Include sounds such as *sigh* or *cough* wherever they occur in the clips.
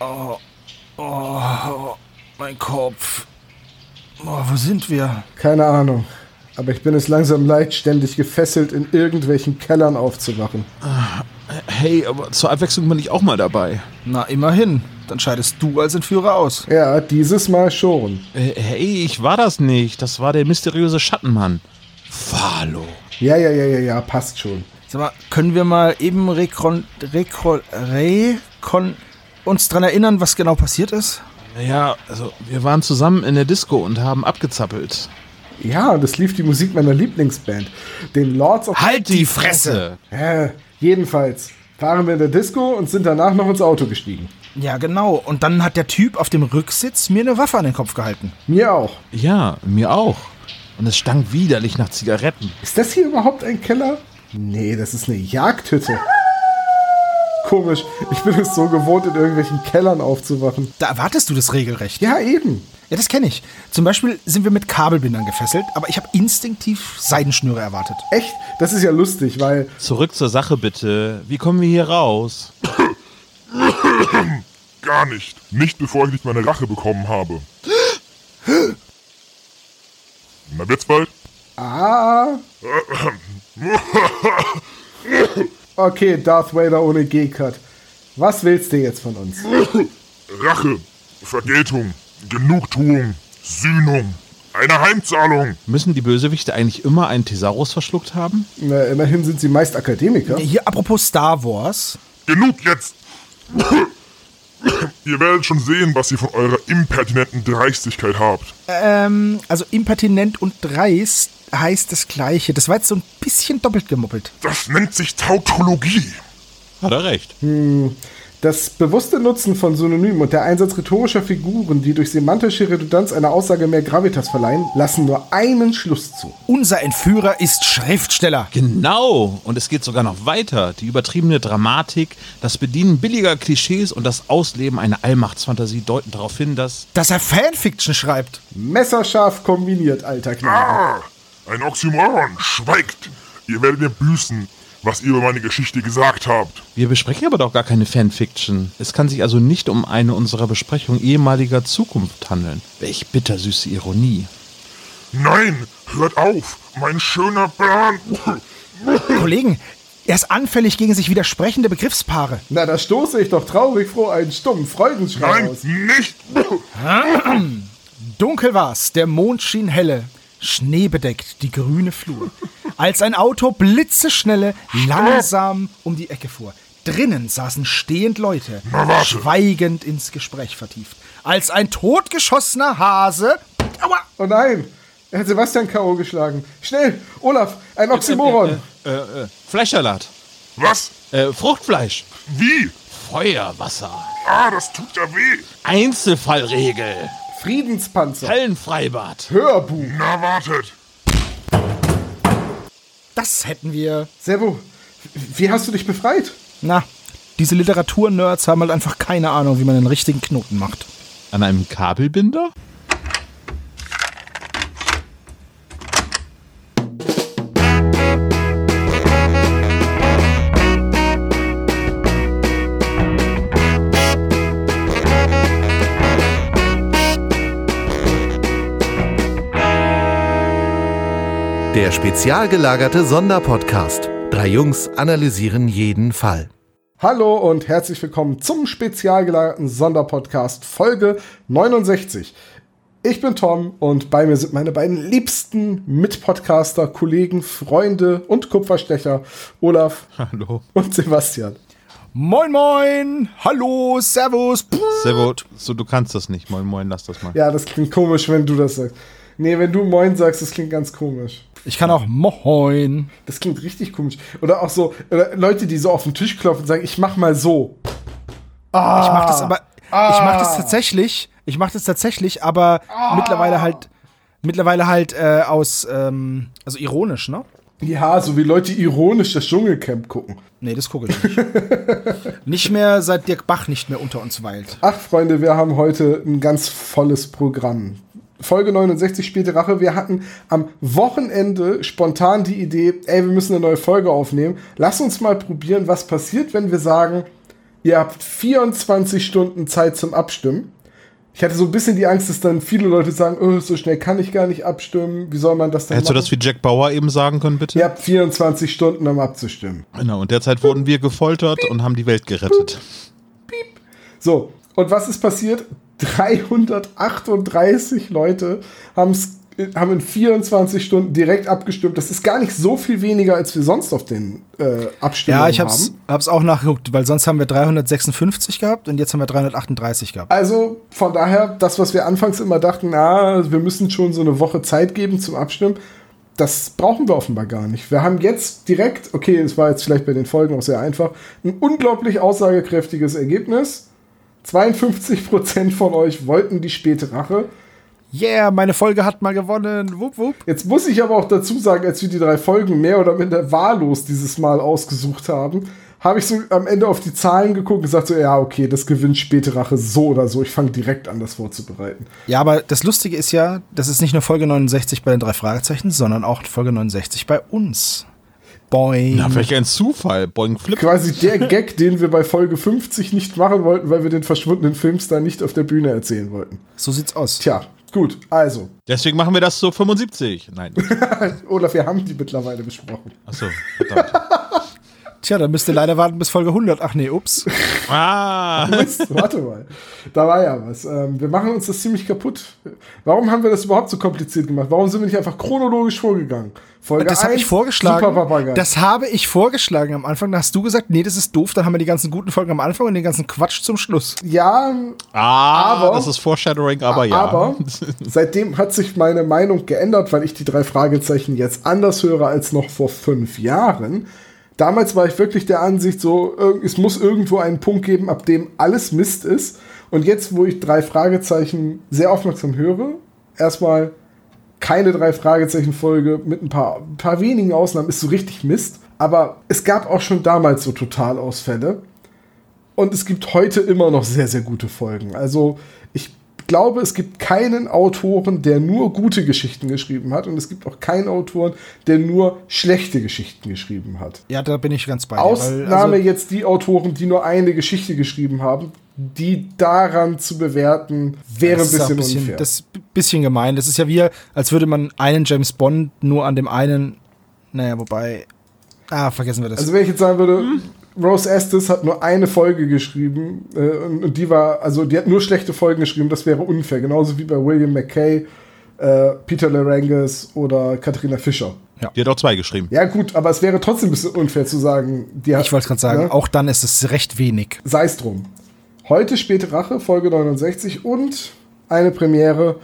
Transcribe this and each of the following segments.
Oh, oh, mein Kopf. Oh, wo sind wir? Keine Ahnung. Aber ich bin es langsam leid, ständig gefesselt in irgendwelchen Kellern aufzuwachen. Hey, aber zur Abwechslung bin ich auch mal dabei. Na, immerhin. Dann scheidest du als Entführer aus. Ja, dieses Mal schon. Äh, Hey, ich war das nicht. Das war der mysteriöse Schattenmann. Falo. Ja, ja, ja, ja, ja, passt schon. Sag mal, können wir mal eben rekon, rekon, rekon, uns dran erinnern, was genau passiert ist? Naja, also wir waren zusammen in der Disco und haben abgezappelt. Ja, und es lief die Musik meiner Lieblingsband, den Lords of... Halt die Fresse! Äh, jedenfalls waren wir in der Disco und sind danach noch ins Auto gestiegen. Ja, genau. Und dann hat der Typ auf dem Rücksitz mir eine Waffe an den Kopf gehalten. Mir auch. Ja, mir auch. Und es stank widerlich nach Zigaretten. Ist das hier überhaupt ein Keller? Nee, das ist eine Jagdhütte. Komisch, ich bin es so gewohnt, in irgendwelchen Kellern aufzuwachen. Da erwartest du das regelrecht. Ja, eben. Ja, das kenne ich. Zum Beispiel sind wir mit Kabelbindern gefesselt, aber ich habe instinktiv Seidenschnüre erwartet. Echt? Das ist ja lustig, weil Zurück zur Sache bitte. Wie kommen wir hier raus? Gar nicht. Nicht bevor ich nicht meine Rache bekommen habe. Na, wird's bald? Ah. Okay, Darth Vader ohne G-Cut. Was willst du jetzt von uns? *coughs* Rache, Vergeltung, Genugtuung, Sühnung, eine Heimzahlung. Müssen die Bösewichte eigentlich immer einen Thesaurus verschluckt haben? Na, immerhin sind sie meist Akademiker. Hier, apropos Star Wars. Genug jetzt! *coughs* ihr werdet schon sehen, was ihr von eurer impertinenten Dreistigkeit habt. Ähm, also impertinent und dreist heißt das Gleiche. Das war jetzt so ein bisschen doppelt gemoppelt. Das nennt sich Tautologie. Hat er recht. Das bewusste Nutzen von Synonymen und der Einsatz rhetorischer Figuren, die durch semantische Redundanz einer Aussage mehr Gravitas verleihen, lassen nur einen Schluss zu. Unser Entführer ist Schriftsteller. Genau. Und es geht sogar noch weiter. Die übertriebene Dramatik, das Bedienen billiger Klischees und das Ausleben einer Allmachtsfantasie deuten darauf hin, dass... Dass er Fanfiction schreibt. Messerscharf kombiniert, alter Knabe. Ah, ein Oxymoron. Schweigt. Ihr werdet mir büßen, was ihr über meine Geschichte gesagt habt. Wir besprechen aber doch gar keine Fanfiction. Es kann sich also nicht um eine unserer Besprechungen ehemaliger Zukunft handeln. Welch bittersüße Ironie. Nein, hört auf. Mein schöner Plan. Kollegen, er ist anfällig gegen sich widersprechende Begriffspaare. Na, da stoße ich doch traurig froh einen stummen Freudenschrei Nein, aus. nicht. *clears throat* Dunkel war's, der Mond schien helle, schneebedeckt die grüne Flur. Als ein Auto blitzeschnelle langsam um die Ecke fuhr. Drinnen saßen stehend Leute, schweigend ins Gespräch vertieft. Als ein totgeschossener Hase. Aua! Oh nein, er hat Sebastian K.O. geschlagen. Schnell, Olaf, ein Oxymoron. Äh, äh, Fleischsalat. Was? Äh, Fruchtfleisch. Wie? Feuerwasser. Ah, das tut ja weh. Einzelfallregel. Friedenspanzer. Hallenfreibad. Hörbuch. Na, wartet. Das hätten wir. Servo, wie hast du dich befreit? Na, diese Literaturnerds haben halt einfach keine Ahnung, wie man einen richtigen Knoten macht. An einem Kabelbinder? Der spezial gelagerte Sonderpodcast. Drei Jungs analysieren jeden Fall. Hallo und herzlich willkommen zum spezial gelagerten Sonderpodcast Folge 69. Ich bin Tom und bei mir sind meine beiden liebsten Mitpodcaster, Kollegen, Freunde und Kupferstecher Olaf Hallo. und Sebastian. Moin, moin! Hallo, Servus! Servo, so du kannst das nicht. Moin, moin, lass das mal. Ja, das klingt komisch, wenn du das sagst. Nee, wenn du Moin sagst, das klingt ganz komisch. Ich kann auch Moin. Das klingt richtig komisch. Oder auch so, oder Leute, die so auf den Tisch klopfen und sagen, ich mach mal so. Ah, Ich mach das aber. Ich mach das tatsächlich. Ich mach das tatsächlich, aber mittlerweile halt. Mittlerweile halt äh, aus. Ähm, also ironisch, ne? Ja, so wie Leute ironisch das Dschungelcamp gucken. Nee, das gucke ich nicht. *laughs* nicht mehr, seit Dirk Bach nicht mehr unter uns weilt. Ach, Freunde, wir haben heute ein ganz volles Programm. Folge 69 spielte Rache. Wir hatten am Wochenende spontan die Idee, ey, wir müssen eine neue Folge aufnehmen. Lass uns mal probieren, was passiert, wenn wir sagen, Ihr habt 24 Stunden Zeit zum Abstimmen. Ich hatte so ein bisschen die Angst, dass dann viele Leute sagen, oh, so schnell kann ich gar nicht abstimmen. Wie soll man das denn Hättest du machen? das wie Jack Bauer eben sagen können, bitte? Ihr habt 24 Stunden, um abzustimmen. Genau, und derzeit wurden wir gefoltert und haben die Welt gerettet. So, und was ist passiert? 338 Leute haben's, haben in 24 Stunden direkt abgestimmt. Das ist gar nicht so viel weniger, als wir sonst auf den äh, Abstimmungen Ja, ich hab's, haben. hab's auch nachgeguckt, weil sonst haben wir 356 gehabt und jetzt haben wir 338 gehabt. Also von daher, das, was wir anfangs immer dachten, na, wir müssen schon so eine Woche Zeit geben zum Abstimmen, das brauchen wir offenbar gar nicht. Wir haben jetzt direkt, okay, es war jetzt vielleicht bei den Folgen auch sehr einfach, ein unglaublich aussagekräftiges Ergebnis. 52% von euch wollten die späte Rache. Yeah, meine Folge hat mal gewonnen. Wupp, wupp. Jetzt muss ich aber auch dazu sagen, als wir die drei Folgen mehr oder minder wahllos dieses Mal ausgesucht haben, habe ich so am Ende auf die Zahlen geguckt und gesagt so, ja, okay, das gewinnt späte Rache so oder so. Ich fange direkt an, das vorzubereiten. Ja, aber das Lustige ist ja, das ist nicht nur Folge 69 bei den drei Fragezeichen, sondern auch Folge 69 bei uns. Boing. Na, vielleicht ein Zufall. Boing Flip. Quasi der Gag, den wir bei Folge 50 nicht machen wollten, weil wir den verschwundenen Filmstar nicht auf der Bühne erzählen wollten. So sieht's aus. Tja, gut, also. Deswegen machen wir das so 75. Nein. *laughs* Olaf, wir haben die mittlerweile besprochen. Achso, verdammt. *laughs* Tja, dann müsst ihr leider warten bis Folge 100. Ach nee, ups. *laughs* Ah, Mist, warte mal. Da war ja was. Ähm, wir machen uns das ziemlich kaputt. Warum haben wir das überhaupt so kompliziert gemacht? Warum sind wir nicht einfach chronologisch vorgegangen? Folge Das habe 1, ich vorgeschlagen. Super Papagei. Das habe ich vorgeschlagen am Anfang. Da hast du gesagt, nee, das ist doof. Dann haben wir die ganzen guten Folgen am Anfang und den ganzen Quatsch zum Schluss. ja, ah Aber- das ist Foreshadowing, aber ja. aber *laughs* seitdem hat sich meine Meinung geändert, weil ich die drei Fragezeichen jetzt anders höre als noch vor fünf Jahren. Damals war ich wirklich der Ansicht, so, es muss irgendwo einen Punkt geben, ab dem alles Mist ist. Und jetzt, wo ich drei Fragezeichen sehr aufmerksam höre, erstmal keine drei Fragezeichen-Folge mit ein paar, ein paar wenigen Ausnahmen ist so richtig Mist. Aber es gab auch schon damals so Totalausfälle. Und es gibt heute immer noch sehr, sehr gute Folgen. Also ich glaube, es gibt keinen Autoren, der nur gute Geschichten geschrieben hat. Und es gibt auch keinen Autoren, der nur schlechte Geschichten geschrieben hat. Ja, da bin ich ganz bei dir. Ausnahme weil, also, jetzt die Autoren, die nur eine Geschichte geschrieben haben. Die daran zu bewerten, wäre ein auch bisschen, unfair. Das ist ein bisschen gemein. Das ist ja wie, als würde man einen James Bond nur an dem einen. Naja, wobei. Ah, vergessen wir das. Also wenn ich jetzt sagen würde, Rose Estes hat nur eine Folge geschrieben äh, und, und die war, also die hat nur schlechte Folgen geschrieben, das wäre unfair. Genauso wie bei William McKay, äh, Peter Larangis oder Katharina Fischer. Die hat auch zwei geschrieben. Ja gut, aber es wäre trotzdem ein bisschen unfair zu sagen, die hat, ich wollte gerade sagen, ne? auch dann ist es recht wenig. sei es drum. Heute späte Rache, Folge 69 und eine Premiere.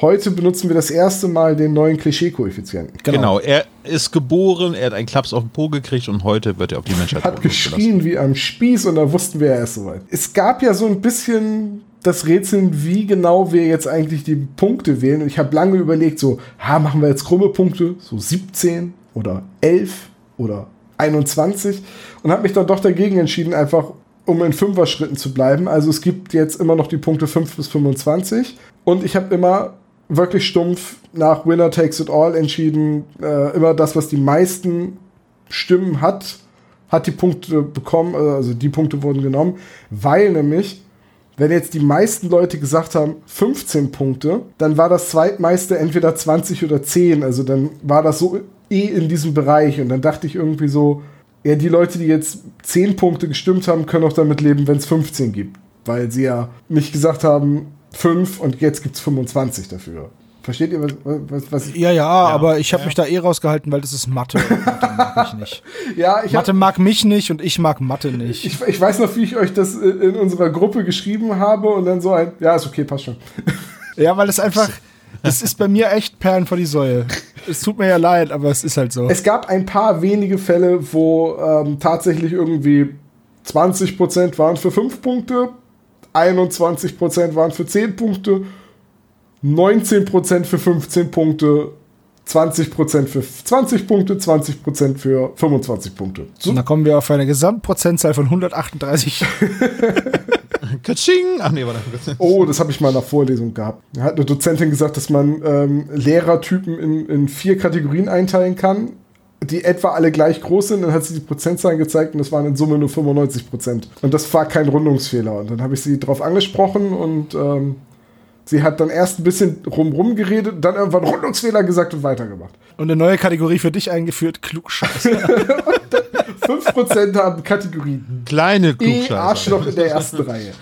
Heute benutzen wir das erste Mal den neuen Klischee-Koeffizienten. Genau. er ist geboren, er hat einen Klaps auf den Po gekriegt und heute wird er auf die Menschheit hat geschrien wie am Spieß und da wussten wir, er ist soweit. Es gab ja so ein bisschen das Rätseln, wie genau wir jetzt eigentlich die Punkte wählen. Und ich habe lange überlegt, so, ha, machen wir jetzt krumme Punkte, so 17 oder 11 oder 21 und habe mich dann doch dagegen entschieden, einfach um in Fünfer-Schritten zu bleiben. Also es gibt jetzt immer noch die Punkte 5 bis 25 und ich habe immer wirklich stumpf nach Winner Takes It All entschieden. Äh, immer das, was die meisten Stimmen hat, hat die Punkte bekommen, also die Punkte wurden genommen, weil nämlich, wenn jetzt die meisten Leute gesagt haben 15 Punkte, dann war das zweitmeiste entweder 20 oder 10, also dann war das so eh in diesem Bereich. Und dann dachte ich irgendwie so, ja, die Leute, die jetzt 10 Punkte gestimmt haben, können auch damit leben, wenn es 15 gibt, weil sie ja nicht gesagt haben 5 und jetzt gibt es 25 dafür. Versteht ihr, was, was, was ich Ja, ja, aber ich habe mich da eh rausgehalten, weil das ist Mathe. Mathe mag ich nicht. *laughs* Ja, ich hab, Mathe mag mich nicht und ich mag Mathe nicht. Ich, ich weiß noch, wie ich euch das in unserer Gruppe geschrieben habe und dann so ein, ja, ist okay, passt schon. Ja, weil es einfach, das ist bei mir echt Perlen vor die Säule. Es tut mir ja leid, aber es ist halt so. Es gab ein paar wenige Fälle, wo ähm, tatsächlich irgendwie 20% waren für 5 Punkte, 21% waren für 10 Punkte, 19% für 15 Punkte, 20% für 20 Punkte, 20% für 25 Punkte. So, Und dann kommen wir auf eine Gesamtprozentzahl von 138. *laughs* Katsching! Ach nee, warte. Oh, das habe ich mal in der Vorlesung gehabt. Da hat eine Dozentin gesagt, dass man ähm, Lehrertypen in, in vier Kategorien einteilen kann. Die etwa alle gleich groß sind. Dann hat sie die Prozentzahlen gezeigt und es waren in Summe nur 95 Prozent. Und das war kein Rundungsfehler. Und dann habe ich sie darauf angesprochen und ähm, sie hat dann erst ein bisschen rumrum geredet, dann irgendwann Rundungsfehler gesagt und weitergemacht. Und eine neue Kategorie für dich eingeführt, Klugscheiße. 5% *laughs* haben Kategorie Kleine E Klugscheißer. Arschloch in der ersten Reihe.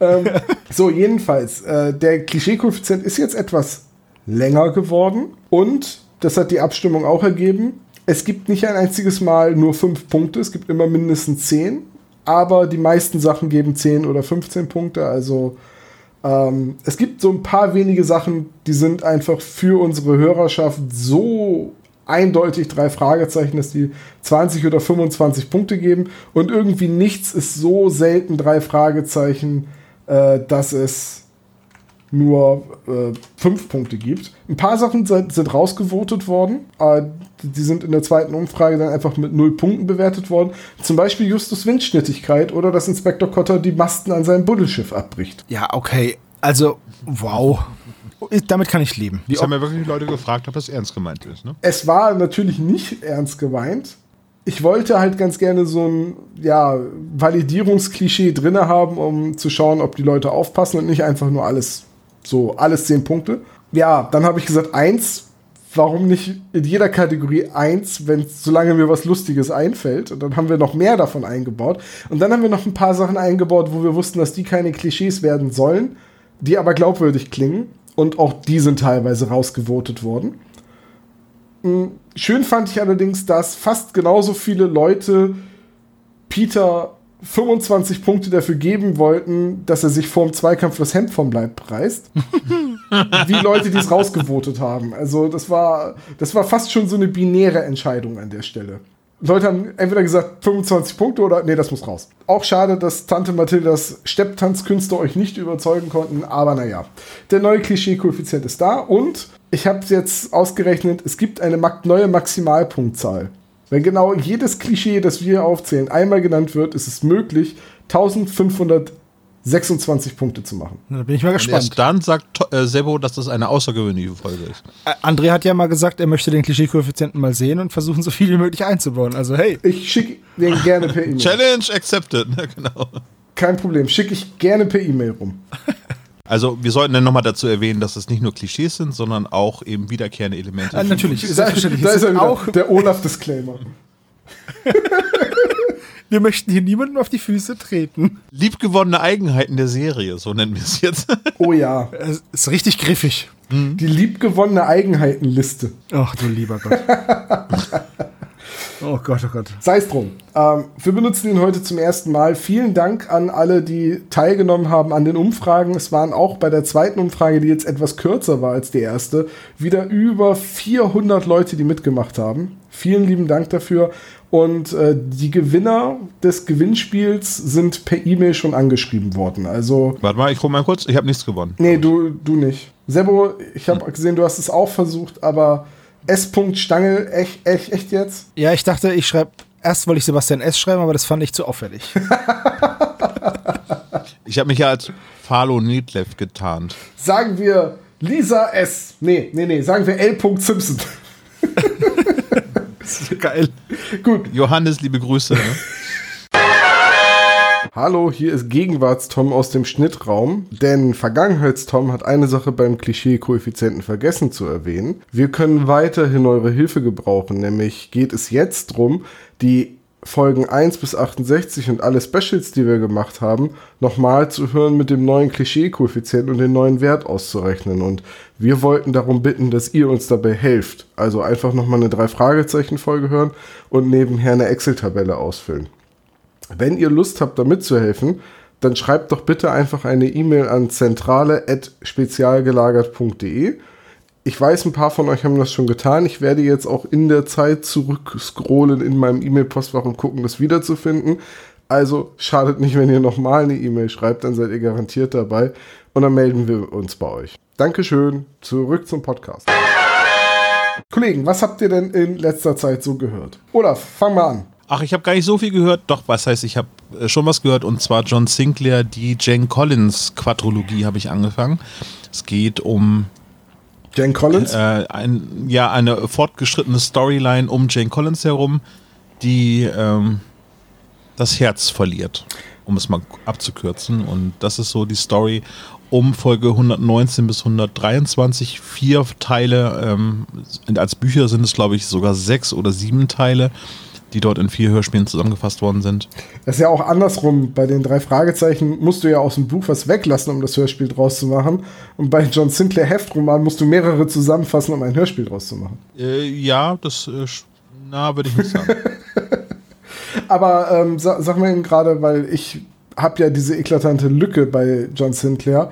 Ähm, so, jedenfalls, äh, der Klischee-Koeffizient ist jetzt etwas länger geworden und das hat die Abstimmung auch ergeben. Es gibt nicht ein einziges Mal nur fünf Punkte, es gibt immer mindestens zehn, aber die meisten Sachen geben 10 oder 15 Punkte, also ähm, es gibt so ein paar wenige Sachen, die sind einfach für unsere Hörerschaft so eindeutig drei Fragezeichen, dass die 20 oder 25 Punkte geben. Und irgendwie nichts ist so selten drei Fragezeichen, äh, dass es nur äh, fünf Punkte gibt. Ein paar Sachen sind, sind rausgevotet worden. Äh, die sind in der zweiten Umfrage dann einfach mit null Punkten bewertet worden. Zum Beispiel Justus Windschnittigkeit oder dass Inspektor Kotter die Masten an seinem Buddelschiff abbricht. ja, okay. Also, wow. Damit kann ich leben. Die Das haben ja wirklich Leute gefragt, ob das ernst gemeint ist. Ne? es war natürlich nicht ernst gemeint. Ich wollte halt ganz gerne so ein ja, Validierungsklischee drin haben, um zu schauen, ob die Leute aufpassen und nicht einfach nur alles so, alles zehn Punkte. Ja, dann habe ich gesagt, eins, warum nicht in jeder Kategorie eins, wenn solange mir was Lustiges einfällt. Und dann haben wir noch mehr davon eingebaut. Und dann haben wir noch ein paar Sachen eingebaut, wo wir wussten, dass die keine Klischees werden sollen, die aber glaubwürdig klingen. Und auch die sind teilweise rausgevotet worden. Schön fand ich allerdings, dass fast genauso viele Leute Peter 25 Punkte dafür geben wollten, dass er sich vorm Zweikampf das Hemd vom Leib reißt. *laughs* wie Leute, die es rausgevotet haben. Also das war, das war fast schon so eine binäre Entscheidung an der Stelle. Leute haben entweder gesagt 25 Punkte oder nee, das muss raus. Auch schade, dass Tante Mathildas Stepptanzkünste euch nicht überzeugen konnten, aber naja. Der neue Klischee-Koeffizient ist da und ich habe jetzt ausgerechnet, es gibt eine neue Maximalpunktzahl. Wenn genau jedes Klischee, das wir aufzählen, einmal genannt wird, ist es möglich, 1526 Punkte zu machen. Da bin ich mal Und gespannt. erst dann sagt äh, Sebo, dass das eine außergewöhnliche Folge ist. Äh, André hat ja mal gesagt, er möchte den Klischee-Koeffizienten mal sehen und versuchen, so viel wie möglich einzubauen. Also, hey. Ich schicke den gerne per E-Mail. Challenge accepted. *laughs* Ne, genau. Kein Problem, schicke ich gerne per E-Mail rum. *laughs* Also wir sollten dann nochmal dazu erwähnen, dass es nicht nur Klischees sind, sondern auch eben wiederkehrende Elemente. Äh, natürlich, Da, selbstverständlich. da ist er auch, der Olaf-Disclaimer. *laughs* wir möchten hier niemandem auf die Füße treten. Liebgewonnene Eigenheiten der Serie, so nennen wir es jetzt. Oh ja, Es ist richtig griffig. die liebgewonnene Eigenheitenliste. Ach du lieber Gott. *laughs* oh Gott, oh Gott. Sei es drum. Ähm, wir benutzen ihn heute zum ersten Mal. Vielen Dank an alle, die teilgenommen haben an den Umfragen. Es waren auch bei der zweiten Umfrage, die jetzt etwas kürzer war als die erste, wieder über 400 Leute, die mitgemacht haben. Vielen lieben Dank dafür. Und äh, die Gewinner des Gewinnspiels sind per E-Mail schon angeschrieben worden. Also Warte mal, ich guck mal kurz. Ich habe nichts gewonnen. Nee, du, du nicht. Sebo, ich habe gesehen, du hast es auch versucht, aber S. Stangel, echt, echt, echt jetzt? Ja, ich dachte, ich schreibe. Erst wollte ich Sebastian S. schreiben, aber das fand ich zu auffällig. *laughs* Ich habe mich ja als Falo Nedlev getarnt. Sagen wir Lisa S. Nee, nee, nee, sagen wir L. Simpson. *laughs* Geil. Gut. Johannes, liebe Grüße. Ne? Hallo, hier ist Gegenwartstom aus dem Schnittraum, denn Vergangenheitstom hat eine Sache beim Klischee-Koeffizienten vergessen zu erwähnen. Wir können weiterhin eure Hilfe gebrauchen, nämlich geht es jetzt drum, die Folgen 1 bis 68 und alle Specials, die wir gemacht haben, nochmal zu hören mit dem neuen Klischee-Koeffizienten und den neuen Wert auszurechnen. Und wir wollten darum bitten, dass ihr uns dabei helft. Also einfach nochmal eine Drei-Fragezeichen-Folge hören und nebenher eine Excel-Tabelle ausfüllen. Wenn ihr Lust habt, da mitzuhelfen, dann schreibt doch bitte einfach eine E-Mail an zentrale.spezialgelagert.de. Ich weiß, ein paar von euch haben das schon getan. Ich werde jetzt auch in der Zeit zurückscrollen in meinem E-Mail-Postfach und gucken, das wiederzufinden. Also schadet nicht, wenn ihr nochmal eine E-Mail schreibt, dann seid ihr garantiert dabei und dann melden wir uns bei euch. Dankeschön, zurück zum Podcast. Kollegen, was habt ihr denn in letzter Zeit so gehört? Olaf, fang mal an. Ach, ich habe gar nicht so viel gehört. Doch, was heißt, ich habe äh, schon was gehört. Und zwar John Sinclair, die Jane Collins Quadrologie habe ich angefangen. Es geht um Jane Collins? Äh, ein, ja, eine fortgeschrittene Storyline um Jane Collins herum, die ähm, das Herz verliert, um es mal abzukürzen. Und das ist so die Story um Folge 119 bis 123. Vier Teile, ähm, als Bücher sind es, glaube ich, sogar sechs oder sieben Teile die dort in vier Hörspielen zusammengefasst worden sind. Das ist ja auch andersrum. Bei den drei Fragezeichen musst du ja aus dem Buch was weglassen, um das Hörspiel draus zu machen. Und bei John Sinclair Heftroman musst du mehrere zusammenfassen, um ein Hörspiel draus zu machen. Äh, ja, das, äh, na, würde ich nicht sagen. *laughs* Aber ähm, sag, sag mal eben gerade, weil ich habe ja diese eklatante Lücke bei John Sinclair.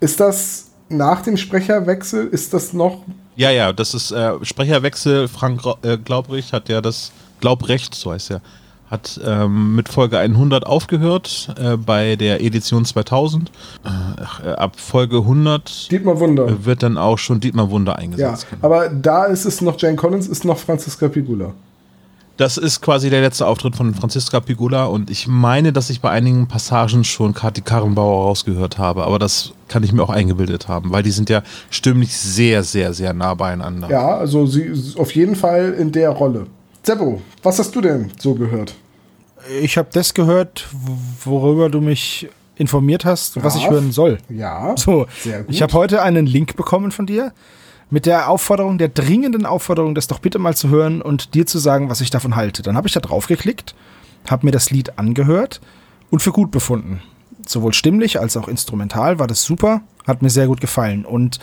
Ist das nach dem Sprecherwechsel? Ist das noch ja, ja, das ist äh, Sprecherwechsel. Frank äh, Glaubrich hat ja das Glaubrecht, so heißt er, hat ähm, mit Folge 100 aufgehört äh, bei der Edition 2000. Äh, ab Folge 100 Dietmar Wunder. Äh, wird dann auch schon Dietmar Wunder eingesetzt. Ja, genau. aber da ist es noch Jane Collins, ist noch Franziska Pigula. Das ist quasi der letzte Auftritt von Franziska Pigula und ich meine, dass ich bei einigen Passagen schon Kati Karrenbauer rausgehört habe, aber das kann ich mir auch eingebildet haben, weil die sind ja stimmlich sehr, sehr, sehr nah beieinander. Ja, also sie auf jeden Fall in der Rolle. Seppo, was hast du denn so gehört? Ich habe das gehört, worüber du mich informiert hast, Brav. was ich hören soll. Ja. So, sehr gut. ich habe heute einen Link bekommen von dir mit der Aufforderung, der dringenden Aufforderung, das doch bitte mal zu hören und dir zu sagen, was ich davon halte. Dann habe ich da drauf geklickt, habe mir das Lied angehört und für gut befunden. Sowohl stimmlich als auch instrumental war das super, hat mir sehr gut gefallen und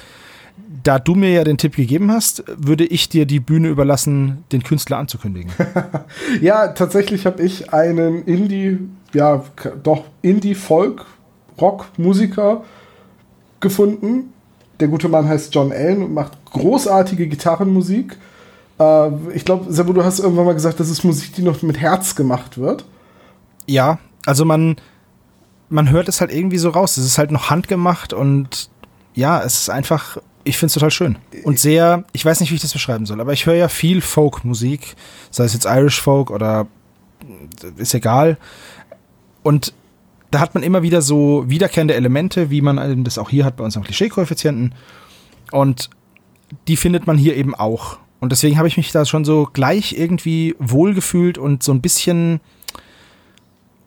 da du mir ja den Tipp gegeben hast, würde ich dir die Bühne überlassen, den Künstler anzukündigen. *laughs* ja, tatsächlich habe ich einen Indie, ja, doch Indie-Folk-Rock-Musiker gefunden. Der gute Mann heißt John Allen und macht großartige Gitarrenmusik. Äh, ich glaube, Sebo, du hast irgendwann mal gesagt, das ist Musik, die noch mit Herz gemacht wird. Ja, also man, man hört es halt irgendwie so raus. Es ist halt noch handgemacht und ja, es ist einfach ich finde es total schön. Und sehr, ich weiß nicht, wie ich das beschreiben soll, aber ich höre ja viel Folk-Musik, sei es jetzt Irish Folk oder ist egal. Und da hat man immer wieder so wiederkehrende Elemente, wie man das auch hier hat bei unserem Klischee-Koeffizienten. Und die findet man hier eben auch. Und deswegen habe ich mich da schon so gleich irgendwie wohlgefühlt und so ein bisschen,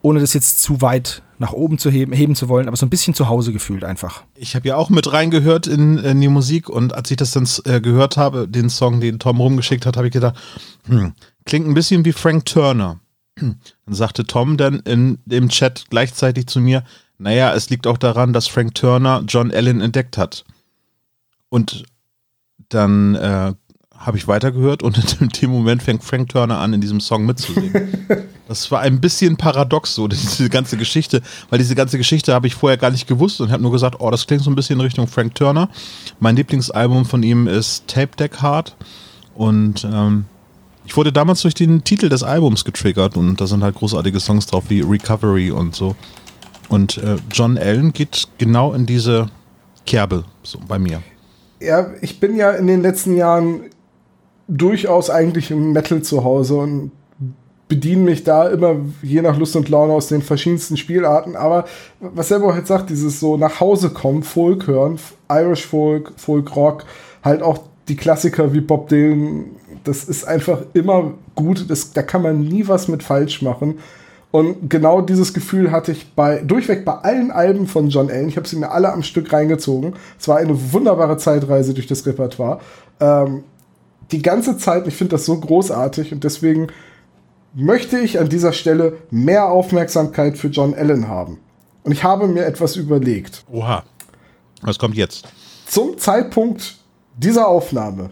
ohne das jetzt zu weit nach oben zu heben, heben zu wollen, aber so ein bisschen zu Hause gefühlt einfach. Ich habe ja auch mit reingehört in, in die Musik und als ich das dann äh, gehört habe, den Song, den Tom rumgeschickt hat, habe ich gedacht, hm, klingt ein bisschen wie Frank Turner. *clears throat* Dann sagte Tom dann in dem Chat gleichzeitig zu mir, naja, es liegt auch daran, dass Frank Turner John Allen entdeckt hat. Und dann äh, habe ich weitergehört und in dem Moment fängt Frank Turner an, in diesem Song mitzusingen. *laughs* das war ein bisschen paradox, so *laughs* diese ganze Geschichte, weil diese ganze Geschichte habe ich vorher gar nicht gewusst und habe nur gesagt, oh, das klingt so ein bisschen in Richtung Frank Turner. Mein Lieblingsalbum von ihm ist Tape Deck Hard und ähm, ich wurde damals durch den Titel des Albums getriggert und da sind halt großartige Songs drauf wie Recovery und so. Und äh, John Allen geht genau in diese Kerbe so bei mir. Ja, ich bin ja in den letzten Jahren durchaus eigentlich im Metal zu Hause und bediene mich da immer je nach Lust und Laune aus den verschiedensten Spielarten. Aber was selber halt sagt, dieses so nach Hause kommen, Folk hören, Irish Folk, Folk Rock, halt auch die Klassiker wie Bob Dylan, das ist einfach immer gut. Das, da kann man nie was mit falsch machen. Und genau dieses Gefühl hatte ich bei durchweg bei allen Alben von John Allen. Ich habe sie mir alle am Stück reingezogen. Es war eine wunderbare Zeitreise durch das Repertoire. Ähm, die ganze Zeit. Ich finde das so großartig und deswegen möchte ich an dieser Stelle mehr Aufmerksamkeit für John Allen haben. Und ich habe mir etwas überlegt. Oha. Was kommt jetzt? Zum Zeitpunkt dieser Aufnahme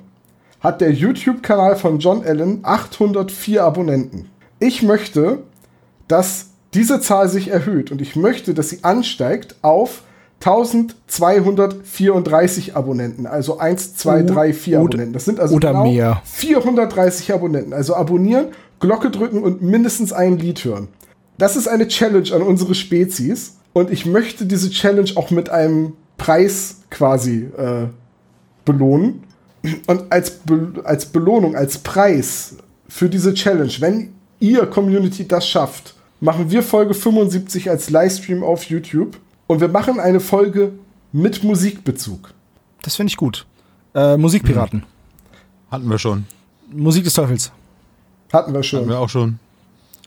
hat der YouTube-Kanal von John Allen 804 Abonnenten. Ich möchte, dass diese Zahl sich erhöht und ich möchte, dass sie ansteigt auf 1234 Abonnenten, also 1, 2, 3, 4 Abonnenten. Das sind also oder genau mehr. 430 Abonnenten. Also abonnieren, Glocke drücken und mindestens ein Lied hören. Das ist eine Challenge an unsere Spezies und ich möchte diese Challenge auch mit einem Preis quasi äh, belohnen. Und als, Be als Belohnung, als Preis für diese Challenge, wenn ihr Community das schafft, machen wir Folge 75 als Livestream auf YouTube und wir machen eine Folge mit Musikbezug. Das finde ich gut. Äh, Musikpiraten. Hatten wir schon. Musik des Teufels. Hatten wir Hatten schon. wir auch schon.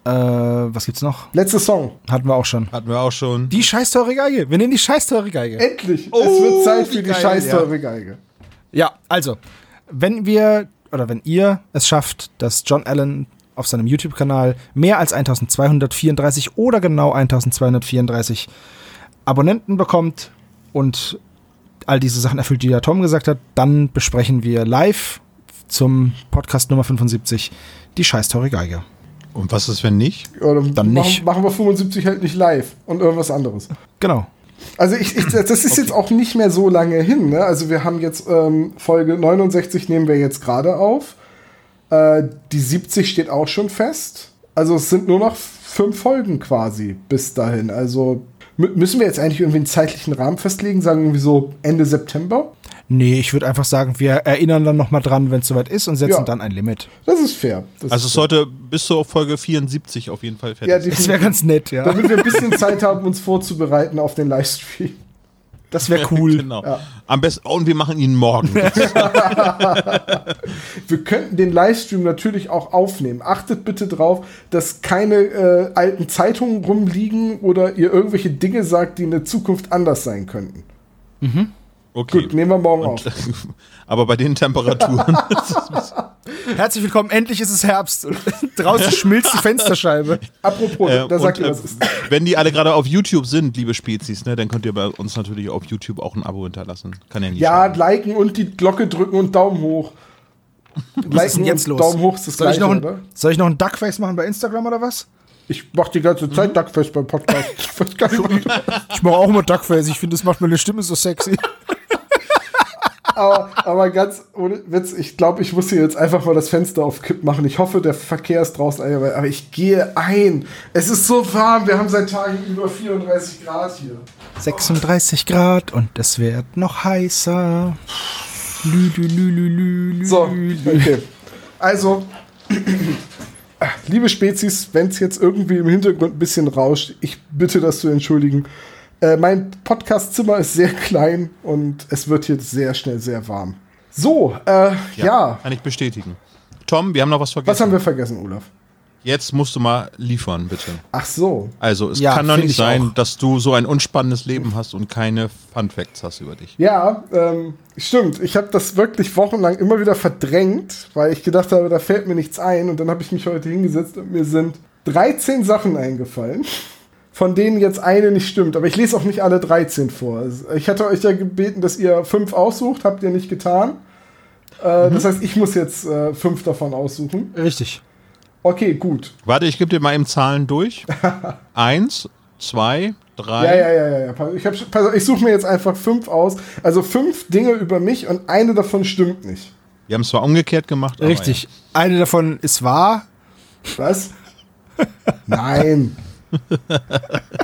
Äh, was gibt's noch? Letzter Song. Hatten wir auch schon. Hatten wir auch schon. Die scheiß teure Geige. Wir nehmen die scheiß teure Geige. Endlich. es Oh, wird Zeit für die geil, scheiß ja. Geige. Ja, also, wenn wir oder wenn ihr es schafft, dass John Allen auf seinem YouTube-Kanal mehr als 1234 oder genau 1234 Abonnenten bekommt und all diese Sachen erfüllt, die der Tom gesagt hat, dann besprechen wir live zum Podcast Nummer 75 die scheiß teure Geige. Und was ist, wenn nicht? Oder Dann machen, nicht. Machen wir 75 halt nicht live und irgendwas anderes. Genau. Also ich, ich das ist jetzt auch nicht mehr so lange hin. Ne? Also wir haben jetzt ähm, Folge 69 nehmen wir jetzt gerade auf. Äh, die 70 steht auch schon fest. Also es sind nur noch fünf Folgen quasi bis dahin. Also müssen wir jetzt eigentlich irgendwie einen zeitlichen Rahmen festlegen, sagen irgendwie so Ende September? Nee, ich würde einfach sagen, wir erinnern dann nochmal dran, wenn es soweit ist und setzen Ja. dann ein Limit. Das ist fair. Das Also ist es sollte bis zur Folge 74 auf jeden Fall fertig ja, sein. Das wäre ganz nett, ja. damit wir ein bisschen Zeit haben, uns vorzubereiten auf den Livestream. Das wäre *laughs* cool. Genau. Am besten, oh, und wir machen ihn morgen. *laughs* *laughs* Wir könnten den Livestream natürlich auch aufnehmen. Achtet bitte drauf, dass keine äh, alten Zeitungen rumliegen oder ihr irgendwelche Dinge sagt, die in der Zukunft anders sein könnten. Okay. Gut, nehmen wir morgen auf. Und, *laughs* aber bei den Temperaturen. *laughs* Herzlich willkommen, endlich ist es Herbst. *laughs* Draußen schmilzt die Fensterscheibe. Apropos, Äh, da sagt ihr, äh, was ist. wenn die alle gerade auf YouTube sind, liebe Spezies, ne, dann könnt ihr bei uns natürlich auf YouTube auch ein Abo hinterlassen. Kann ja nicht Ja, schaden. liken und die Glocke drücken und Daumen hoch. Was ist denn jetzt los? Daumen hoch ist das soll, ich gleiche, noch oder? ein, soll ich noch ein Duckface machen bei Instagram oder was? Ich mach die ganze Zeit Duckfest beim Podcast. Ich weiß gar nicht, was- Ich mache auch immer Duckface. Ich finde, das macht meine Stimme so sexy. Aber, aber ganz ohne Witz, ich glaube, ich muss hier jetzt einfach mal das Fenster auf Kipp machen. Ich hoffe, der Verkehr ist draußen, aber aber ich gehe ein. Es ist so warm, wir haben seit Tagen über 34 Grad hier. 36 Grad und es wird noch heißer. Lü, lü, lü, lü, So, okay. Also, *clears throat* liebe Spezies, wenn es jetzt irgendwie im Hintergrund ein bisschen rauscht, ich bitte das zu entschuldigen. Äh, mein Podcastzimmer ist sehr klein und es wird hier sehr schnell sehr warm. So, äh, ja. Kann ich bestätigen. Tom, wir haben noch was vergessen. Was haben wir vergessen, Olaf? Jetzt musst du mal liefern, bitte. Ach so. Also, es Ja, kann doch nicht ich sein, auch. dass du so ein unspannendes Leben hast und keine Fun Facts hast über dich. Ja, ähm, stimmt. Ich habe das wirklich wochenlang immer wieder verdrängt, weil ich gedacht habe, da fällt mir nichts ein. Und dann habe ich mich heute hingesetzt und mir sind 13 Sachen eingefallen, von denen jetzt eine nicht stimmt. Aber ich lese auch nicht alle 13 vor. Ich hatte euch ja gebeten, dass ihr fünf aussucht, habt ihr nicht getan. Äh, Das heißt, ich muss jetzt äh, fünf davon aussuchen. Richtig. Okay, gut. Warte, ich gebe dir mal eben Zahlen durch. *laughs* Eins, zwei, drei. Ja, ja, ja, ja. ja. Ich, hab, ich suche mir jetzt einfach fünf aus. Also fünf Dinge über mich und eine davon stimmt nicht. Wir haben es zwar umgekehrt gemacht, aber Richtig. Eine davon ist wahr. Was? *laughs* Nein. *laughs*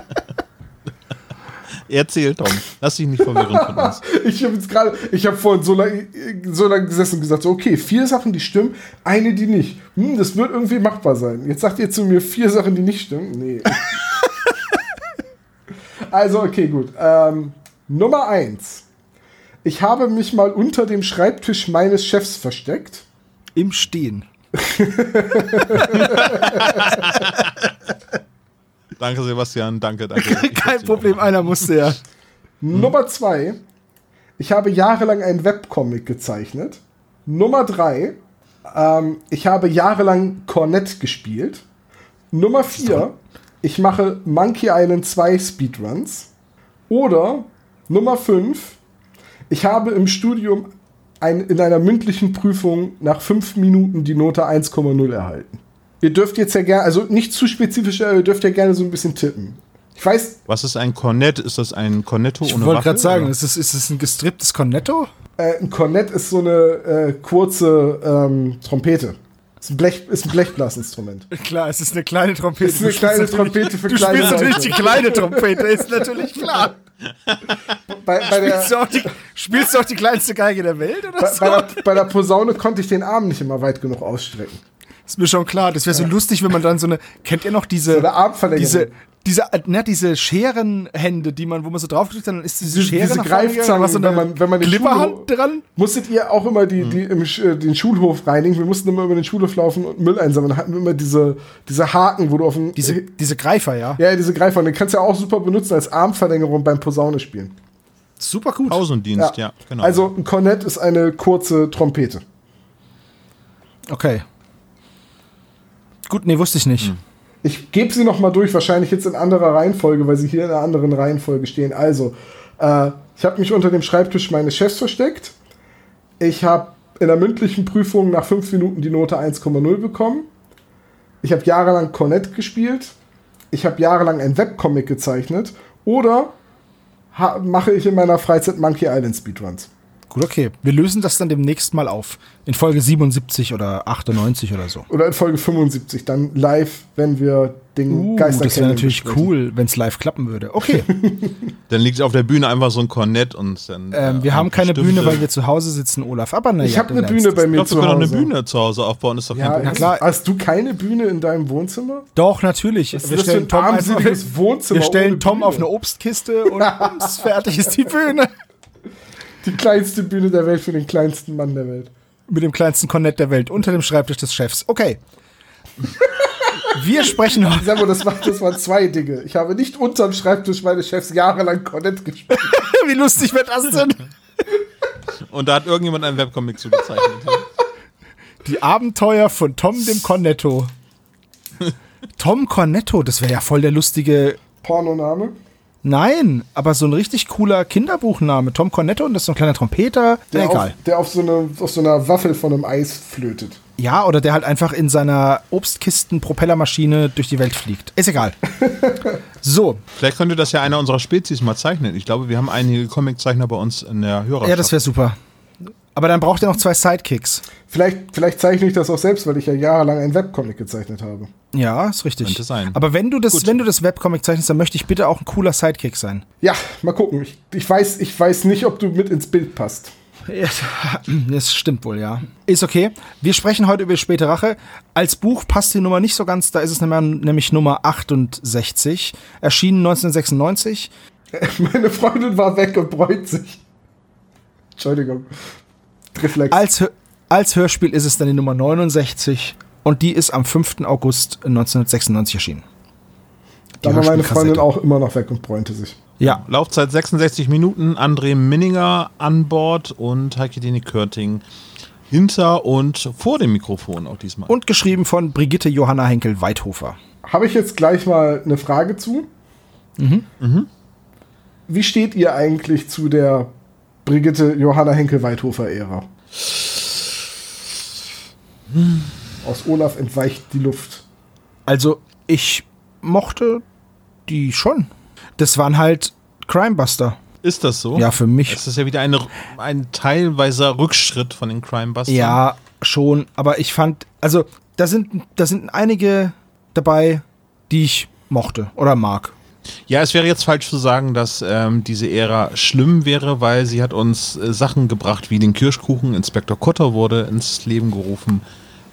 Erzähl, Tom. Lass dich nicht verwirren von uns. *laughs* Ich habe jetzt gerade, ich habe vorhin so lange so lang gesessen und gesagt, so, okay, vier Sachen, die stimmen, eine, die nicht. Hm, das wird irgendwie machbar sein. Jetzt sagt ihr zu mir vier Sachen, die nicht stimmen. Nee. *laughs* also, okay, gut. Ähm, Nummer eins. Ich habe mich mal unter dem Schreibtisch meines Chefs versteckt. Im Stehen. Danke, Sebastian. Danke, danke. *laughs* Kein Problem, einer musste ja. *laughs* Nummer zwei. Ich habe jahrelang einen Webcomic gezeichnet. Nummer drei. Ähm, ich habe jahrelang Cornett gespielt. Nummer vier. Ich mache Monkey Island 2 Speedruns. Oder Nummer fünf. Ich habe im Studium ein, in einer mündlichen Prüfung nach fünf Minuten die Note 1,0 erhalten. Ihr dürft jetzt ja gerne, also nicht zu spezifisch, aber ihr dürft ja gerne so ein bisschen tippen. Ich weiß, Was ist ein Cornett? Ist das ein Cornetto Ich ohne wollte Waffe, gerade sagen, oder? ist es, ist es ein gestripptes Cornetto? Äh, ein Kornett ist so eine äh, kurze ähm, Trompete. Ist ein, Blech, ist ein Blechblasinstrument. *laughs* Klar, es ist eine kleine Trompete. Ist eine Du spielst kleine natürlich- Trompete für Du kleine spielst natürlich Leute. die kleine Trompete, ist natürlich klar. *laughs* Bei, bei, der, Spielst du, auch die, spielst du auch die kleinste Geige der Welt oder bei, so? bei, der, bei der Posaune konnte ich den Arm nicht immer weit genug ausstrecken. Ist mir schon klar. Das wäre so lustig, wenn man dann so eine. Kennt ihr noch diese. So eine Armverlängerung. Diese, diese, ne, diese Scherenhände, die man, wo man so draufklickt, dann ist diese Diese- Schere diese nach Greifzangen, so wenn man- wenn man Schulhof- dran. Musstet ihr auch immer die, die im, Sch- äh, den Schulhof reinigen? Wir mussten immer über den Schulhof laufen und Müll einsammeln. Da hatten wir immer diese, diese Haken, wo du auf dem. Diese, diese Greifer, ja. ja, diese Greifer. Und den kannst du ja auch super benutzen als Armverlängerung beim Posaune spielen. Super gut. Pausendienst, ja, genau. Also ein Kornett ist eine kurze Trompete. Okay. Gut, nee, wusste ich nicht. Ich gebe sie noch mal durch, wahrscheinlich jetzt in anderer Reihenfolge, weil sie hier in einer anderen Reihenfolge stehen. Also, äh, ich habe mich unter dem Schreibtisch meines Chefs versteckt. Ich habe in der mündlichen Prüfung nach fünf Minuten die Note 1,0 bekommen. Ich habe jahrelang Cornett gespielt. Ich habe jahrelang ein Webcomic gezeichnet. Oder mache ich in meiner Freizeit Monkey Island Speedruns. Gut, okay. Wir lösen das dann demnächst mal auf. In Folge 77 oder 98 oder so. Oder in Folge 75, dann live, wenn wir den Uh, Geister das wäre natürlich cool, wenn es live klappen würde. Okay, *laughs* dann liegt auf der Bühne einfach so ein Kornett und dann. ähm, wir haben keine Stifte. Bühne, weil wir zu Hause sitzen, Olaf. Aber naja, Ich habe du eine Bühne bei Ich mir glaube, zu wir können Hause. doch eine Bühne zu Hause aufbauen, ist doch kein Ja, Problem. hast, klar. hast du keine Bühne in deinem Wohnzimmer? Doch, natürlich. Was ist wir das für stellen ein Tom einfach, Wohnzimmer wir stellen Tom Bühne? auf eine Obstkiste *laughs* und bums, fertig ist die Bühne. Die kleinste Bühne der Welt für den kleinsten Mann der Welt. Mit dem kleinsten Kornett der Welt unter dem Schreibtisch des Chefs. Okay. Wir sprechen heute. Sag mal, das, war, das waren zwei Dinge. Ich habe nicht unterm Schreibtisch meines Chefs jahrelang Kornett gespielt. *laughs* Wie lustig wird das denn? Und da hat irgendjemand einen Webcomic zugezeichnet. Die Abenteuer von Tom dem Cornetto. Tom Cornetto, das wäre ja voll der lustige. Pornoname? Nein, aber so ein richtig cooler Kinderbuchname. Tom Cornetto und das ist so ein kleiner Trompeter. Der, Egal. auf, der auf, so eine, auf so einer Waffel von einem Eis flötet. Ja, oder der halt einfach in seiner Obstkisten-Propellermaschine durch die Welt fliegt. Ist egal. *laughs* So, Vielleicht könnte das ja einer unserer Spezies mal zeichnen. Ich glaube, wir haben einige Comiczeichner bei uns in der Hörerschaft. ja, das wäre super. Aber dann braucht er noch zwei Sidekicks. Vielleicht, vielleicht zeichne ich das auch selbst, weil ich ja jahrelang ein Webcomic gezeichnet habe. Ja, ist richtig. Könnte sein. Aber wenn du das, Gut. wenn du das Webcomic zeichnest, dann möchte ich bitte auch ein cooler Sidekick sein. Ja, mal gucken. Ich, ich, weiß, ich weiß nicht, ob du mit ins Bild passt. Ja, Das stimmt wohl, ja. Ist okay. Wir sprechen heute über späte Rache. Als Buch passt die Nummer nicht so ganz, da ist es nämlich nämlich Nummer 68, erschienen 1996. *laughs* Meine Freundin war weg und bräut sich. Entschuldigung. Reflex. Als, als Hörspiel ist es dann die Nummer 69 und die ist am 5. August 1996 erschienen. Die da war meine Freundin auch immer noch weg und bräunte sich. Ja, Laufzeit 66 Minuten, André Minninger an Bord und Heike Dini Körting hinter und vor dem Mikrofon auch diesmal. und geschrieben von Brigitte Johanna Henkel-Weidhofer. Habe ich jetzt gleich mal eine Frage zu? Wie steht ihr eigentlich zu der Brigitte Johanna Henkel-Weidhofer-Ära? Aus Olaf entweicht die Luft. Also, ich mochte die schon. Das waren halt Crimebuster. ist das so? Ja, für mich. Es ist ja wieder eine, ein teilweiser Rückschritt von den Crimebusters. Ja, schon. Aber ich fand, also, da sind, da sind einige dabei, die ich mochte oder mag. Ja, es wäre jetzt falsch zu sagen, dass ähm, diese Ära schlimm wäre, weil sie hat uns äh, Sachen gebracht wie den Kirschkuchen. Inspektor Kotter wurde ins Leben gerufen.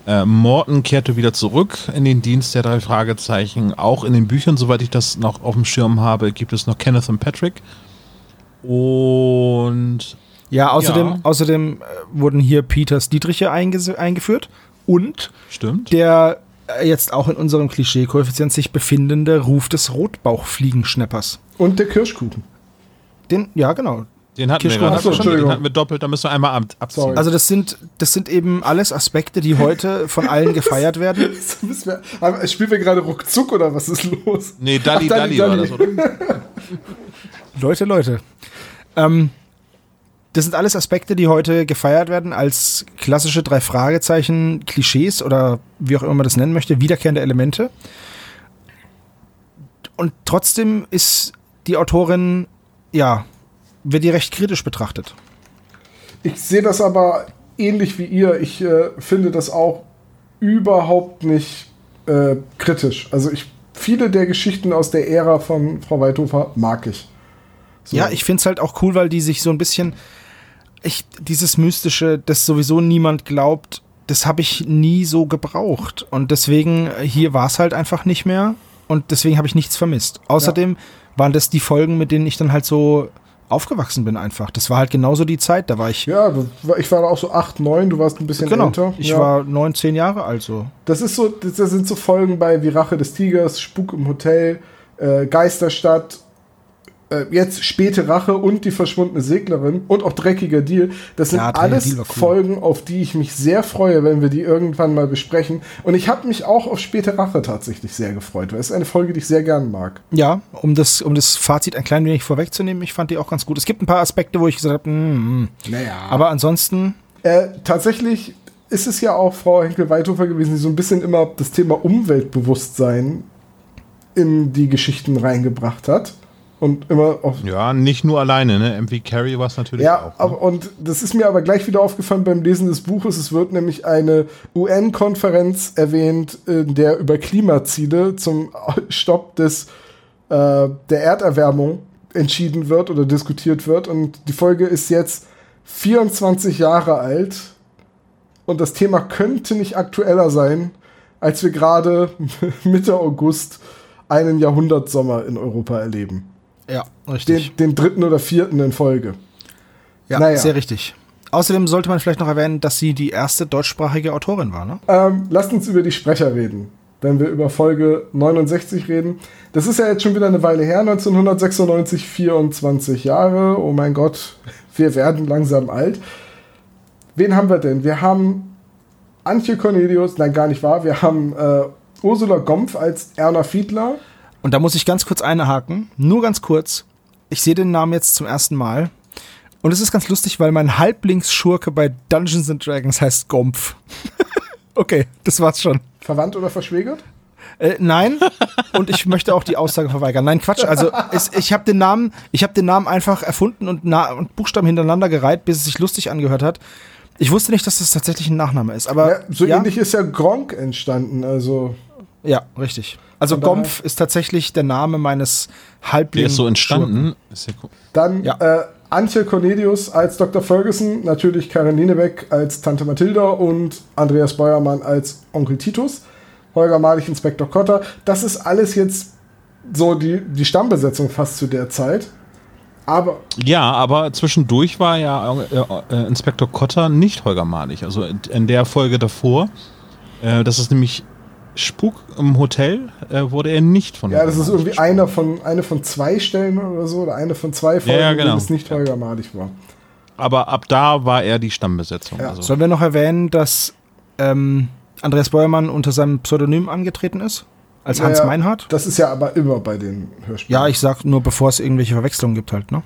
Äh, Morton kehrte wieder zurück in den Dienst der drei Fragezeichen. Auch in den Büchern, soweit ich das noch auf dem Schirm habe, gibt es noch Kenneth und Patrick. Und Ja, außerdem, Ja. außerdem äh, wurden hier Peters Dietriche eingeführt und stimmt. der jetzt auch in unserem Klischee-Koeffizient sich befindende Ruf des Rotbauchfliegenschneppers. Und der Kirschkuchen. Den, ja, genau. Den hatten wir du schon. Den hatten wir doppelt, da müssen wir einmal ab, abziehen. Sorry. Also das sind, das sind eben alles Aspekte, die heute von allen gefeiert werden. *laughs* Wir- Spielen wir gerade ruckzuck oder was ist los? nee, Dalli Ach, Dalli, Dalli war Dalli. das, oder? *laughs* Leute, Leute. Ähm, das sind alles Aspekte, die heute gefeiert werden als klassische drei Fragezeichen, Klischees oder wie auch immer man das nennen möchte, wiederkehrende Elemente. Und trotzdem ist die Autorin, ja, wird die recht kritisch betrachtet. Ich sehe das aber ähnlich wie ihr. Ich äh, finde das auch überhaupt nicht äh, kritisch. Also ich viele der Geschichten aus der Ära von Frau Weidhofer mag ich. So. Ja, ich finde es halt auch cool, weil die sich so ein bisschen, ich, dieses Mystische, das sowieso niemand glaubt, das habe ich nie so gebraucht. Und deswegen, äh, hier war es halt einfach nicht mehr. Und deswegen habe ich nichts vermisst. Außerdem waren das die Folgen, mit denen ich dann halt so aufgewachsen bin einfach. Das war halt genauso die Zeit. Da war ich. Ja, ich war auch so 8, 9, du warst ein bisschen genau. älter. Ich ja. war neun, zehn Jahre alt so. Das ist so, das das sind so Folgen bei wie Rache des Tigers, Spuk im Hotel, äh, Geisterstadt, äh, jetzt späte Rache und die verschwundene Seglerin und auch dreckiger Deal. Das sind Ja, alles cool. Folgen, auf die ich mich sehr freue, wenn wir die irgendwann mal besprechen. Und ich habe mich auch auf späte Rache tatsächlich sehr gefreut, weil es ist eine Folge, die ich sehr gern mag. Ja, um das, um das Fazit ein klein wenig vorwegzunehmen, ich fand die auch ganz gut. Es gibt ein paar Aspekte, wo ich gesagt habe, mm, mm. Naja. aber ansonsten, Äh, tatsächlich ist es ja auch Frau Henkel-Weithofer gewesen, die so ein bisschen immer das Thema Umweltbewusstsein in die Geschichten reingebracht hat. Und immer auf. Ja, nicht nur alleine, ne? MV Carey war es natürlich Ja, auch. Ne? aber, und das ist mir aber gleich wieder aufgefallen beim Lesen des Buches. Es wird nämlich eine UN-Konferenz erwähnt, in der über Klimaziele zum Stopp des, äh, der Erderwärmung entschieden wird oder diskutiert wird. Und die Folge ist jetzt 24 Jahre alt. Und das Thema könnte nicht aktueller sein, als wir gerade *laughs* Mitte August einen Jahrhundertsommer in Europa erleben. Ja, Den, richtig. den dritten oder vierten in Folge. ja, naja. sehr richtig. Außerdem sollte man vielleicht noch erwähnen, dass sie die erste deutschsprachige Autorin war, ne? Ähm, lasst uns über die Sprecher reden, wenn wir über Folge 69 reden. Das ist ja jetzt schon wieder eine Weile her, 1996, 24 Jahre. Oh mein Gott, wir werden langsam alt. Wen haben wir denn? Wir haben Antje Cornelius, nein, gar nicht wahr. Wir haben äh, Ursula Gompf als Erna Fiedler. Und da muss ich ganz kurz einhaken, nur ganz kurz. Ich sehe den Namen jetzt zum ersten Mal. Und es ist ganz lustig, weil mein Halblingsschurke bei Dungeons and Dragons heißt Gompf. *laughs* okay, das war's schon. Verwandt oder verschwägert? Äh, nein, und ich möchte auch die Aussage verweigern. Nein, Quatsch. Also es, ich habe den Namen, ich habe den Namen einfach erfunden und, na und Buchstaben hintereinander gereiht, bis es sich lustig angehört hat. Ich wusste nicht, dass das tatsächlich ein Nachname ist, aber Ja, so ja, ähnlich ist ja Gronk entstanden. Also ja, richtig. Also Gompf ist tatsächlich der Name meines Halblings. Der ist so entstanden. Ist ja cool. Dann Ja. äh, Antje Cornelius als Dr. Ferguson, natürlich Karin Lienebeck als Tante Mathilda und Andreas Beuermann als Onkel Titus, Holger Malich, Inspektor Kotter. Das ist alles jetzt so die, die Stammbesetzung fast zu der Zeit. Aber Ja, aber zwischendurch war ja äh, äh, Inspektor Kotter nicht Holger Malig. Also in, in der Folge davor, äh, das ist nämlich Spuk im Hotel, äh, wurde er nicht von ja, das ist irgendwie einer von, eine von zwei Stellen oder so, oder eine von zwei Folgen, ja, in genau. denen es nicht Holger Malich war. Aber ab da war er die Stammbesetzung. Ja. Also. Sollen wir noch erwähnen, dass ähm, Andreas Beuermann unter seinem Pseudonym angetreten ist? Als Hans Naja, Meinhardt? Das ist ja aber immer bei den Hörspielen. Ja, ich sag nur, bevor es irgendwelche Verwechslungen gibt halt, ne?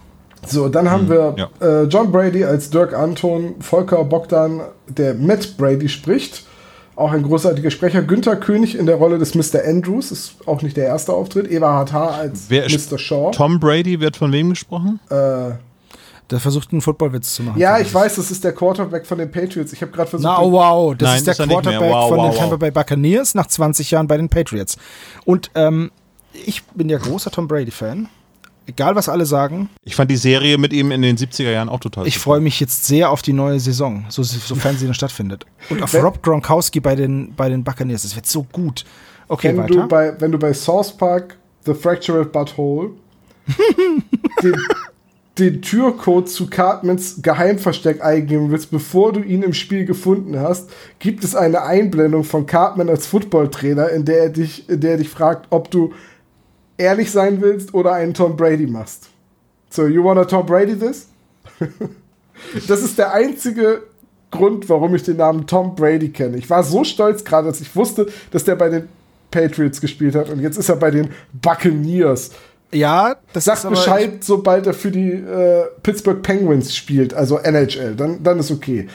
So, dann haben wir ja. äh, John Brady als Dirk Anton, Volker Bogdan, der Matt Brady spricht. Auch ein großartiger Sprecher. Günther König in der Rolle des Mr. Andrews, ist auch nicht der erste Auftritt. Eberhard H. als Wer Mr. Shaw. Tom Brady wird von wem gesprochen? Äh, Der versucht einen Footballwitz zu machen. ja, ich weiß, das ist der Quarterback von den Patriots. Ich habe gerade versucht. Na, oh, wow, das Nein, ist der er mehr. Quarterback Wow, von wow, den. Tampa Bay Buccaneers nach 20 Jahren bei den Patriots. Und ähm, ich bin ja großer Tom Brady-Fan. Egal, was alle sagen, Ich fand die Serie mit ihm in den 70er Jahren auch total ich freue mich jetzt sehr auf die neue Saison, so, sofern sie dann stattfindet. Und auf Wenn- Rob Gronkowski bei den, bei den Buccaneers. Das wird so gut. Okay, wenn, weiter. du bei, wenn du bei Source Park The Fractured Butthole *laughs* den, den Türcode zu Cartmans Geheimversteck eingeben willst, bevor du ihn im Spiel gefunden hast, gibt es eine Einblendung von Cartman als Footballtrainer, in der er dich, in der er dich fragt, ob du ehrlich sein willst oder einen Tom Brady machst. So, you wanna Tom Brady this? *laughs* das ist der einzige Grund, warum ich den Namen Tom Brady kenne. Ich war so stolz gerade, dass ich wusste, dass der bei den Patriots gespielt hat und jetzt ist er bei den Buccaneers. ja, das Sag ist aber- Bescheid, sobald er für die äh, Pittsburgh Penguins spielt, also NHL, dann, dann ist okay.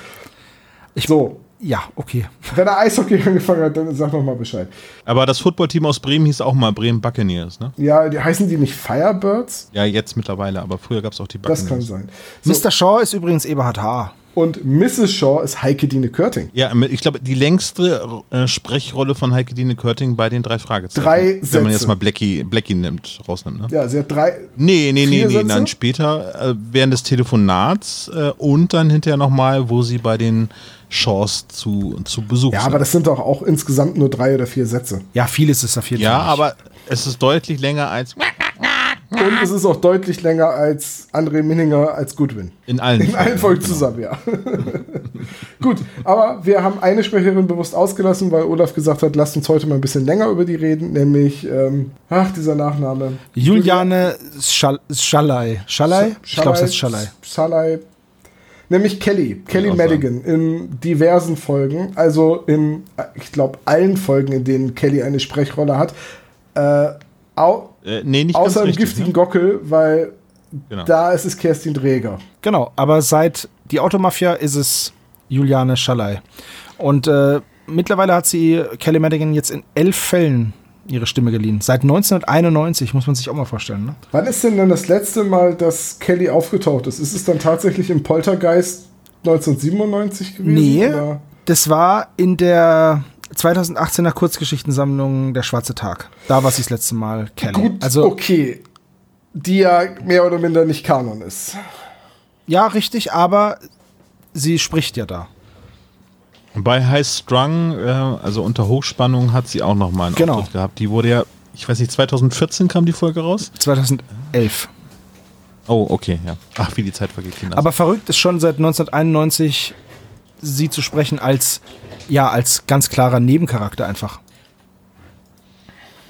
so, Ja, okay. wenn er Eishockey *laughs* angefangen hat, dann sag noch mal Bescheid. Aber das Footballteam aus Bremen hieß auch mal Bremen Buccaneers, ne? Ja, die, heißen die nicht Firebirds? Ja, jetzt mittlerweile, aber früher gab es auch die Das Buccaneers. kann sein. So, Mr. Shaw ist übrigens Eberhard H. Und Mrs. Shaw ist Heike Dine Körting. Ja, ich glaube, die längste äh, Sprechrolle von Heike Dine Körting bei den drei Fragezeichen. Drei Wenn man Sätze. jetzt mal Blackie, Blackie nimmt, rausnimmt, ne? Ja, sie hat drei. Nee, nee, nee, nee, Sätze? nein, später, äh, während des Telefonats äh, und dann hinterher nochmal, wo sie bei den Shaws zu, zu Besuch Ja, sind. aber das sind doch auch insgesamt nur drei oder vier Sätze. Ja, viel ist es auf jeden ja, aber es ist deutlich länger als Und es ist auch deutlich länger als André Minninger als Goodwin. in allen In allen Folgen zusammen, ja. *laughs* Gut, aber wir haben eine Sprecherin bewusst ausgelassen, weil Olaf gesagt hat, lasst uns heute mal ein bisschen länger über die reden, nämlich, ähm, ach, dieser Nachname. Juliane Schal Schalay. Schalay? Ich glaube, es heißt Schalay. Schalay. Nämlich Kelly, Kelly Madigan in diversen Folgen, also in, ich glaube, allen Folgen, in denen Kelly eine Sprechrolle hat. Äh, au, Äh, nee, nicht außer im richtig, giftigen ne? Gockel, weil Genau. da ist es Kerstin Dräger. Genau, aber seit die Automafia ist es Juliane Schalay. Und äh, mittlerweile hat sie Kelly Madigan jetzt in elf Fällen ihre Stimme geliehen. Seit 1991, muss man sich auch mal vorstellen. Ne? Wann ist denn dann das letzte Mal, dass Kelly aufgetaucht ist? Ist es dann tatsächlich im Poltergeist 1997 gewesen? Nee, oder? das war in der 2018er Kurzgeschichtensammlung Der Schwarze Tag. Da war sie das letzte Mal Kelly. Gut, also, okay. Die ja mehr oder minder nicht Kanon ist. ja, richtig, aber sie spricht ja da. Bei High Strung, äh, also unter Hochspannung, hat sie auch nochmal einen Genau. Auftritt gehabt. Die wurde ja, ich weiß nicht, 2014 kam die Folge raus? 2011. Oh, okay, ja. Ach, wie die Zeit vergeht. Kinder. Aber verrückt ist schon seit 1991 sie zu sprechen als ja als ganz klarer Nebencharakter einfach.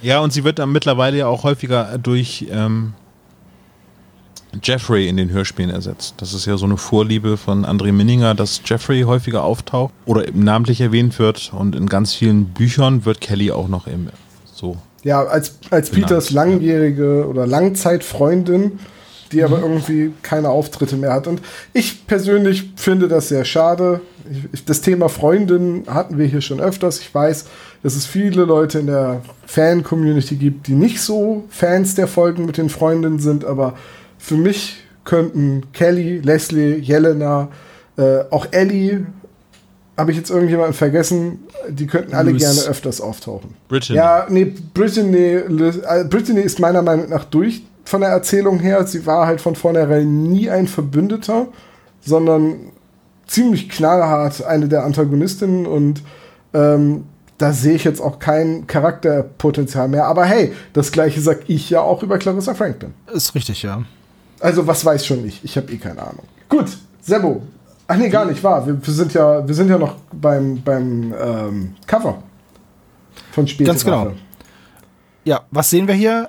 Ja, und sie wird dann mittlerweile ja auch häufiger durch ähm, Jeffrey in den Hörspielen ersetzt. Das ist ja so eine Vorliebe von André Minninger, dass Jeffrey häufiger auftaucht oder eben namentlich erwähnt wird. Und in ganz vielen Büchern wird Kelly auch noch eben so. Ja, als, als Peters langjährige oder Langzeitfreundin, die Mhm. aber irgendwie keine Auftritte mehr hat. Und ich persönlich finde das sehr schade. Ich, das Thema Freundin hatten wir hier schon öfters. Ich weiß, dass es viele Leute in der Fan-Community gibt, die nicht so Fans der Folgen mit den Freundinnen sind, aber für mich könnten Kelly, Leslie, Jelena, äh, auch Ellie, habe ich jetzt irgendjemanden vergessen, die könnten alle Luis. gerne öfters auftauchen. Brittany. Ja, nee, Brittany, äh, Brittany ist meiner Meinung nach durch von der Erzählung her. Sie war halt von vornherein nie ein Verbündeter, sondern ziemlich knallhart eine der Antagonistinnen und ähm, da sehe ich jetzt auch kein Charakterpotenzial mehr. Aber hey, das gleiche sag ich ja auch über Clarissa Franklin. Ist richtig, ja. Also was weiß schon ich? Ich habe eh keine Ahnung. Gut, Sebo. Ach nee, gar nicht wahr. Wir, wir, sind, ja, wir sind ja noch beim, beim ähm, Cover von Späte Ganz genau. Ja, was sehen wir hier?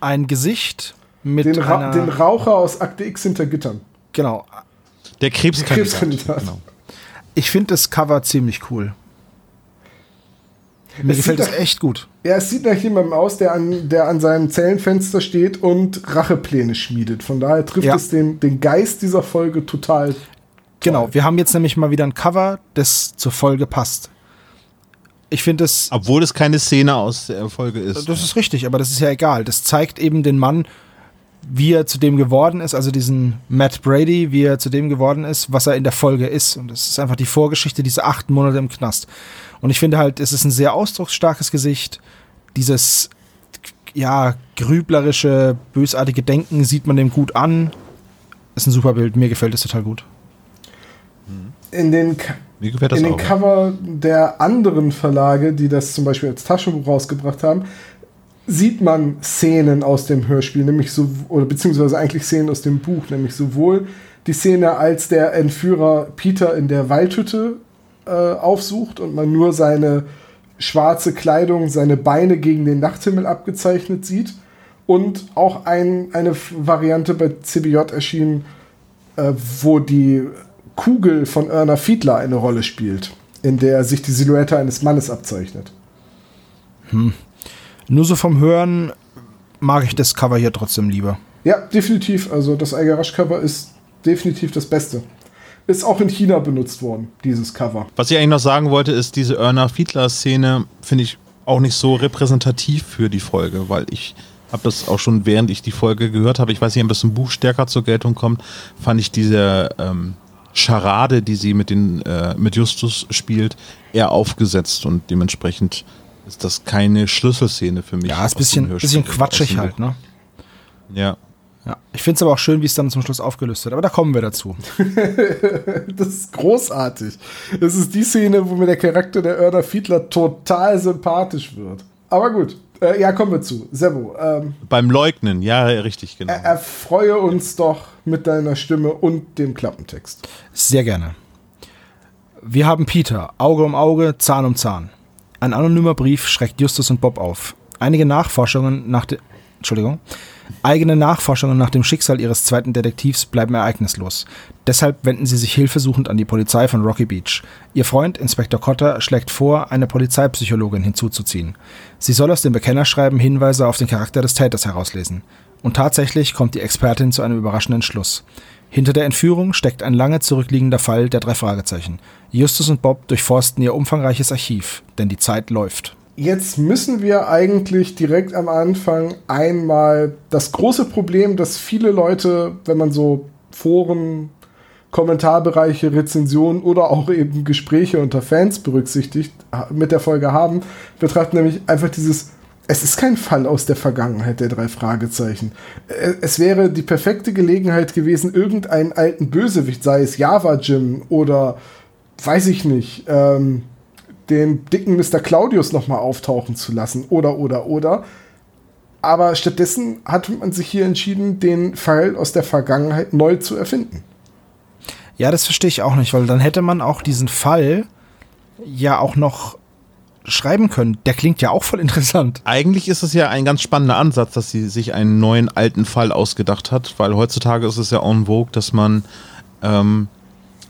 Ein Gesicht mit Den, Ra einer, den Raucher aus Akte X hinter Gittern. genau. Der Krebskandidat. Krebskandidat. Genau. Ich finde das Cover ziemlich cool. Mir Es gefällt es echt gut. Ja, es sieht nach jemandem aus, der an, der an seinem Zellenfenster steht und Rachepläne schmiedet. Von daher trifft Ja. es den, den Geist dieser Folge total. Genau, wir haben jetzt nämlich mal wieder ein Cover, das zur Folge passt. Ich finde es, Obwohl es keine Szene aus der Folge ist. das ist richtig, aber das ist ja egal. Das zeigt eben den Mann, wie er zu dem geworden ist, also diesen Matt Brady, wie er zu dem geworden ist, was er in der Folge ist. Und das ist einfach die Vorgeschichte dieser acht Monate im Knast. Und ich finde halt, es ist ein sehr ausdrucksstarkes Gesicht. Dieses, ja, grüblerische, bösartige Denken sieht man dem gut an. Ist ein super Bild. Mir gefällt es total gut. In den, Ka- Mir gefällt das in den auch. Cover der anderen Verlage, die das zum Beispiel als Taschenbuch rausgebracht haben, sieht man Szenen aus dem Hörspiel, nämlich so, oder beziehungsweise eigentlich Szenen aus dem Buch, nämlich sowohl die Szene, als der Entführer Peter in der Waldhütte äh, aufsucht und man nur seine schwarze Kleidung, seine Beine gegen den Nachthimmel abgezeichnet sieht. Und auch ein, eine Variante bei CBJ erschien, äh, wo die Kugel von Erna Fiedler eine Rolle spielt, in der sich die Silhouette eines Mannes abzeichnet. Nur so vom Hören mag ich das Cover hier trotzdem lieber. Ja, definitiv. Also das Algarasch-Cover ist definitiv das Beste. Ist auch in China benutzt worden, dieses Cover. Was ich eigentlich noch sagen wollte, ist diese Erna Fiedler-Szene, finde ich auch nicht so repräsentativ für die Folge, weil ich habe das auch schon während ich die Folge gehört habe, ich weiß nicht, ob das im Buch stärker zur Geltung kommt, fand ich diese ähm, Charade, die sie mit, den, äh, mit Justus spielt, eher aufgesetzt und dementsprechend ist das keine Schlüsselszene für mich. Ja, ist ein bisschen, bisschen quatschig halt, ne? Ja. Ja, ich finde es aber auch schön, wie es dann zum Schluss aufgelöst wird. Aber da kommen wir dazu. *laughs* das ist großartig. Das ist die Szene, wo mir der Charakter der Erda Fiedler total sympathisch wird. Aber gut, äh, ja, kommen wir zu. Servo. Ähm, Beim Leugnen, ja, richtig, genau. er- erfreue uns doch mit deiner Stimme und dem Klappentext. Sehr gerne. Wir haben Peter, Auge um Auge, Zahn um Zahn. Ein anonymer Brief schreckt Justus und Bob auf. Einige Nachforschungen nach de Entschuldigung. Eigene Nachforschungen nach dem Schicksal ihres zweiten Detektivs bleiben ereignislos. Deshalb wenden sie sich hilfesuchend an die Polizei von Rocky Beach. Ihr Freund, Inspektor Cotter, schlägt vor, eine Polizeipsychologin hinzuzuziehen. Sie soll aus dem Bekennerschreiben Hinweise auf den Charakter des Täters herauslesen. Und tatsächlich kommt die Expertin zu einem überraschenden Schluss. Hinter der Entführung steckt ein lange zurückliegender Fall der drei Fragezeichen. Justus und Bob durchforsten ihr umfangreiches Archiv, denn die Zeit läuft. Jetzt müssen wir eigentlich direkt am Anfang einmal das große Problem, das viele Leute, wenn man so Foren, Kommentarbereiche, Rezensionen oder auch eben Gespräche unter Fans berücksichtigt, mit der Folge haben, betrachten nämlich einfach dieses, es ist kein Fall aus der Vergangenheit der drei Fragezeichen. Äh, Es wäre die perfekte Gelegenheit gewesen, irgendeinen alten Bösewicht, sei es Java Jim oder weiß ich nicht, ähm, den dicken Mr. Claudius nochmal auftauchen zu lassen oder oder oder. Aber stattdessen hat man sich hier entschieden, den Fall aus der Vergangenheit neu zu erfinden. Ja, das verstehe ich auch nicht, weil dann hätte man auch diesen Fall ja auch noch schreiben können. Der klingt ja auch voll interessant. Eigentlich ist es ja ein ganz spannender Ansatz, dass sie sich einen neuen alten Fall ausgedacht hat, weil heutzutage ist es ja en vogue, dass man ähm,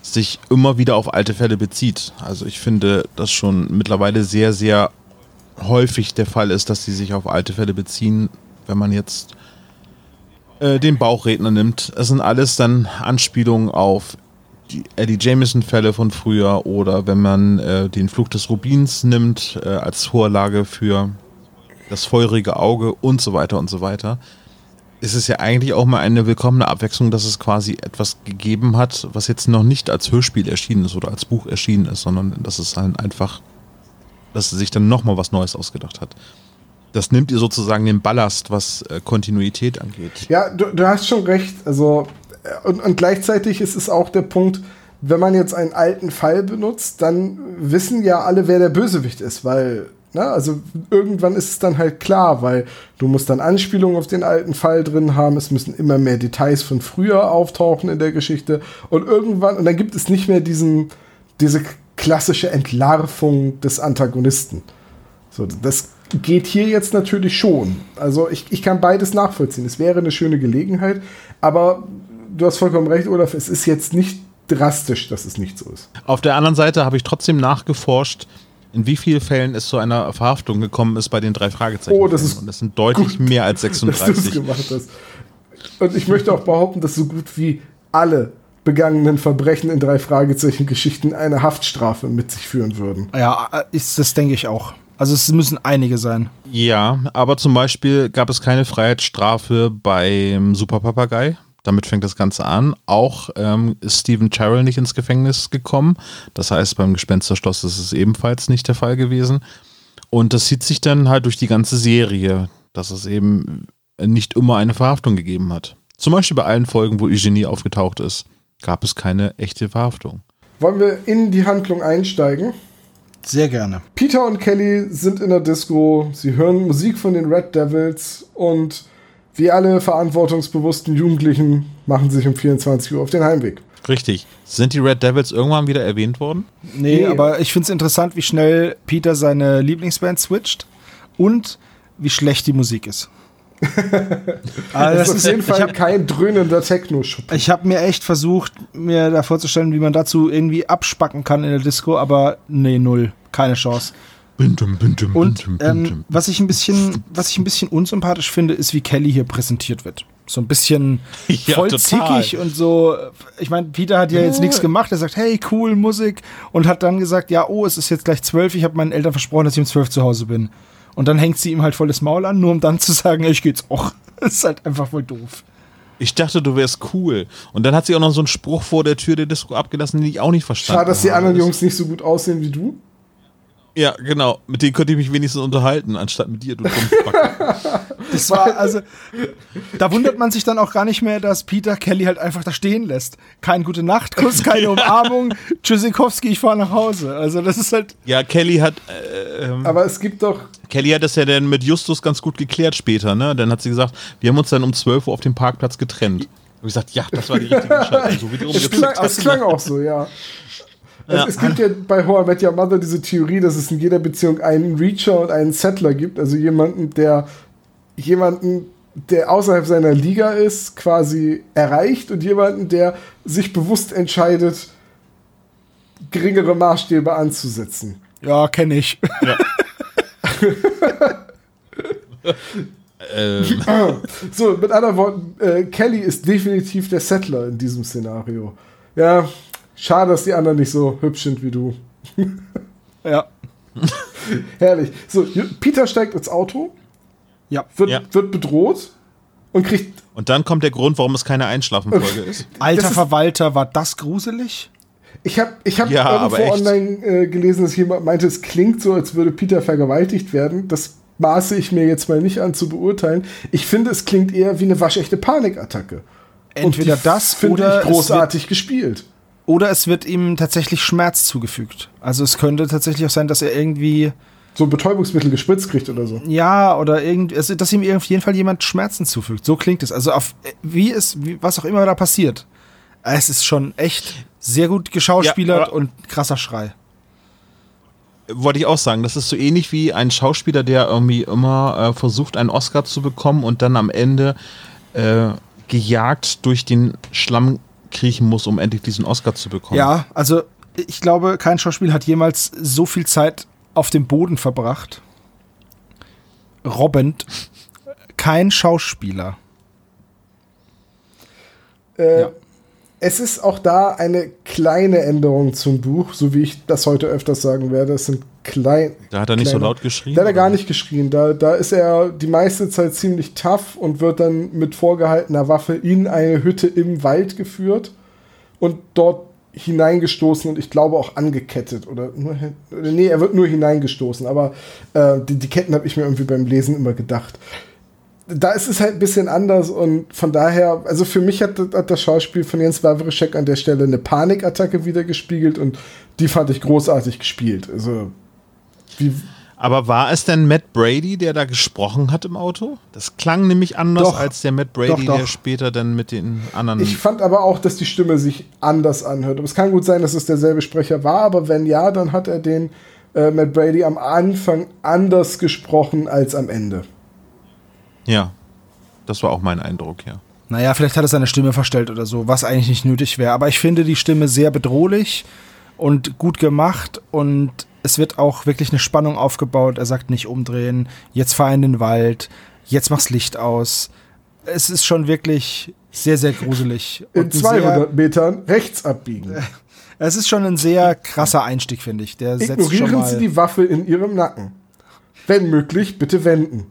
sich immer wieder auf alte Fälle bezieht. Also ich finde, dass schon mittlerweile sehr, sehr häufig der Fall ist, dass sie sich auf alte Fälle beziehen, wenn man jetzt äh, den Bauchredner nimmt. Es sind alles dann Anspielungen auf die Eddie Jameson-Fälle von früher oder wenn man äh, den Flug des Rubins nimmt äh, als Vorlage für das feurige Auge und so weiter und so weiter, ist es ja eigentlich auch mal eine willkommene Abwechslung, dass es quasi etwas gegeben hat, was jetzt noch nicht als Hörspiel erschienen ist oder als Buch erschienen ist, sondern dass es halt einfach, dass sie sich dann nochmal was Neues ausgedacht hat. Das nimmt ihr sozusagen den Ballast, was äh, Kontinuität angeht. Ja, du, du hast schon recht. Also, und, und gleichzeitig ist es auch der Punkt, wenn man jetzt einen alten Fall benutzt, dann wissen ja alle, wer der Bösewicht ist, weil, na, also irgendwann ist es dann halt klar, weil du musst dann Anspielungen auf den alten Fall drin haben, es müssen immer mehr Details von früher auftauchen in der Geschichte und irgendwann, und dann gibt es nicht mehr diesen, diese klassische Entlarvung des Antagonisten. So, das geht hier jetzt natürlich schon. Also ich, ich kann beides nachvollziehen. Es wäre eine schöne Gelegenheit, aber du hast vollkommen recht, Olaf, es ist jetzt nicht drastisch, dass es nicht so ist. Auf der anderen Seite habe ich trotzdem nachgeforscht, in wie vielen Fällen es zu einer Verhaftung gekommen ist bei den drei Fragezeichen. Oh, das ist Und das sind deutlich mehr als *laughs* Dass du es 36. gemacht hast. Und ich möchte auch behaupten, dass so gut wie alle begangenen Verbrechen in drei Fragezeichen Geschichten eine Haftstrafe mit sich führen würden. Ja, äh, ist, das denke ich auch. Also es müssen einige sein. Ja, aber zum Beispiel gab es keine Freiheitsstrafe beim Super Papagei. Damit fängt das Ganze an. Auch ähm, ist Stephen Terrell nicht ins Gefängnis gekommen. Das heißt, beim Gespensterschloss ist es ebenfalls nicht der Fall gewesen. Und das zieht sich dann halt durch die ganze Serie, dass es eben nicht immer eine Verhaftung gegeben hat. Zum Beispiel bei allen Folgen, wo Eugenie aufgetaucht ist, gab es keine echte Verhaftung. Wollen wir in die Handlung einsteigen? Sehr gerne. Peter und Kelly sind in der Disco, sie hören Musik von den Red Devils und wie alle verantwortungsbewussten Jugendlichen machen sich um 24 Uhr auf den Heimweg. Richtig. Sind die Red Devils irgendwann wieder erwähnt worden? Nee, Nee. aber ich finde es interessant, wie schnell Peter seine Lieblingsband switcht und wie schlecht die Musik ist. *laughs* also Das ist auf jeden ich Fall habe kein dröhnender Techno-Schuppen. ich hab mir echt versucht, mir da vorzustellen, wie man dazu irgendwie abspacken kann in der Disco, aber nee, null. Keine Chance. Bündum, bündum, Und bündum, ähm, was ich ein bisschen, was ich ein bisschen unsympathisch finde, ist, wie Kelly hier präsentiert wird. So ein bisschen *laughs* Ja, voll total. zickig und so. Ich meine, Peter hat ja jetzt nichts gemacht. Er sagt, hey, cool, Musik. Und hat dann gesagt, ja, oh, es ist jetzt gleich zwölf. Ich habe meinen Eltern versprochen, dass ich um zwölf zu Hause bin. Und dann hängt sie ihm halt volles Maul an, nur um dann zu sagen, ich geht's auch. *laughs* Das ist halt einfach voll doof. Ich dachte, du wärst cool. Und dann hat sie auch noch so einen Spruch vor der Tür der Disco abgelassen, den ich auch nicht verstanden Schade, dass die habe. anderen Jungs nicht so gut aussehen wie du. Ja, genau. Mit denen könnte ich mich wenigstens unterhalten, anstatt mit dir, du. *laughs* Das war, also, da wundert man sich dann auch gar nicht mehr, dass Peter Kelly halt einfach da stehen lässt. Kein gute Nachtkuss, keine *laughs* Umarmung. Tschüssikowski, ich fahr nach Hause. Also, das ist halt, ja, Kelly hat, äh, ähm, Aber es gibt doch. Kelly hat das ja dann mit Justus ganz gut geklärt später, ne? Dann hat sie gesagt, wir haben uns dann um 12 Uhr auf dem Parkplatz getrennt. Und ich gesagt, ja, das war die richtige Entscheidung. So wie du Es umgezickt klang, hast. klang auch so, ja. Ja. Es, es gibt ja bei How I Met Your Mother diese Theorie, dass es in jeder Beziehung einen Reacher und einen Settler gibt. Also jemanden, der jemanden, der außerhalb seiner Liga ist, quasi erreicht und jemanden, der sich bewusst entscheidet, geringere Maßstäbe anzusetzen. ja, kenne ich. *laughs* Ähm, *laughs* So, mit anderen Worten, äh, Kelly ist definitiv der Settler in diesem Szenario. Ja, schade, dass die anderen nicht so hübsch sind wie du. *laughs* Ja. *laughs* Herrlich. So, Peter steigt ins Auto, Ja. wird, Ja. wird bedroht und kriegt. und dann kommt der Grund, warum es keine Einschlafenfolge *laughs* ist. Alter ist- Verwalter, war das gruselig? Ich habe ich hab Ja, irgendwo online äh, gelesen, dass jemand meinte, es klingt so, als würde Peter vergewaltigt werden. Das maße ich mir jetzt mal nicht an zu beurteilen. Ich finde, es klingt eher wie eine waschechte Panikattacke. Entweder die das finde oder ich großartig gespielt. Oder es wird ihm tatsächlich Schmerz zugefügt. Also es könnte tatsächlich auch sein, dass er irgendwie, So ein Betäubungsmittel gespritzt kriegt oder so. ja, oder irgendwie, also dass ihm auf jeden Fall jemand Schmerzen zufügt. So klingt es. Also auf wie es, wie, was auch immer da passiert. Es ist schon echt sehr gut geschauspielert Ja, und krasser Schrei. Wollte ich auch sagen, das ist so ähnlich wie ein Schauspieler, der irgendwie immer äh, versucht, einen Oscar zu bekommen und dann am Ende äh, gejagt durch den Schlamm kriechen muss, um endlich diesen Oscar zu bekommen. Ja, also ich glaube, kein Schauspieler hat jemals so viel Zeit auf dem Boden verbracht. Robbend. Kein Schauspieler. Äh, Ja. Es ist auch da eine kleine Änderung zum Buch, so wie ich das heute öfters sagen werde. Es sind klein. Da hat er nicht so kleine- laut geschrien. Da hat er gar nicht geschrien. Da, da ist er die meiste Zeit ziemlich tough und wird dann mit vorgehaltener Waffe in eine Hütte im Wald geführt und dort hineingestoßen und ich glaube auch angekettet oder nur, nee, er wird nur hineingestoßen, aber äh, die, die Ketten habe ich mir irgendwie beim Lesen immer gedacht. Da ist es halt ein bisschen anders und von daher, also für mich hat, hat das Schauspiel von Jens Wawrischek an der Stelle eine Panikattacke wieder gespiegelt und die fand ich großartig gespielt. Also wie, Aber war es denn Matt Brady, der da gesprochen hat im Auto? Das klang nämlich anders Doch. als der Matt Brady, Doch, doch. der später dann mit den anderen. Ich fand aber auch, dass die Stimme sich anders anhört. Aber es kann gut sein, dass es derselbe Sprecher war, aber wenn ja, dann hat er den äh, Matt Brady am Anfang anders gesprochen als am Ende. ja, das war auch mein Eindruck, ja. Naja, vielleicht hat er seine Stimme verstellt oder so, was eigentlich nicht nötig wäre. Aber ich finde die Stimme sehr bedrohlich und gut gemacht und es wird auch wirklich eine Spannung aufgebaut. Er sagt nicht umdrehen, jetzt fahr in den Wald, jetzt mach's Licht aus. Es ist schon wirklich sehr, sehr gruselig. In Und ein 200 Metern rechts abbiegen. Sehr, *laughs* es ist schon ein sehr krasser Einstieg, finde ich. Der setzt schon Ignorieren mal, Sie die Waffe in Ihrem Nacken. Wenn möglich, bitte wenden.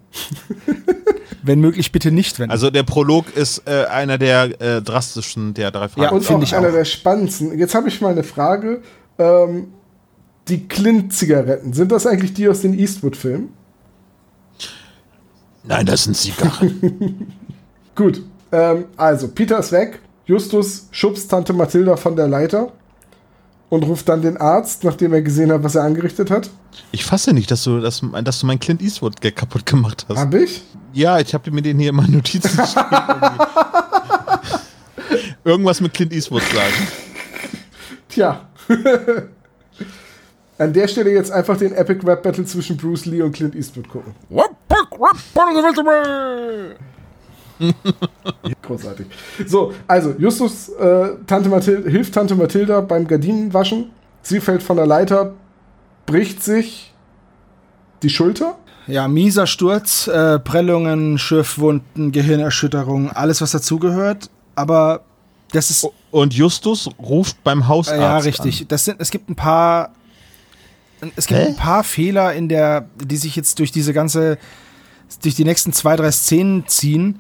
*laughs* wenn möglich, bitte nicht wenden. Also der Prolog ist äh, einer der äh, drastischen der drei Fragen. Ja, Und finde auch ich einer auch. der spannendsten. Jetzt habe ich mal eine Frage. Ähm, die Clint-Zigaretten, sind das eigentlich die aus den Eastwood-Filmen? Nein, das sind Zigarren. *laughs* Gut, ähm, also Peter ist weg. Justus schubst Tante Mathilda von der Leiter und ruft dann den Arzt, nachdem er gesehen hat, was er angerichtet hat. Ich fasse nicht, dass du, dass, dass du mein Clint Eastwood Gag kaputt gemacht hast. Hab ich? Ja, ich habe mir den hier in meinen Notizen *laughs* stehen. irgendwie. Irgendwas mit Clint Eastwood sagen. Tja. *laughs* An der Stelle jetzt einfach den Epic Rap Battle zwischen Bruce Lee und Clint Eastwood gucken. *laughs* Großartig. So, also Justus äh, Tante Mathilda, hilft Tante Mathilda beim Gardinenwaschen. Sie fällt von der Leiter, bricht sich die Schulter. Ja, mieser Sturz, äh, Prellungen, Schürfwunden, Gehirnerschütterung, alles was dazugehört. Aber das ist Und Justus ruft beim Hausarzt. äh, ja richtig. Das sind, es gibt ein paar, es gibt Hä? ein paar Fehler in der, die sich jetzt durch diese ganze, durch die nächsten zwei drei Szenen ziehen.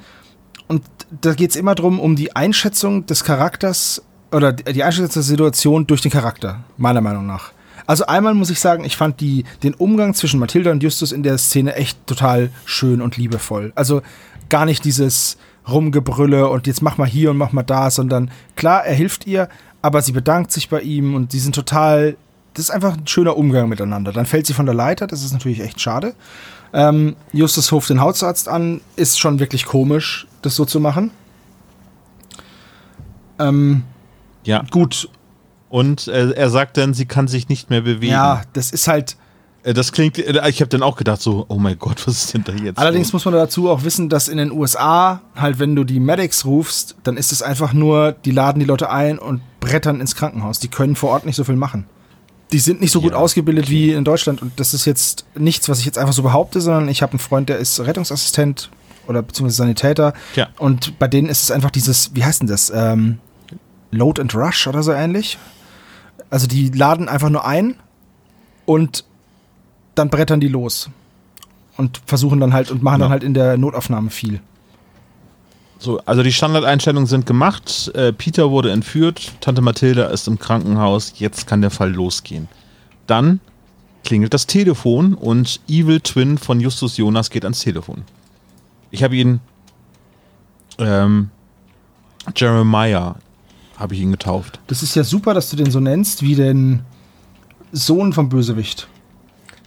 und da geht es immer drum um die Einschätzung des Charakters oder die Einschätzung der Situation durch den Charakter, meiner Meinung nach. Also einmal muss ich sagen, ich fand die, den Umgang zwischen Mathilda und Justus in der Szene echt total schön und liebevoll. Also gar nicht dieses Rumgebrülle und jetzt mach mal hier und mach mal da, sondern klar, er hilft ihr, aber sie bedankt sich bei ihm und die sind total, das ist einfach ein schöner Umgang miteinander. Dann fällt sie von der Leiter, das ist natürlich echt schade. Ähm, Justus ruft den Hausarzt an, ist schon wirklich komisch, das so zu machen. Ähm, Ja. gut, Und äh, er sagt dann, sie kann sich nicht mehr bewegen. ja, das ist halt, Äh, Das klingt, äh, ich habe dann auch gedacht so, oh mein Gott, was ist denn da jetzt? Allerdings muss man dazu auch wissen, dass in den USA halt, wenn du die Medics rufst, dann ist es einfach nur, die laden die Leute ein und brettern ins Krankenhaus. Die können vor Ort nicht so viel machen. Die sind nicht so gut Ja, ausgebildet wie in Deutschland und das ist jetzt nichts, was ich jetzt einfach so behaupte, sondern ich habe einen Freund, der ist Rettungsassistent oder beziehungsweise Sanitäter Ja. und bei denen ist es einfach dieses, wie heißt denn das, ähm, Load and Rush oder so ähnlich. Also die laden einfach nur ein und dann brettern die los und versuchen dann halt und machen dann Ja. halt in der Notaufnahme viel. So, also die Standardeinstellungen sind gemacht. Äh, Peter wurde entführt. Tante Mathilda ist im Krankenhaus. Jetzt kann der Fall losgehen. Dann klingelt das Telefon und Evil Twin von Justus Jonas geht ans Telefon. Ich habe ihn ähm, Jeremiah habe ich ihn getauft. Das ist ja super, dass du den so nennst wie den Sohn vom Bösewicht.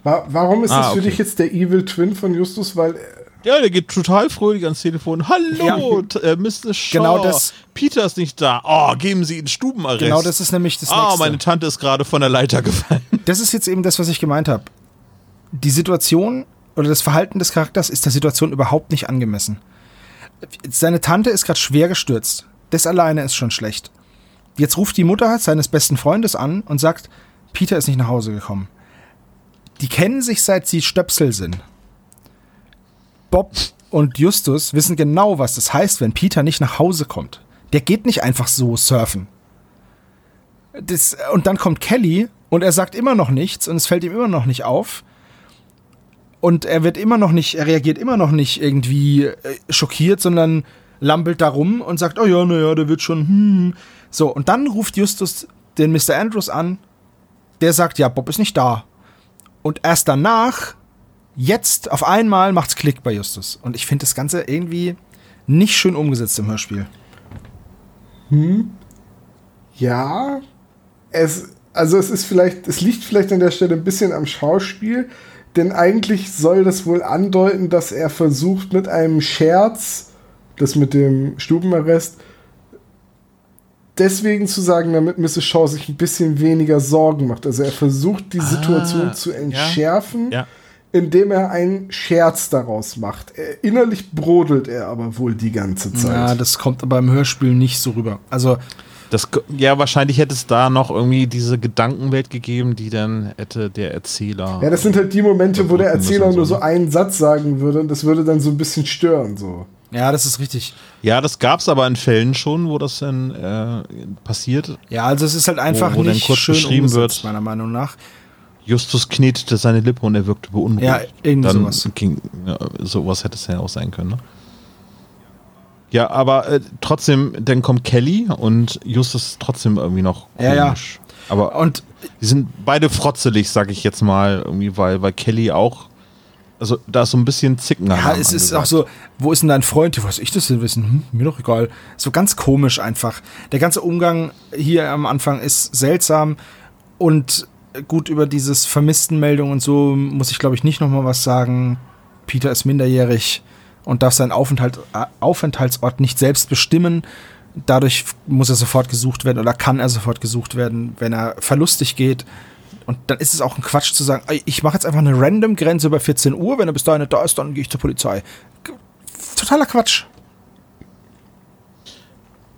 Wa warum ist Ah, das für okay. dich jetzt der Evil Twin von Justus? Weil äh, Ja, der geht total fröhlich ans Telefon. Hallo, t- äh, Mr. Shaw. Genau das- Peter ist nicht da. Oh, geben Sie ihn Stubenarrest. Genau das ist nämlich das Ah, nächste. meine Tante ist gerade von der Leiter gefallen. *laughs* das ist jetzt eben das, was ich gemeint habe. Die Situation oder das Verhalten des Charakters ist der Situation überhaupt nicht angemessen. Seine Tante ist gerade schwer gestürzt. Das alleine ist schon schlecht. Jetzt ruft die Mutter seines besten Freundes an und sagt, Peter ist nicht nach Hause gekommen. Die kennen sich seit sie Stöpsel sind. Bob und Justus wissen genau, was das heißt, wenn Peter nicht nach Hause kommt. Der geht nicht einfach so surfen. Das, und dann kommt Kelly und er sagt immer noch nichts und es fällt ihm immer noch nicht auf. Und er wird immer noch nicht, er reagiert immer noch nicht irgendwie äh, schockiert, sondern lampelt da rum und sagt, oh ja, naja, der wird schon, hm. So, und dann ruft Justus den Mr. Andrews an, der sagt, ja, Bob ist nicht da. Und erst danach, jetzt auf einmal macht's Klick bei Justus. Und ich finde das Ganze irgendwie nicht schön umgesetzt im Hörspiel. ja, es, also es ist vielleicht, es liegt vielleicht an der Stelle ein bisschen am Schauspiel, denn eigentlich soll das wohl andeuten, dass er versucht mit einem Scherz, das mit dem Stubenarrest, deswegen zu sagen, damit Mrs. Shaw sich ein bisschen weniger Sorgen macht. Also er versucht die Situation Ah, zu ja. entschärfen, Ja. Indem er einen Scherz daraus macht. Er, innerlich brodelt er aber wohl die ganze Zeit. Ja, das kommt aber im Hörspiel nicht so rüber. Also, Das, ja, wahrscheinlich hätte es da noch irgendwie diese Gedankenwelt gegeben, die dann hätte der Erzähler. Ja, das sind halt die Momente, wo der Erzähler nur so, so einen Satz sagen würde und das würde dann so ein bisschen stören. So. ja, das ist richtig. Ja, das gab es aber in Fällen schon, wo das dann äh, passiert. Ja, also es ist halt einfach Wo- wo nicht kurz schön beschrieben umgesetzt, wird. meiner Meinung nach. Justus knetete seine Lippe und er wirkte beunruhigt. Ja, irgendwie Dann sowas. Ging, ja, sowas hätte es ja auch sein können. Ne? Ja, aber äh, trotzdem, dann kommt Kelly und Justus ist trotzdem irgendwie noch Ja, komisch. ja. Aber Und die sind beide frotzelig, sag ich jetzt mal, irgendwie, weil, weil Kelly auch, also da ist so ein bisschen Zicken ja, es ist auch so, wo ist denn dein Freund? Ja, Was ich das denn wissen? Hm, mir doch egal. So ganz komisch einfach. Der ganze Umgang hier am Anfang ist seltsam und gut über dieses Vermisstenmeldung und so muss ich glaube ich nicht noch mal was sagen. Peter ist minderjährig und darf seinen Aufenthalt, äh, Aufenthaltsort nicht selbst bestimmen. Dadurch muss er sofort gesucht werden oder kann er sofort gesucht werden, wenn er verlustig geht. Und dann ist es auch ein Quatsch zu sagen, ich mache jetzt einfach eine random Grenze über 14 Uhr, wenn er bis dahin nicht da ist, dann gehe ich zur Polizei. Totaler Quatsch.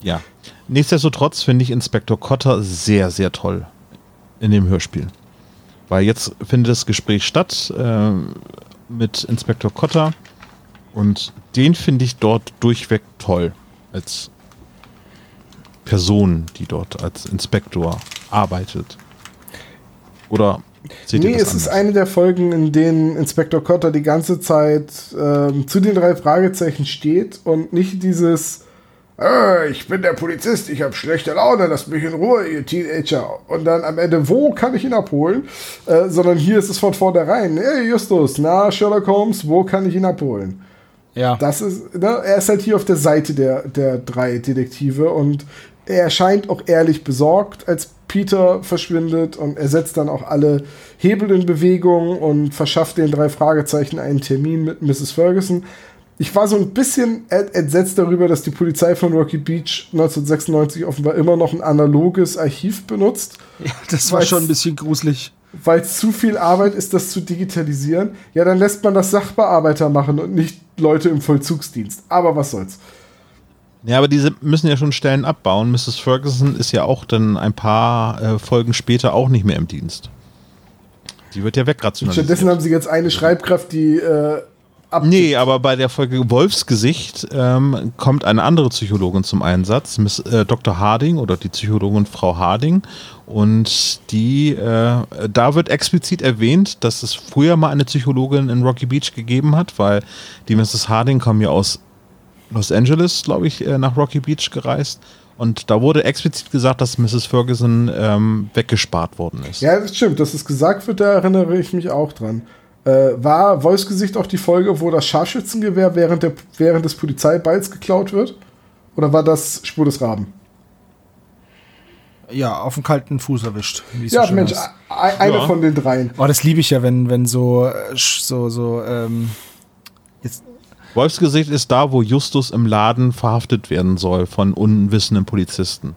Ja. Nichtsdestotrotz finde ich Inspektor Cotter sehr, sehr toll in dem Hörspiel. Weil jetzt findet das Gespräch statt äh, mit Inspektor Cotter und den finde ich dort durchweg toll als Person, die dort als Inspektor arbeitet. Oder Seht ihr Nee, das es ist anders? eine der Folgen, in denen Inspektor Cotter die ganze Zeit ähm, zu den drei Fragezeichen steht und nicht dieses äh, ich bin der Polizist, ich habe schlechte Laune, lasst mich in Ruhe, ihr Teenager. Und dann am Ende, wo kann ich ihn abholen? Äh, sondern hier ist es von vornherein, hey Justus, na Sherlock Holmes, wo kann ich ihn abholen? Ja. Das ist, ne, er ist halt hier auf der Seite der, der drei Detektive und er scheint auch ehrlich besorgt, als Peter verschwindet und er setzt dann auch alle Hebel in Bewegung und verschafft den drei Fragezeichen einen Termin mit Mrs. Ferguson. Ich war so ein bisschen ent- entsetzt darüber, dass die Polizei von Rocky Beach 1996 offenbar immer noch ein analoges Archiv benutzt Das war schon ein bisschen gruselig. weil es zu viel Arbeit ist, das zu digitalisieren. Ja, dann lässt man das Sachbearbeiter machen und nicht Leute im Vollzugsdienst. Aber was soll's. Ja, aber diese müssen ja schon Stellen abbauen. Mrs. Ferguson ist ja auch dann ein paar äh, Folgen später auch nicht mehr im Dienst. Die wird ja wegrationalisiert. Stattdessen haben sie jetzt eine Schreibkraft, die äh, ab Nee, aber bei der Folge Wolfsgesicht ähm, kommt eine andere Psychologin zum Einsatz, Miss, äh, Dr. Harding oder die Psychologin Frau Harding. Und die, äh, da wird explizit erwähnt, dass es früher mal eine Psychologin in Rocky Beach gegeben hat, weil die Mrs. Harding kam ja aus Los Angeles, glaube ich, äh, nach Rocky Beach gereist. Und da wurde explizit gesagt, dass Mrs. Ferguson ähm, weggespart worden ist. Ja, das stimmt, dass es gesagt wird, da erinnere ich mich auch dran. Äh, war Wolfsgesicht auch die Folge, wo das Scharfschützengewehr während, der, während des Polizeiballs geklaut wird? Oder war das Spur des Raben? Ja, auf dem kalten Fuß erwischt. so Ja, schön Mensch, e- eine Ja. von den dreien. Oh, das liebe ich ja, wenn, wenn so, äh, so, so, ähm, jetzt, Wolfsgesicht ist da, wo Justus im Laden verhaftet werden soll von unwissenden Polizisten.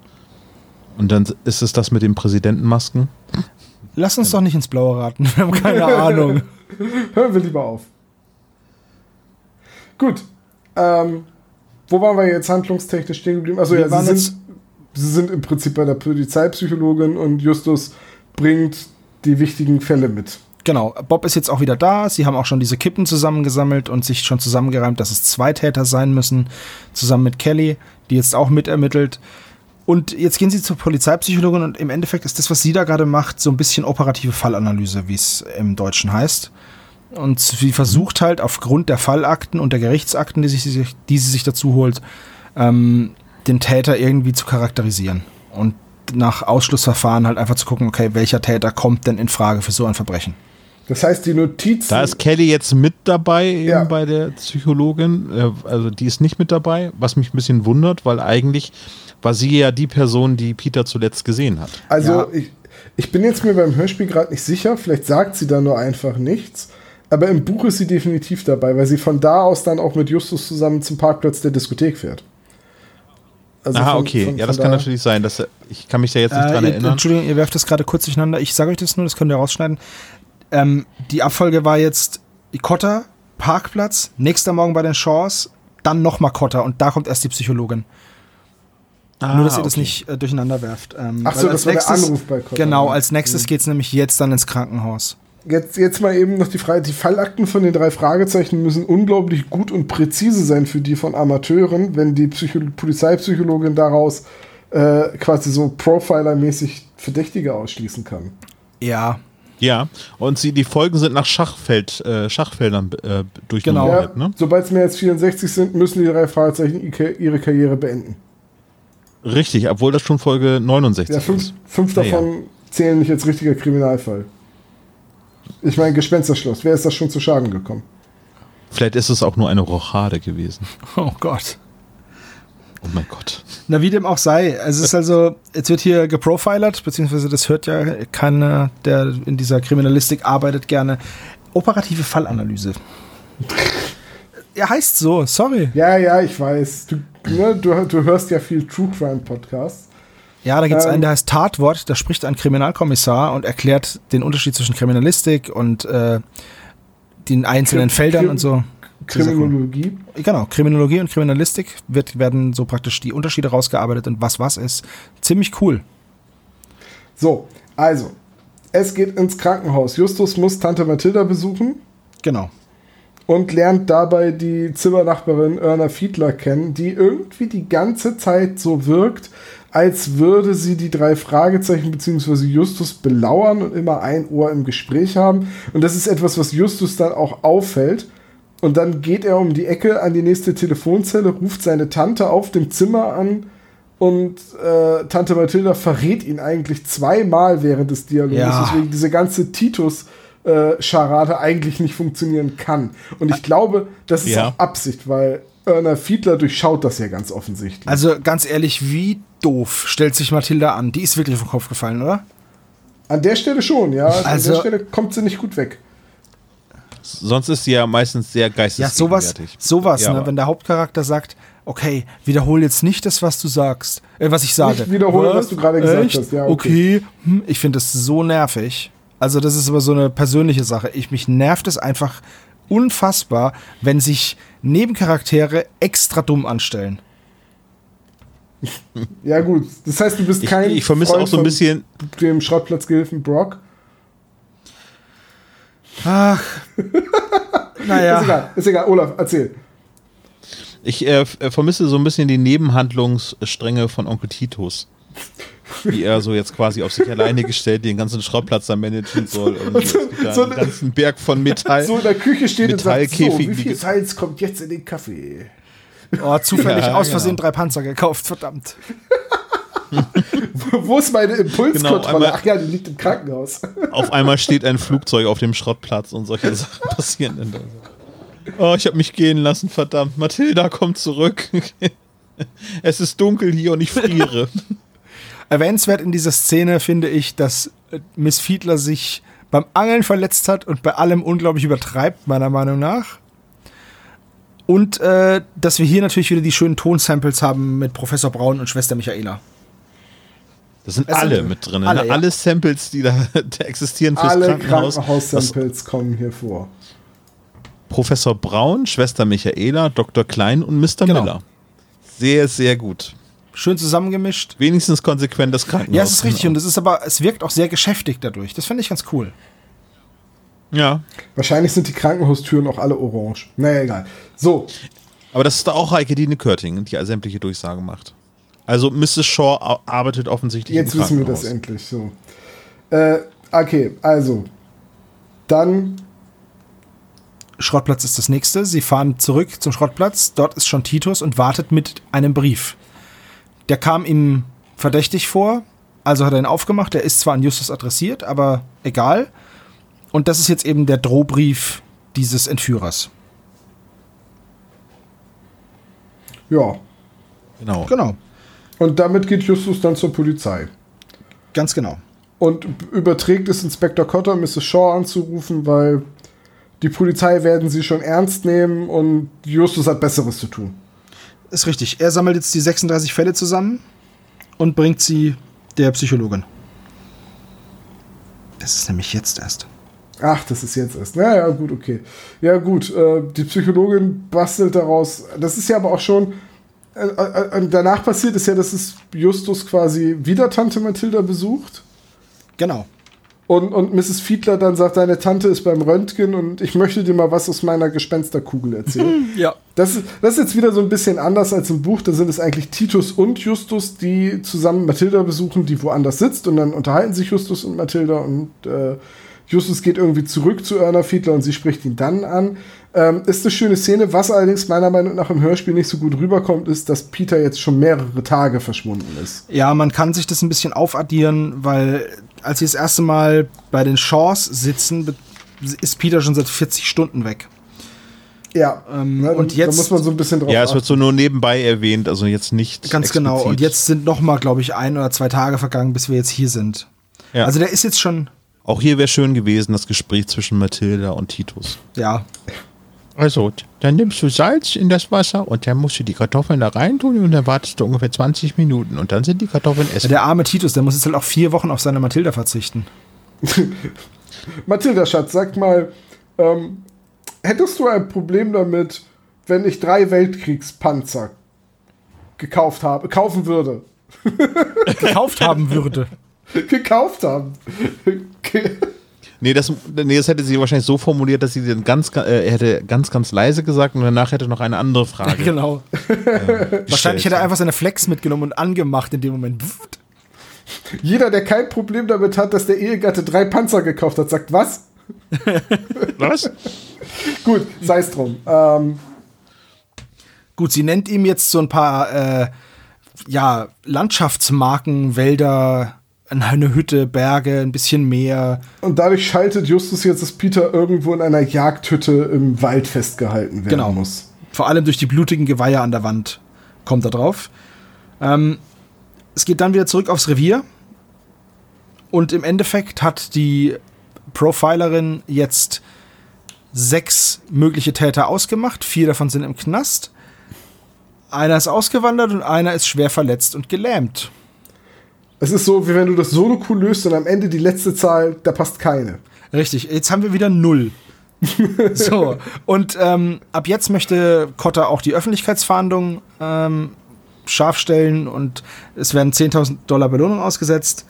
Und dann ist es das mit den Präsidentenmasken. lass uns doch nicht ins Blaue raten. *laughs* Wir haben keine *laughs* Ahnung. *laughs* Hören wir lieber auf. Gut. Ähm, wo waren wir jetzt handlungstechnisch stehen geblieben? Also Wir ja, sie sind, sie sind im Prinzip bei der Polizeipsychologin und Justus bringt die wichtigen Fälle mit. Genau, Bob ist jetzt auch wieder da. Sie haben auch schon diese Kippen zusammengesammelt und sich schon zusammengereimt, dass es zwei Täter sein müssen, zusammen mit Kelly, die jetzt auch mitermittelt. Und jetzt gehen sie zur Polizeipsychologin und im Endeffekt ist das, was sie da gerade macht, so ein bisschen operative Fallanalyse, wie es im Deutschen heißt. Und sie versucht halt aufgrund der Fallakten und der Gerichtsakten, die, sich, die sie sich dazu holt, ähm, den Täter irgendwie zu charakterisieren. Und nach Ausschlussverfahren halt einfach zu gucken, okay, welcher Täter kommt denn in Frage für so ein Verbrechen. Das heißt, die Notizen. Da ist Kelly jetzt mit dabei eben Ja. bei der Psychologin. Äh, Also die ist nicht mit dabei, was mich ein bisschen wundert, weil eigentlich war sie ja die Person, die Peter zuletzt gesehen hat. Also Ja. ich, ich bin jetzt mir beim Hörspiel gerade nicht sicher, vielleicht sagt sie da nur einfach nichts. Aber im Buch ist sie definitiv dabei, weil sie von da aus dann auch mit Justus zusammen zum Parkplatz der Diskothek fährt. Also Aha, von- okay. von- ja, von das kann natürlich sein. Dass, ich kann mich da jetzt nicht Äh, dran ihr- erinnern. Entschuldigung, ihr werft das gerade kurz durcheinander. Ich sage euch das nur, das könnt ihr rausschneiden. Ähm, die Abfolge war jetzt die Kotter, Parkplatz, nächster Morgen bei den Shaws, dann nochmal Kotter und da kommt erst die Psychologin. nur, dass ihr das okay. nicht äh, durcheinander werft. Ähm, Ach so, als das war der nächstes- Anruf bei Kotter. Genau, als nächstes geht's nämlich jetzt dann ins Krankenhaus. Jetzt, jetzt mal eben noch die Frage, die Fallakten von den drei Fragezeichen müssen unglaublich gut und präzise sein für die von Amateuren, wenn die Psycho Polizeipsychologin daraus äh, quasi so Profiler-mäßig Verdächtige ausschließen kann. Ja, Ja, und sie, die Folgen sind nach Schachfeld, äh, Schachfeldern äh, durchnummeriert, Ja, ne? Sobald es mehr als 64 sind, müssen die drei Fragezeichen ihre Karriere beenden. Richtig, obwohl das schon Folge 69 Ja, fünf, ist. fünf Ja, davon zählen nicht als richtiger Kriminalfall. Ich meine, Gespensterschloss. Wer ist das schon zu Schaden gekommen? Vielleicht ist es auch nur eine Rochade gewesen. *laughs* oh Gott. Oh mein Gott. Na, wie dem auch sei. Es ist also, jetzt wird hier geprofilert, beziehungsweise das hört ja keiner, der in dieser Kriminalistik arbeitet, gerne. Operative Fallanalyse. *laughs* Er heißt so, sorry. Ja, ja, ich weiß. Du, ne, du, du hörst ja viel True Crime Podcasts. Ja, da gibt es Ähm. einen, der heißt Tatwort, da spricht ein Kriminalkommissar und erklärt den Unterschied zwischen Kriminalistik und äh, den einzelnen Krim- Feldern Krim- und so. Cool. Kriminologie. Genau, Kriminologie und Kriminalistik wird, werden so praktisch die Unterschiede rausgearbeitet und was was ist. Ziemlich cool. So, also, es geht ins Krankenhaus. Justus muss Tante Mathilda besuchen Genau. und lernt dabei die Zimmernachbarin Erna Fiedler kennen, die irgendwie die ganze Zeit so wirkt, als würde sie die drei Fragezeichen bzw. Justus belauern und immer ein Ohr im Gespräch haben. Und das ist etwas, was Justus dann auch auffällt. Und dann geht er um die Ecke an die nächste Telefonzelle, ruft seine Tante auf dem Zimmer an und äh, Tante Mathilda verrät ihn eigentlich zweimal während des Dialogs, Ja. weswegen diese ganze Titus-Scharade eigentlich nicht funktionieren kann. Und ich glaube, das ist Ja. auch Absicht, weil Erna Fiedler durchschaut das ja ganz offensichtlich. Also ganz ehrlich, wie doof stellt sich Mathilda an? Die ist wirklich vom Kopf gefallen, oder? An der Stelle schon, ja. An Also- der Stelle kommt sie nicht gut weg. Sonst ist sie ja meistens sehr Ja, sowas, geistesgegenwärtig. sowas, Ja, ne? wenn der Hauptcharakter sagt, okay, wiederhol jetzt nicht das, was du sagst, äh, was ich sage. Nicht wiederholen, was du gerade gesagt Echt? hast, ja, okay. okay. Hm, ich finde das so nervig. Also das ist aber so eine persönliche Sache. Ich mich nervt es einfach unfassbar, wenn sich Nebencharaktere extra dumm anstellen. *laughs* Ja, gut. Das heißt, du bist Ich, kein. ich vermisse Freund auch so ein bisschen, Dem Schrottplatzgehilfen Brock. Ach. *laughs* Ist naja. egal, ist egal. Olaf, erzähl. ich äh, äh, vermisse so ein bisschen die Nebenhandlungsstränge von Onkel Titus. Wie er so jetzt quasi auf sich alleine gestellt den ganzen Schrottplatz da managen soll. Und so- es gibt da so einen eine- ganzen Berg von Metall. So in der Küche steht und sagt, so, Metallkäfig, wie viel Salz kommt jetzt in den Kaffee? Oh, zufällig Ja, aus Versehen genau. drei Panzer gekauft, verdammt. Wo ist meine Impulskontrolle? Genau, Ach ja, die liegt im Krankenhaus. Auf einmal steht ein Flugzeug auf dem Schrottplatz und solche Sachen *laughs* passieren dann. da. Oh, ich habe mich gehen lassen, verdammt. Mathilda kommt zurück. *laughs* es ist dunkel hier und ich friere. Erwähnenswert in dieser Szene finde ich, dass äh, Miss Fiedler sich beim Angeln verletzt hat und bei allem unglaublich übertreibt, meiner Meinung nach. Und äh, dass wir hier natürlich wieder die schönen Tonsamples haben mit Professor Braun und Schwester Michaela. Das sind Es sind alle mit drin. alle, ne? ja. Alle Samples, die *laughs* da existieren fürs Alle Krankenhaus. Krankenhaus-Samples kommen hier vor. Professor Braun, Schwester Michaela, Dr. Klein und Mr. Genau. Miller. Sehr, sehr gut. Schön zusammengemischt. Wenigstens konsequent das Krankenhaus. Ja, es ist richtig und es ist aber, es wirkt auch sehr geschäftig dadurch. Das finde ich ganz cool. Ja. Wahrscheinlich sind die Krankenhaustüren auch alle orange. Naja, egal. So, Aber das ist da auch Heike Dine Körting, die sämtliche Durchsagen macht. Also Mrs. Shaw ar- arbeitet offensichtlich jetzt im wissen wir das endlich. So. Äh, okay, also. Dann Schrottplatz ist das nächste. Sie fahren zurück zum Schrottplatz. Dort ist schon Titus und wartet mit einem Brief. Der kam ihm verdächtig vor, also hat er ihn aufgemacht. Der ist zwar an Justus adressiert, aber egal. Und das ist jetzt eben der Drohbrief dieses Entführers. Ja. Genau. Genau, Und damit geht Justus dann zur Polizei. ganz genau. Und überträgt es Inspektor Cotter, Mrs. Shaw anzurufen, weil die Polizei werden sie schon ernst nehmen und Justus hat Besseres zu tun. Ist richtig. Er sammelt jetzt die 36 Fälle zusammen und bringt sie der Psychologin. Das ist nämlich jetzt erst. Ach, das ist jetzt erst. Na ja, gut, okay. Ja, gut. Äh, die Psychologin bastelt daraus. Das ist ja aber auch schon. Äh, äh, äh, danach passiert ist ja, dass es Justus quasi wieder Tante Mathilda besucht. Genau. Und, und Mrs. Fiedler dann sagt, deine Tante ist beim Röntgen und ich möchte dir mal was aus meiner Gespensterkugel erzählen. Ja. Das ist, das ist jetzt wieder so ein bisschen anders als im Buch. Da sind es eigentlich Titus und Justus, die zusammen Mathilda besuchen, die woanders sitzt. Und dann unterhalten sich Justus und Mathilda. Und äh, Justus geht irgendwie zurück zu Erna Fiedler und sie spricht ihn dann an. Ähm, ist eine schöne Szene. Was allerdings meiner Meinung nach im Hörspiel nicht so gut rüberkommt, ist, dass Peter jetzt schon mehrere Tage verschwunden ist. Ja, man kann sich das ein bisschen aufaddieren, weil als sie das erste Mal bei den Shaws sitzen, ist Peter schon seit 40 Stunden weg. Ja, Ähm, ne, und da jetzt- muss man so ein bisschen drauf Ja, es wird so nur nebenbei erwähnt, also jetzt nicht. Ganz genau. explizit. Und jetzt sind noch mal, glaube ich, ein oder zwei Tage vergangen, bis wir jetzt hier sind. Ja. Also der ist jetzt schon, Auch hier wäre schön gewesen, das Gespräch zwischen Mathilda und Titus. ja, Also, dann nimmst du Salz in das Wasser und dann musst du die Kartoffeln da reintun und dann wartest du ungefähr 20 Minuten und dann sind die Kartoffeln essbar. der arme Titus, der muss jetzt halt auch vier Wochen auf seine Mathilda verzichten. *laughs* Mathilda, Schatz, sag mal, ähm, hättest du ein Problem damit, wenn ich drei Weltkriegspanzer gekauft habe, kaufen würde? Gekauft haben würde. *laughs* gekauft haben. *laughs* Nee, das, nee, das hätte sie wahrscheinlich so formuliert, dass sie dann ganz, äh, er hätte ganz, ganz leise gesagt und danach hätte noch eine andere Frage. *laughs* genau. *laughs* Wahrscheinlich gestellt. hätte er einfach seine Flex mitgenommen und angemacht in dem Moment. Jeder, der kein Problem damit hat, dass der Ehegatte drei Panzer gekauft hat, sagt was? *laughs* Was? Gut, sei es drum. Ähm, Gut, sie nennt ihm jetzt so ein paar äh, ja, Landschaftsmarken, Wälder, eine Hütte, Berge, ein bisschen Meer. und dadurch schaltet Justus jetzt, dass Peter irgendwo in einer Jagdhütte im Wald festgehalten werden Genau. muss. Vor allem durch die blutigen Geweihe an der Wand kommt er drauf. Ähm, es geht dann wieder zurück aufs Revier. Und im Endeffekt hat die Profilerin jetzt sechs mögliche Täter ausgemacht. Vier davon sind im Knast. Einer ist ausgewandert und einer ist schwer verletzt und gelähmt. Es ist so, wie wenn du das Sudoku löst und am Ende die letzte Zahl, da passt keine. Richtig, jetzt haben wir wieder null. *laughs* so, und ähm, ab jetzt möchte Cotta auch die Öffentlichkeitsfahndung ähm, scharf stellen und es werden 10.000 Dollar Belohnung ausgesetzt.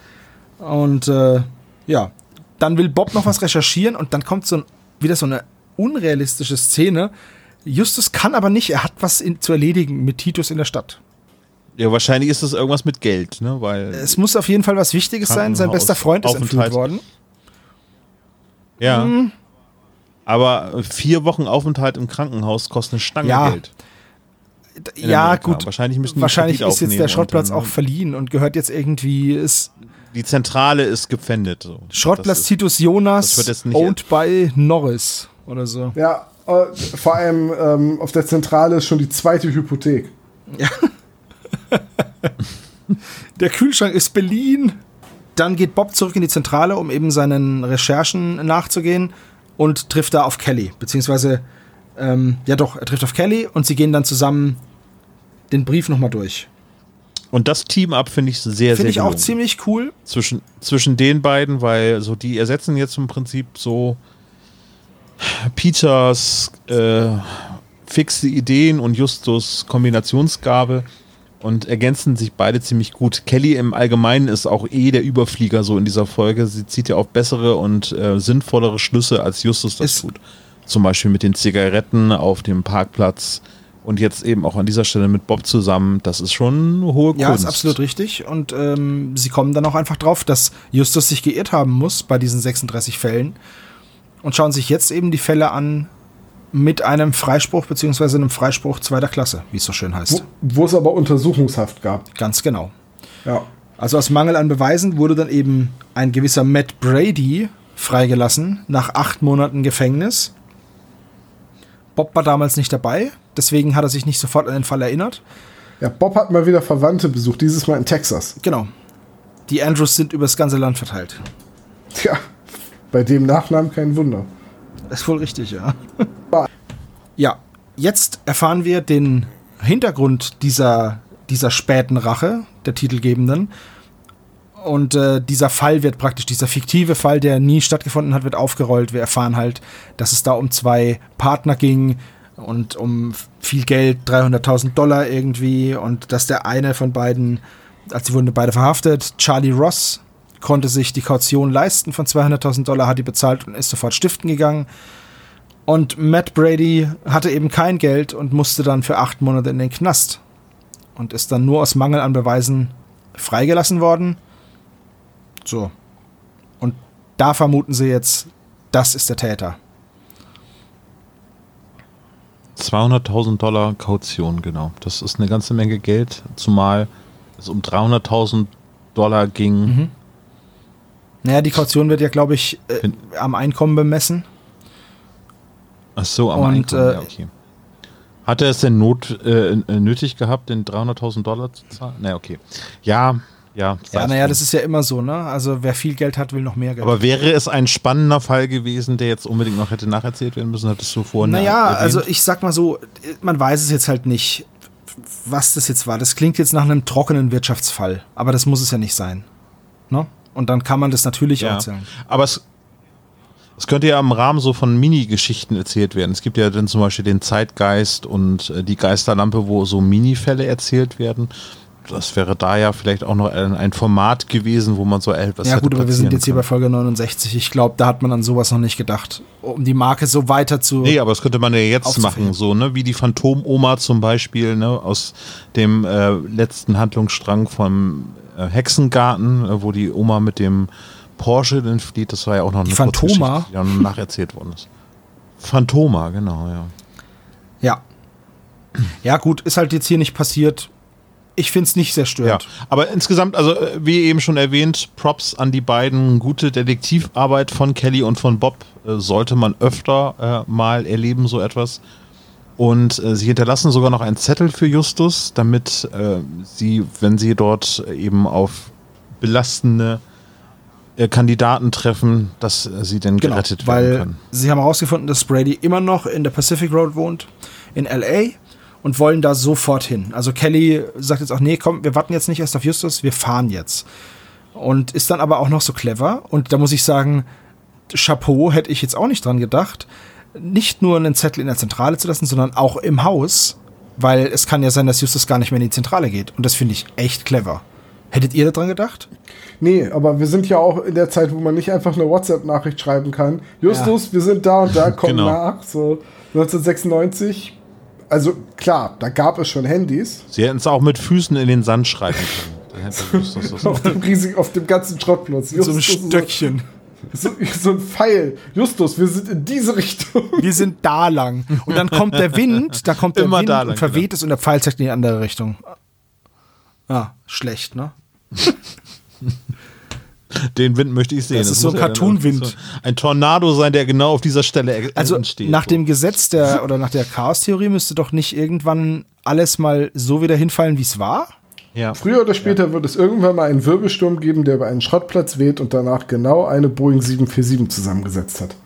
Und äh, ja, dann will Bob noch was recherchieren und dann kommt so ein, wieder so eine unrealistische Szene. Justus kann aber nicht, er hat was in, zu erledigen mit Titus in der Stadt. Ja, wahrscheinlich ist das irgendwas mit Geld, ne? Weil, Es muss auf jeden Fall was Wichtiges sein. Sein bester Freund ist entführt worden. ja. hm. Aber vier Wochen Aufenthalt im Krankenhaus kosten eine Stange Ja. Geld. in Ja, Amerika. gut. Wahrscheinlich müssen die Wahrscheinlich ist jetzt der Schrottplatz dann- auch verliehen und gehört jetzt irgendwie, ist Die Zentrale ist gepfändet. So. Schrottplatz ist- Titus Jonas, owned by Norris oder so. Ja, äh, vor allem ähm, auf der Zentrale ist schon die zweite Hypothek. *laughs* Der Kühlschrank ist Berlin. Dann geht Bob zurück in die Zentrale, um eben seinen Recherchen nachzugehen und trifft da auf Kelly. Beziehungsweise, ähm, ja doch, er trifft auf Kelly und sie gehen dann zusammen den Brief nochmal durch. Und das Team-Up finde ich sehr, sehr Finde ich auch ziemlich cool. zwischen, zwischen den beiden, weil so die ersetzen jetzt im Prinzip so Peters äh, fixe Ideen und Justus Kombinationsgabe und ergänzen sich beide ziemlich gut. Kelly im Allgemeinen ist auch eh der Überflieger so in dieser Folge. Sie zieht ja auf bessere und äh, sinnvollere Schlüsse, als Justus das Ist- tut. Zum Beispiel mit den Zigaretten auf dem Parkplatz und jetzt eben auch an dieser Stelle mit Bob zusammen. Das ist schon eine hohe Ja, Kunst. ist absolut richtig. Und ähm, sie kommen dann auch einfach drauf, dass Justus sich geirrt haben muss bei diesen 36 Fällen und schauen sich jetzt eben die Fälle an mit einem Freispruch beziehungsweise einem Freispruch zweiter Klasse, wie es so schön heißt. Wo, wo es aber Untersuchungshaft gab. Ganz genau. Ja. Also aus Mangel an Beweisen wurde dann eben ein gewisser Matt Brady freigelassen nach acht Monaten Gefängnis. Bob war damals nicht dabei, deswegen hat er sich nicht sofort an den Fall erinnert. ja, Bob hat mal wieder Verwandte besucht, dieses Mal in Texas. Genau. Die Andrews sind übers ganze Land verteilt. Tja, bei dem Nachnamen kein Wunder. Ist wohl richtig, ja. *laughs* ja, jetzt erfahren wir den Hintergrund dieser, dieser späten Rache, der titelgebenden. Und äh, dieser Fall wird praktisch, dieser fiktive Fall, der nie stattgefunden hat, wird aufgerollt. Wir erfahren halt, dass es da um zwei Partner ging und um viel Geld, 300.000 Dollar irgendwie. Und dass der eine von beiden, als sie wurden beide verhaftet, Charlie Ross, konnte sich die Kaution leisten von 200.000 Dollar, hat die bezahlt und ist sofort stiften gegangen. Und Matt Brady hatte eben kein Geld und musste dann für acht Monate in den Knast. Und ist dann nur aus Mangel an Beweisen freigelassen worden. So. Und da vermuten sie jetzt, das ist der Täter. 200.000 Dollar Kaution, genau. Das ist eine ganze Menge Geld, zumal es um 300.000 Dollar ging. Mhm. Naja, die Kaution wird ja, glaube ich, äh, am Einkommen bemessen. Ach so, am Und, Einkommen, äh, ja, okay. Hat er es denn not, äh, äh, nötig gehabt, den 300.000 Dollar zu zahlen? Na, okay. Ja, ja. Ja, naja, das ist ja immer so, ne? Also wer viel Geld hat, will noch mehr Geld. Aber wäre es ein spannender Fall gewesen, der jetzt unbedingt noch hätte nacherzählt werden müssen, hattest du vorhin Naja, erwähnt? also ich sag mal so, man weiß es jetzt halt nicht, was das jetzt war. Das klingt jetzt nach einem trockenen Wirtschaftsfall, aber das muss es ja nicht sein. Ne? Und dann kann man das natürlich Ja. erzählen. Aber es, es könnte ja im Rahmen so von Mini-Geschichten erzählt werden. Es gibt ja dann zum Beispiel den Zeitgeist und äh, die Geisterlampe, wo so Mini-Fälle erzählt werden. das wäre da ja vielleicht auch noch ein, ein Format gewesen, wo man so etwas Ja hätte gut, aber wir sind jetzt hier bei können. Folge 69. Ich glaube, da hat man an sowas noch nicht gedacht, um die Marke so weiter zu. Nee, aber das könnte man ja jetzt machen, so, ne? Wie die Phantomoma zum Beispiel, ne? Aus dem äh, letzten Handlungsstrang vom äh, Hexengarten, äh, wo die Oma mit dem Porsche dann flieht. Das war ja auch noch eine Die Phantoma? Die dann nacherzählt worden ist. Phantoma, genau, ja. Ja. Ja, gut, ist halt jetzt hier nicht passiert. Ich finde es nicht sehr Ja, störend. aber insgesamt, also äh, wie eben schon erwähnt, Props an die beiden. Gute Detektivarbeit von Kelly und von Bob äh, sollte man öfter äh, mal erleben, so etwas. Und äh, sie hinterlassen sogar noch einen Zettel für Justus, damit äh, sie, wenn sie dort eben auf belastende äh, Kandidaten treffen, dass äh, sie denn Genau, gerettet werden weil können. sie haben herausgefunden, dass Brady immer noch in der Pacific Road wohnt, in LA und wollen da sofort hin. Also Kelly sagt jetzt auch, nee, komm, wir warten jetzt nicht erst auf Justus, wir fahren jetzt. Und ist dann aber auch noch so clever. Und da muss ich sagen, Chapeau hätte ich jetzt auch nicht dran gedacht, nicht nur einen Zettel in der Zentrale zu lassen, sondern auch im Haus, weil es kann ja sein, dass Justus gar nicht mehr in die Zentrale geht. Und das finde ich echt clever. Hättet ihr daran gedacht? Nee, aber wir sind ja auch in der Zeit, wo man nicht einfach eine WhatsApp-Nachricht schreiben kann. Justus, wir sind da und da, *laughs* komm Genau. nach. So 1996. Also klar, da gab es schon Handys. Sie hätten es auch mit Füßen in den Sand schreiben können. Dann hätte Justus das *laughs* Auf dem riesigen, auf dem ganzen Schrottplatz. So ein Stöckchen. So, so ein Pfeil. Justus, wir sind in diese Richtung. Wir sind da lang. Und dann kommt der Wind, da kommt der Immer Wind da lang, und verweht es und der Pfeil zeigt in die andere Richtung. Ah, schlecht, ne? Den Wind möchte ich sehen. Das Es ist so ein ja Cartoon-Wind. Ein Tornado sein, der genau auf dieser Stelle Also entsteht. nach dem Gesetz der oder nach der Chaos-Theorie müsste doch nicht irgendwann alles mal so wieder hinfallen, wie es war? Ja. Früher oder später wird es irgendwann mal einen Wirbelsturm geben, der über einen Schrottplatz weht und danach genau eine Boeing 747 zusammengesetzt hat.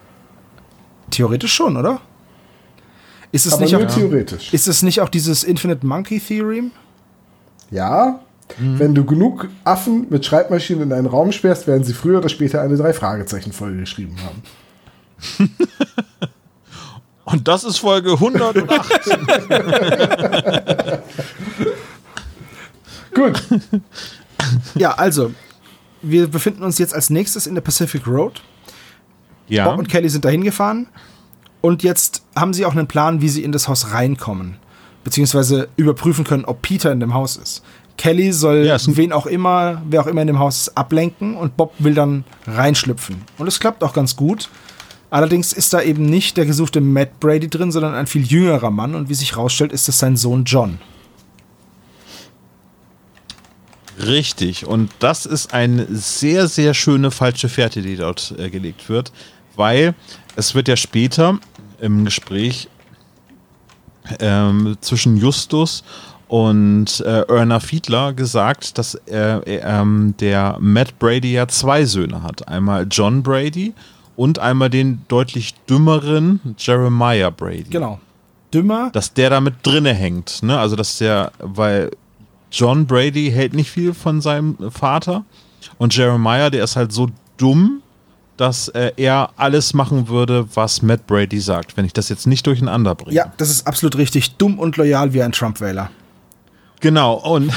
Theoretisch schon, oder? Ist es Aber nicht nur auch, theoretisch. ist es nicht auch dieses Infinite Monkey Theorem? Ja, wenn du genug Affen mit Schreibmaschinen in einen Raum sperrst, werden sie früher oder später eine Drei-Fragezeichen-Folge geschrieben haben. *laughs* Und das ist Folge 108. *laughs* Gut, Ja, also wir befinden uns jetzt als nächstes in der Pacific Road. ja. Bob und Kelly sind dahin gefahren und jetzt haben sie auch einen Plan, wie sie in das Haus reinkommen. Beziehungsweise überprüfen können, ob Peter in dem Haus ist. Kelly soll Ja, wen auch immer, wer auch immer in dem Haus ist, ablenken und Bob will dann reinschlüpfen. Und es klappt auch ganz gut. Allerdings ist da eben nicht der gesuchte Matt Brady drin, sondern ein viel jüngerer Mann und wie sich rausstellt, ist es sein Sohn John. Richtig. Und das ist eine sehr, sehr schöne falsche Fährte, die dort äh, gelegt wird, weil es wird ja später im Gespräch ähm, zwischen Justus und äh, Erna Fiedler gesagt, dass äh, äh, der Matt Brady ja zwei Söhne hat. Einmal John Brady und einmal den deutlich dümmeren Jeremiah Brady Genau. Dümmer. dass der da mit drinne hängt. Ne? Also, dass der, weil John Brady hält nicht viel von seinem Vater und Jeremiah, der ist halt so dumm, dass äh, er alles machen würde, was Matt Brady sagt, wenn ich das jetzt nicht durcheinander bringe. Ja, das ist absolut richtig. Dumm und loyal wie ein Trump-Wähler. Genau, und,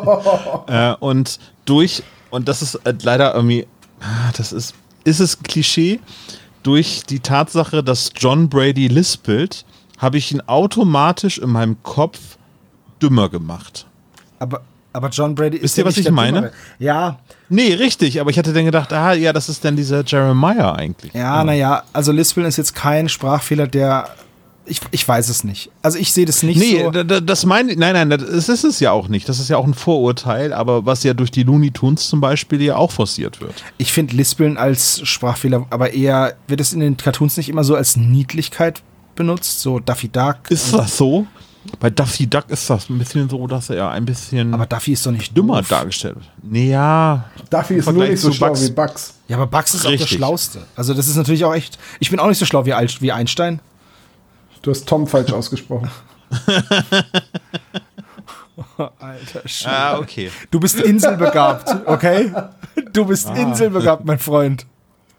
*laughs* äh, und durch, und das ist äh, leider irgendwie, ah, das ist, ist es ein Klischee, durch die Tatsache, dass John Brady lispelt, habe ich ihn automatisch in meinem Kopf dümmer gemacht. Aber, aber John Brady ist Wisst ihr, ja was ich meine? Dümmere. Ja, Nee, richtig, aber ich hatte dann gedacht, ah ja, das ist dann dieser Jeremiah eigentlich. ja, naja, also Lispeln ist jetzt kein Sprachfehler, der. Ich, ich weiß es nicht. Also ich sehe das nicht Nee, so. da- das meine nein, nein, das ist es ja auch nicht. Das ist ja auch ein Vorurteil, aber was ja durch die Looney Tunes zum Beispiel ja auch forciert wird. Ich finde Lispeln als Sprachfehler, aber eher wird es in den Cartoons nicht immer so als Niedlichkeit benutzt, so Daffy Duck. Ist das so? Bei Daffy Duck ist das ein bisschen so, dass er ein bisschen aber Daffy ist doch nicht dümmer doof. dargestellt wird. Nee, ja. Duffy ist nur nicht so schlau Bugs. wie Bugs. Ja, aber Bugs ist auch der Richtig. Schlauste. Also das ist natürlich auch echt. Ich bin auch nicht so schlau wie, Einstein. Du hast Tom falsch ausgesprochen. *laughs* Alter Schwede. Ah, okay. Du bist inselbegabt, okay? Du bist inselbegabt, mein Freund.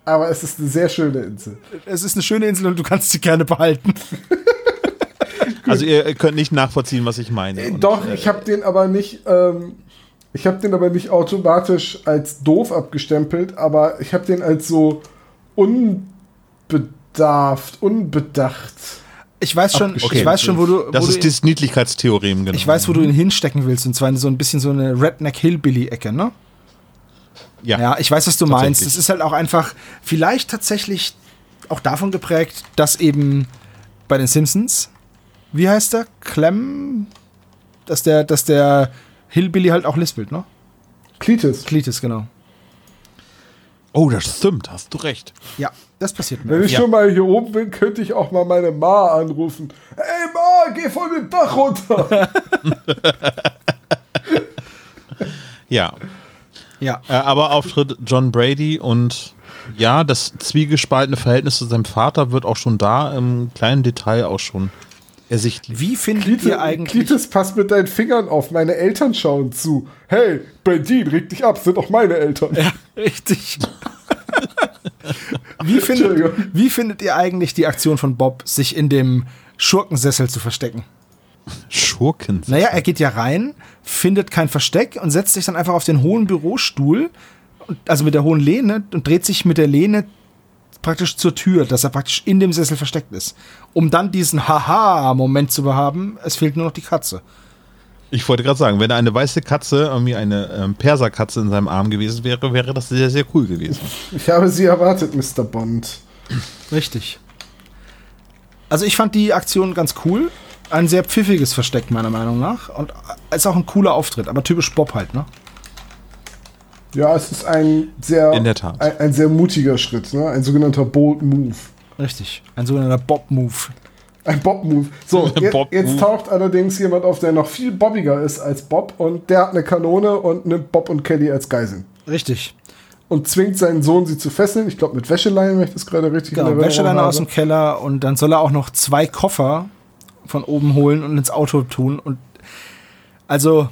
Aber es ist eine sehr schöne Insel. Es ist eine schöne Insel und du kannst sie gerne behalten. *laughs* Also ihr könnt nicht nachvollziehen, was ich meine. Äh, Und, Doch, äh, ich habe den aber nicht, ähm, ich habe den aber nicht automatisch als doof abgestempelt, aber ich habe den als so unbedarft, unbedacht. Ich weiß schon, Abgeschrieben. ich weiß schon, wo du, Das wo ist du dieses Niedlichkeitstheorem, genau. ich weiß, wo du ihn hinstecken willst. Und zwar in so ein bisschen so eine Redneck-Hillbilly-Ecke, ne? Ja. Ja, ich weiß, was du meinst. Es ist halt auch einfach vielleicht tatsächlich auch davon geprägt, dass eben bei den Simpsons, wie heißt der? Clem? Dass der, dass der Hillbilly halt auch lispelt, ne? Klitis. Cletus, genau. Oh, das stimmt, hast du recht. Ja, das passiert Wenn mir. ich Ja. schon mal hier oben bin, könnte ich auch mal meine Ma anrufen. Hey Ma, geh von dem Dach runter. *laughs* Ja. Ja. Äh, aber Auftritt John Brady und ja, das zwiegespaltene Verhältnis zu seinem Vater wird auch schon da im kleinen Detail auch schon ersichtlich. Wie findet Klitis, ihr eigentlich. Klitis, pass mit deinen Fingern auf. Meine Eltern schauen zu. Hey, Bendin, reg dich ab, sind doch meine Eltern. Ja, richtig. *laughs* wie, findet, Entschuldigung. wie findet ihr eigentlich die Aktion von Bob, sich in dem Schurkensessel zu verstecken? Schurken. Naja, er geht ja rein, findet kein Versteck und setzt sich dann einfach auf den hohen Bürostuhl, also mit der hohen Lehne, und dreht sich mit der Lehne praktisch zur Tür, dass er praktisch in dem Sessel versteckt ist. Um dann diesen Haha-Moment zu haben, es fehlt nur noch die Katze. Ich wollte gerade sagen, wenn da eine weiße Katze, irgendwie eine ähm, Perserkatze in seinem Arm gewesen wäre, wäre das sehr, sehr cool gewesen. *laughs* Ich habe sie erwartet, Mr. Bond. Richtig. Also ich fand die Aktion ganz cool. Ein sehr pfiffiges Versteck, meiner Meinung nach. Und ist auch ein cooler Auftritt, aber typisch Bob halt, ne? Ja, es ist ein sehr, In der Tat. Ein, ein sehr mutiger Schritt, ne? ein sogenannter Bold Move. Richtig. Ein sogenannter Bob-Move. Ein Bob-Move. So, *laughs* Bob-Move. jetzt taucht allerdings jemand auf, der noch viel bobbiger ist als Bob und der hat eine Kanone und nimmt Bob und Kelly als Geiseln. Richtig. Und zwingt seinen Sohn, sie zu fesseln. Ich glaube, mit Wäscheleinen, wenn ich das gerade richtig Genau, Wäscheleine habe. aus dem Keller und dann soll er auch noch zwei Koffer von oben holen und ins Auto tun. Und also,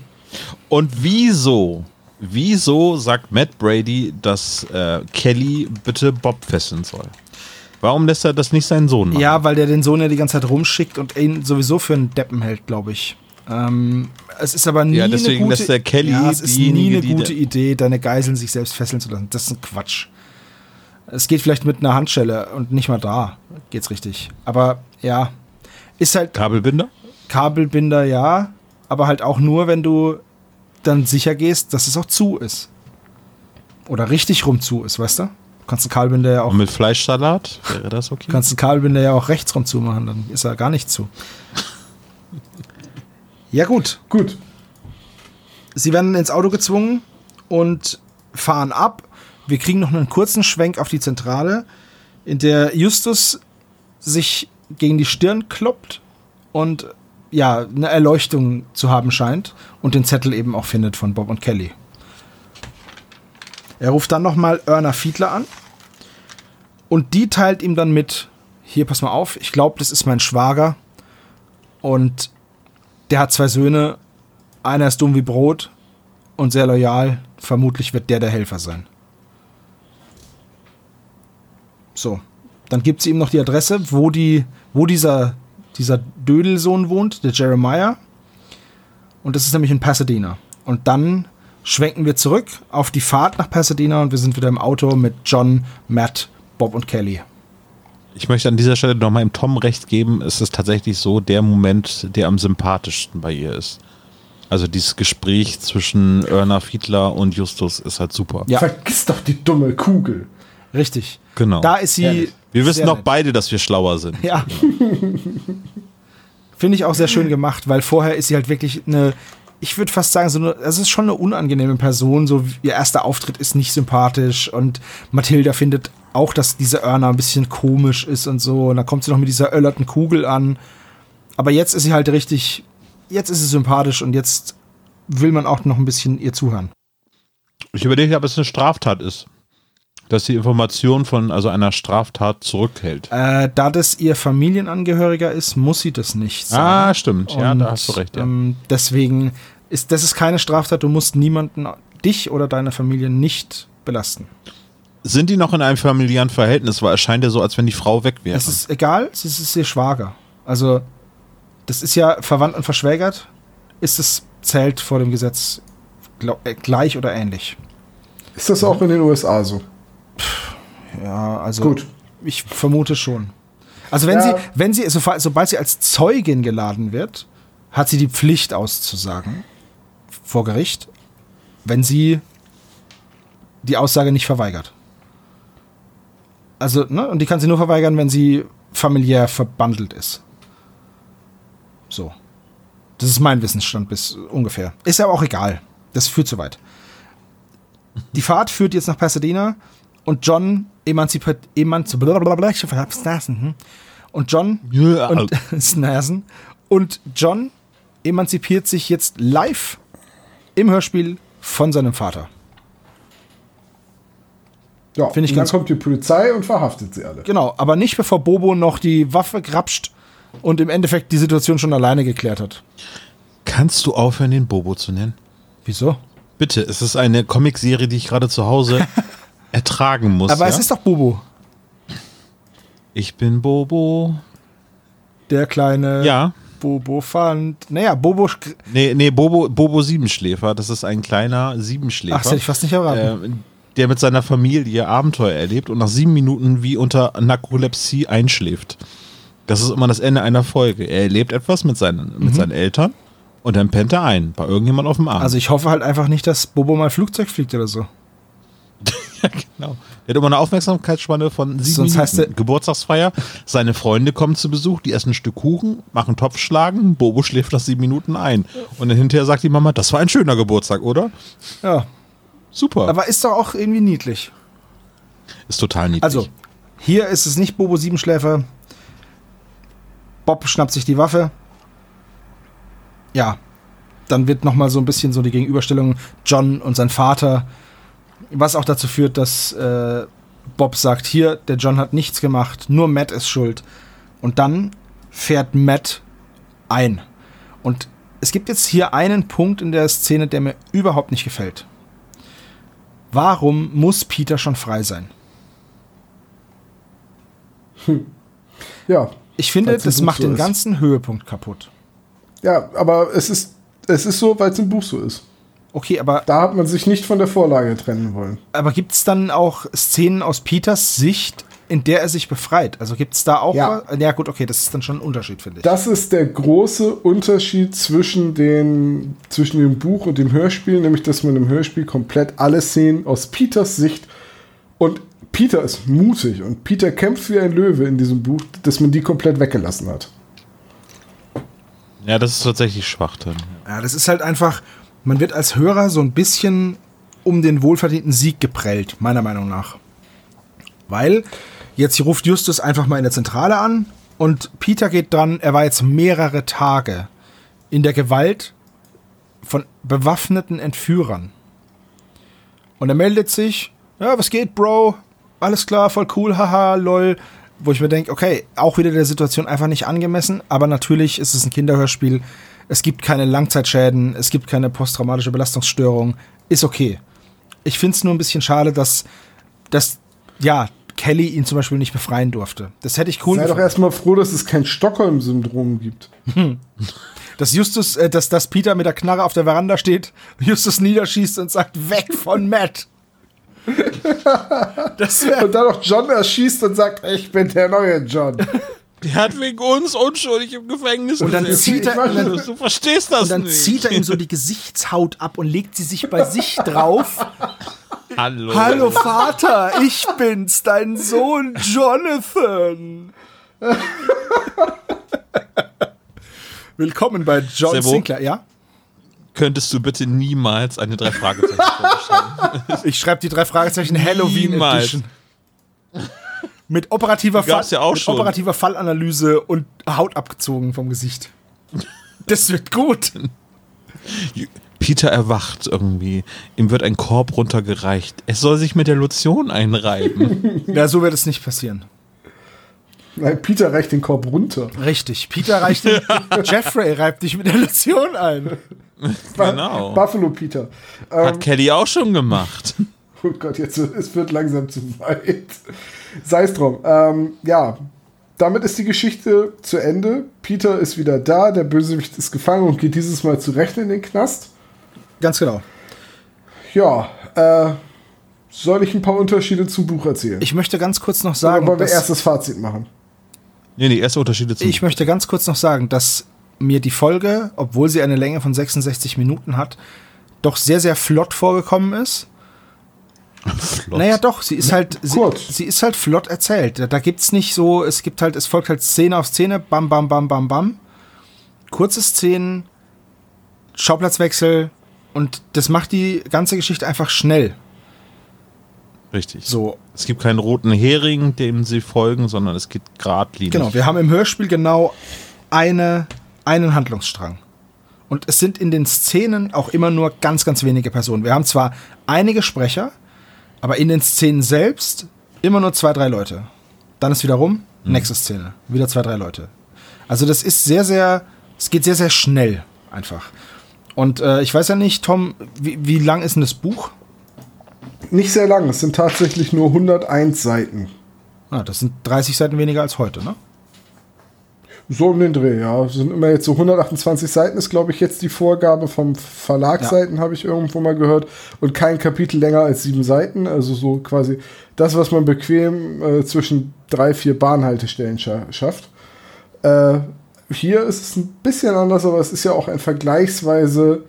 Und wieso, wieso sagt Matt Brady, dass äh, Kelly bitte Bob fesseln soll? Warum lässt er das nicht seinen Sohn machen? ja, weil der den Sohn ja die ganze Zeit rumschickt und ihn sowieso für einen Deppen hält, glaube ich. Ähm, es ist aber nie Ja, eine deswegen gute lässt der Kelly ja, es ist nie eine gute Idee, deine Geiseln sich selbst fesseln zu lassen. Das ist ein Quatsch. Es geht vielleicht mit einer Handschelle und nicht mal da geht's richtig. Aber ja, ist halt Kabelbinder? Kabelbinder, ja, aber halt auch nur, wenn du dann sicher gehst, dass es auch zu ist. Oder richtig rum zu ist, weißt du? Du kannst einen Kabelbinder ja auch, Und mit Fleischsalat? Wäre das okay? kannst einen Kabelbinder ja auch rechts rum zumachen, dann ist er gar nicht zu. *laughs* Ja, gut. Gut. Sie werden ins Auto gezwungen und fahren ab. Wir kriegen noch einen kurzen Schwenk auf die Zentrale, in der Justus sich gegen die Stirn kloppt und ja, eine Erleuchtung zu haben scheint und den Zettel eben auch findet von Bob und Kelly. Er ruft dann nochmal Erna Fiedler an und die teilt ihm dann mit, hier pass mal auf, ich glaube, das ist mein Schwager und der hat zwei Söhne einer ist dumm wie Brot und sehr loyal. Vermutlich wird der der Helfer sein. So, dann gibt sie ihm noch die Adresse, wo, die, wo dieser, dieser Dödelsohn wohnt, der Jeremiah. Und das ist nämlich in Pasadena. Und dann schwenken wir zurück auf die Fahrt nach Pasadena und wir sind wieder im Auto mit John, Matt, Bob und Kelly. Ich möchte an dieser Stelle nochmal im Tom recht geben. Es ist tatsächlich so der Moment, der am sympathischsten bei ihr ist. Also dieses Gespräch zwischen Erna Fiedler und Justus ist halt super. Ja. Vergiss doch die dumme Kugel. Richtig. Genau. Da ist sie. Ehrlich. Wir wissen doch beide, dass wir schlauer sind. Ja. Finde ich auch sehr schön gemacht, weil vorher ist sie halt wirklich eine, ich würde fast sagen, so eine, es ist schon eine unangenehme Person. So ihr erster Auftritt ist nicht sympathisch und Mathilda findet auch, dass diese Erna ein bisschen komisch ist und so. Und dann kommt sie noch mit dieser öllerten Kugel an. Aber jetzt ist sie halt richtig, jetzt ist sie sympathisch und jetzt will man auch noch ein bisschen ihr zuhören. Ich überlege, ob es eine Straftat ist. Dass die Information von also einer Straftat zurückhält. Äh, da das ihr Familienangehöriger ist, muss sie das nicht sein. Ah, stimmt. Ja, Und, da hast du recht. Ja. Ähm, deswegen ist das ist keine Straftat. Du musst niemanden, dich oder deine Familie nicht belasten. Sind die noch in einem familiären Verhältnis? Weil es scheint ja so, als wenn die Frau weg wäre. Es ist egal, es ist, es ist ihr Schwager. Also das ist ja verwandt und verschwägert. Ist es zählt vor dem Gesetz glaub, äh, gleich oder ähnlich? Ist das auch in den USA so? Ja, also Gut. ich vermute schon. Also wenn Ja. sie, wenn sie, so, sobald sie als Zeugin geladen wird, hat sie die Pflicht auszusagen vor Gericht, wenn sie die Aussage nicht verweigert. Also, ne, und die kann sie nur verweigern, wenn sie familiär verbandelt ist. So. Das ist mein Wissensstand bis ungefähr. Ist aber auch egal. Das führt zu weit. Die Fahrt führt jetzt nach Pasadena und John emanzipiert, emanzipiert, ich hab's Nasen, hm? und John und *laughs* Snasen und John emanzipiert sich jetzt live im Hörspiel von seinem Vater. Ja, Finde ich und dann kommt die Polizei und verhaftet sie alle. Genau, aber nicht bevor Bobo noch die Waffe grapscht und im Endeffekt die Situation schon alleine geklärt hat. Kannst du aufhören, den Bobo zu nennen? Wieso? Bitte, es ist eine Comicserie, die ich gerade zu Hause *laughs* ertragen muss. Aber ja? es ist doch Bobo, ich bin Bobo. der kleine Ja. Bobo fand. Naja, Bobo. Nee, nee, Bobo, Bobo Siebenschläfer. Das ist ein kleiner Siebenschläfer. Ach, das hätte ich fast nicht erraten. äh, der mit seiner Familie Abenteuer erlebt und nach sieben Minuten wie unter Narkolepsie einschläft. Das ist immer das Ende einer Folge. Er erlebt etwas mit seinen, mit seinen Eltern und dann pennt er ein, bei irgendjemand auf dem Arm. also ich hoffe halt einfach nicht, dass Bobo mal Flugzeug fliegt oder so. *laughs* genau. Er hat immer eine Aufmerksamkeitsspanne von sieben Sonst heißt Minuten. er- Geburtstagsfeier, seine Freunde kommen zu Besuch, die essen ein Stück Kuchen, machen Topfschlagen, Bobo schläft nach sieben Minuten ein. Und dann hinterher sagt die Mama, das war ein schöner Geburtstag, oder? Ja, Super. aber ist doch auch irgendwie niedlich. ist total niedlich. Also, hier ist es nicht Bobo Siebenschläfer. Bob schnappt sich die Waffe. Ja, dann wird noch mal so ein bisschen so die Gegenüberstellung John und sein Vater, was auch dazu führt, dass äh, Bob sagt, hier, der John hat nichts gemacht, nur Matt ist schuld. Und dann fährt Matt ein. Und es gibt jetzt hier einen Punkt in der Szene, der mir überhaupt nicht gefällt. Warum muss Peter schon frei sein? Ja. Ich finde, das macht so den ist. ganzen Höhepunkt kaputt. Ja, aber es ist, es ist so, weil es im Buch so ist. Okay, aber, Da hat man sich nicht von der Vorlage trennen wollen. aber gibt es dann auch Szenen aus Peters Sicht, in der er sich befreit? Also gibt es da auch. Ja. was? ja, gut, okay, das ist dann schon ein Unterschied, finde ich. Das ist der große Unterschied zwischen, den, zwischen dem Buch und dem Hörspiel, nämlich dass man im Hörspiel komplett alle Szenen aus Peters Sicht und Peter ist mutig und Peter kämpft wie ein Löwe in diesem Buch, dass man die komplett weggelassen hat. ja, das ist tatsächlich schwach dann. Ja, das ist halt einfach, man wird als Hörer so ein bisschen um den wohlverdienten Sieg geprellt, meiner Meinung nach. Weil jetzt ruft Justus einfach mal in der Zentrale an und Peter geht dran, er war jetzt mehrere Tage in der Gewalt von bewaffneten Entführern. Und er meldet sich, ja, was geht, Bro? Alles klar, voll cool, haha, lol. Wo ich mir denke, okay, auch wieder der Situation einfach nicht angemessen, aber natürlich ist es ein Kinderhörspiel. Es gibt keine Langzeitschäden, es gibt keine posttraumatische Belastungsstörung. Ist okay. Ich finde es nur ein bisschen schade, dass, dass, ja, Kelly ihn zum Beispiel nicht befreien durfte. Das hätte ich cool Sei doch erstmal froh, dass es kein Stockholm-Syndrom gibt. Dass Justus, äh, dass, dass Peter mit der Knarre auf der Veranda steht, Justus niederschießt und sagt, weg von Matt. *laughs* Und dann noch John erschießt und sagt, ich bin der neue John. *laughs* Der hat wegen uns unschuldig im Gefängnis Und dann zieht er- meine, Du verstehst das Und dann nicht. zieht er ihm so die Gesichtshaut ab und legt sie sich bei sich drauf. Hallo. Hallo Vater, ich bin's, dein Sohn Jonathan. Willkommen bei John Sebo? Sinclair. Ja, Könntest du bitte niemals eine drei Fragezeichen vorstellen? ich schreibe die drei Fragezeichen Halloween Niemals. Edition. Mit operativer, Fall, ja auch mit schon. operativer Fallanalyse und Haut abgezogen vom Gesicht. *laughs* Das wird gut. Peter erwacht irgendwie. Ihm wird ein Korb runtergereicht. Es soll sich mit der Lotion einreiben. *laughs* Ja, so wird es nicht passieren. Nein, Peter reicht den Korb runter. Richtig. Peter reicht den, *laughs* Jeffrey reibt dich mit der Lotion ein. genau. Buffalo Peter. Hat Kelly auch schon gemacht. Oh Gott, jetzt es wird langsam zu weit. Sei es drum. Ähm, ja, damit ist die Geschichte zu Ende. Peter ist wieder da, der Bösewicht ist gefangen und geht dieses Mal zu Recht in den Knast. Ganz genau. Ja, äh, soll ich ein paar Unterschiede zum Buch erzählen? Ich möchte ganz kurz noch Oder sagen, wollen wir erst das Fazit machen? Nee, nee, erste Unterschiede zum Ich möchte ganz kurz noch sagen, dass mir die Folge, obwohl sie eine Länge von 66 Minuten hat, doch sehr, sehr flott vorgekommen ist. Flott. Naja, doch, sie ist halt, sie, sie ist halt flott erzählt. Da, da gibt's nicht so, es gibt halt, es folgt halt Szene auf Szene, bam, bam, bam, bam, bam. Kurze Szenen, Schauplatzwechsel und das macht die ganze Geschichte einfach schnell. Richtig. So, Es gibt keinen roten Hering, dem sie folgen, sondern es geht geradlinig. Genau, wir haben im Hörspiel genau eine, einen Handlungsstrang. Und es sind in den Szenen auch immer nur ganz, ganz wenige Personen. Wir haben zwar einige Sprecher, aber in den Szenen selbst immer nur zwei, drei Leute. Dann ist wieder rum, nächste Szene, wieder zwei, drei Leute. Also das ist sehr, sehr, es geht sehr, sehr schnell einfach. Und äh, ich weiß ja nicht, Tom, wie, wie lang ist denn das Buch? Nicht sehr lang, es sind tatsächlich nur 101 Seiten. Ah, das sind 30 Seiten weniger als heute, ne? So um den Dreh, ja. Es sind immer jetzt so 128 Seiten, ist glaube ich jetzt die Vorgabe vom Verlagsseiten, habe ich irgendwo mal gehört. Und kein Kapitel länger als sieben Seiten. Also so quasi das, was man bequem äh, zwischen drei, vier Bahnhaltestellen scha schafft. Äh, hier ist es ein bisschen anders, aber es ist ja auch ein vergleichsweise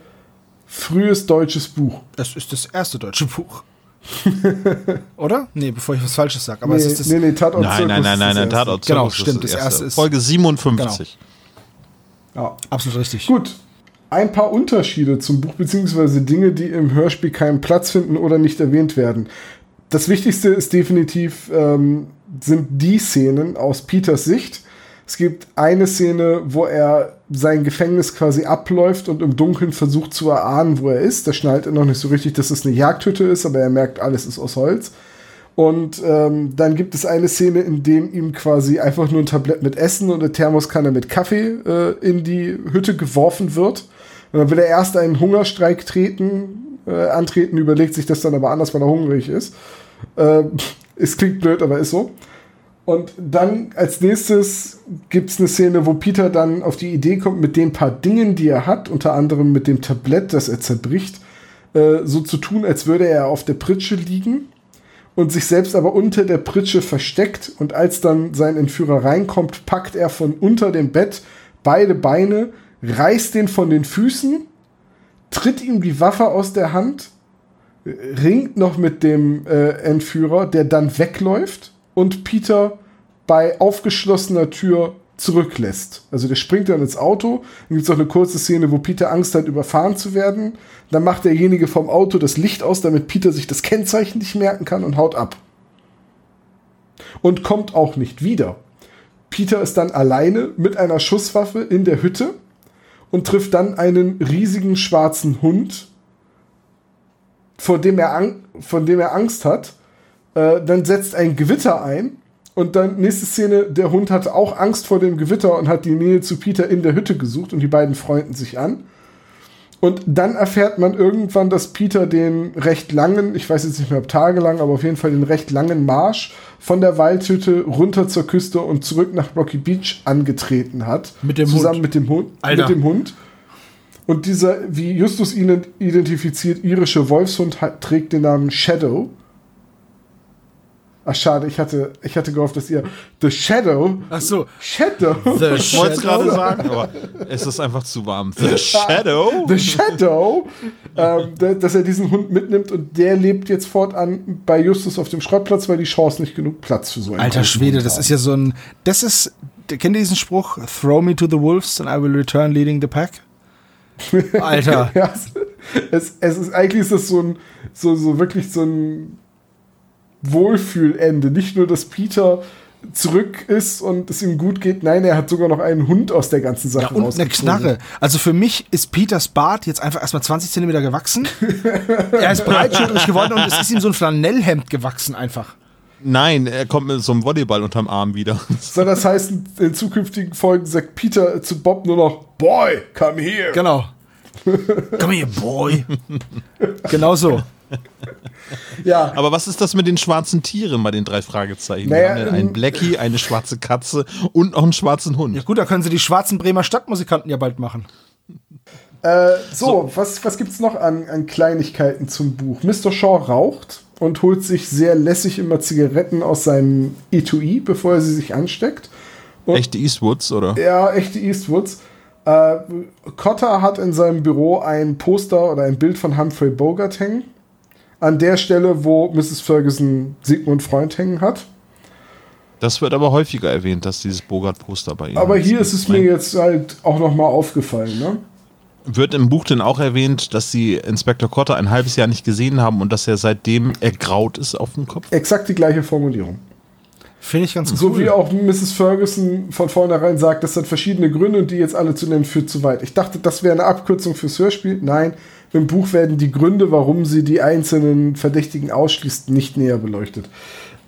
frühes deutsches Buch. Das ist das erste deutsche Buch. *laughs* Oder? Nee, bevor ich was Falsches sage. Aber nee, es ist das. nee, nee, Tatort Nein, Zirkus nein, nein, nein, nein. Tatort Genau, stimmt, das erste ist- Folge 57. Ja. Absolut richtig. Gut. Ein paar Unterschiede zum Buch, beziehungsweise Dinge, die im Hörspiel keinen Platz finden oder nicht erwähnt werden. Das Wichtigste ist definitiv, ähm, sind die Szenen aus Peters Sicht. Es gibt eine Szene, wo er sein Gefängnis quasi abläuft und im Dunkeln versucht zu erahnen, wo er ist. Da schnallt er noch nicht so richtig, dass es eine Jagdhütte ist, aber er merkt, alles ist aus Holz. Und ähm, dann gibt es eine Szene, in dem ihm quasi einfach nur ein Tablett mit Essen und eine Thermoskanne mit Kaffee äh, in die Hütte geworfen wird. Und dann will er erst einen Hungerstreik treten, äh, antreten, überlegt sich das dann aber anders, weil er hungrig ist. Äh, *laughs* es klingt blöd, aber ist so. Und dann als nächstes gibt es eine Szene, wo Peter dann auf die Idee kommt, mit den paar Dingen, die er hat, unter anderem mit dem Tablett, das er zerbricht, äh, so zu tun, als würde er auf der Pritsche liegen und sich selbst aber unter der Pritsche versteckt. Und als dann sein Entführer reinkommt, packt er von unter dem Bett beide Beine, reißt den von den Füßen, tritt ihm die Waffe aus der Hand, ringt noch mit dem äh, Entführer, der dann wegläuft und Peter bei aufgeschlossener Tür zurücklässt. Also der springt dann ins Auto. Dann gibt es auch eine kurze Szene, wo Peter Angst hat, überfahren zu werden. Dann macht derjenige vom Auto das Licht aus, damit Peter sich das Kennzeichen nicht merken kann und haut ab. Und kommt auch nicht wieder. Peter ist dann alleine mit einer Schusswaffe in der Hütte und trifft dann einen riesigen schwarzen Hund, vor dem er, ang von dem er Angst hat. Äh, dann setzt ein Gewitter ein und dann nächste Szene, der Hund hatte auch Angst vor dem Gewitter und hat die Nähe zu Peter in der Hütte gesucht und die beiden freunden sich an. Und dann erfährt man irgendwann, dass Peter den recht langen, ich weiß jetzt nicht mehr ob tagelang, aber auf jeden Fall den recht langen Marsch von der Waldhütte runter zur Küste und zurück nach Rocky Beach angetreten hat. Mit dem zusammen Hund. mit dem Hund. Alter. Mit dem Hund. Und dieser, wie Justus ihn identifiziert, irische Wolfshund hat, trägt den Namen Shadow. Ach, schade, ich hatte, ich hatte gehofft, dass ihr The Shadow. Ach so. Shadow. The *laughs* Ich wollte es gerade sagen, aber es ist einfach zu warm. The Shadow? The Shadow, ähm, da- dass er diesen Hund mitnimmt und der lebt jetzt fortan bei Justus auf dem Schrottplatz, weil die Chance nicht genug Platz für so einen Alter Schwede, Hund das haben. ist ja so ein. Das ist. Kennt ihr diesen Spruch? Throw me to the wolves and I will return leading the pack? *laughs* Alter. ja, es, es ist eigentlich ist das so ein so, so wirklich so ein Wohlfühlende. Nicht nur, dass Peter zurück ist und es ihm gut geht, nein, er hat sogar noch einen Hund aus der ganzen Sache Ja, und eine. Knarre. Also für mich ist Peters Bart jetzt einfach erstmal 20 Zentimeter gewachsen. *laughs* er ist breitschultrig geworden und es ist ihm so ein Flanellhemd gewachsen einfach. Nein, er kommt mit so einem Volleyball unterm Arm wieder. So, das heißt, in, in zukünftigen Folgen sagt Peter zu Bob nur noch, Boy, come here. Genau. *laughs* Come here, boy. genau so. *laughs* ja, Aber was ist das mit den schwarzen Tieren bei den drei Fragezeichen? Naja, Wir haben ja einen ähm, Blackie, eine schwarze Katze und noch einen schwarzen Hund. Ja gut, da können sie die schwarzen Bremer Stadtmusikanten ja bald machen. Äh, so, was, was gibt's noch an, an Kleinigkeiten zum Buch? Mr. Shaw raucht und holt sich sehr lässig immer Zigaretten aus seinem Etui, bevor er sie sich ansteckt. Echte Eastwoods, oder? Ja, echte Eastwoods. Äh, Cotter hat in seinem Büro ein Poster oder ein Bild von Humphrey Bogart hängen. An der Stelle, wo Mrs. Ferguson Sigmund Freund hängen hat. Das wird aber häufiger erwähnt, dass dieses Bogart-Poster bei ihm Aber hier ist es mir jetzt halt auch nochmal aufgefallen. Ne? Wird im Buch denn auch erwähnt, dass sie Inspektor Cotter ein halbes Jahr nicht gesehen haben und dass er seitdem ergraut ist auf dem Kopf? Exakt die gleiche Formulierung. Finde ich ganz So cool. wie auch Mrs. Ferguson von vornherein sagt, das hat verschiedene Gründe und die jetzt alle zu nennen führt zu weit. Ich dachte, das wäre eine Abkürzung fürs Hörspiel. Nein, im Buch werden die Gründe, warum sie die einzelnen Verdächtigen ausschließt, nicht näher beleuchtet.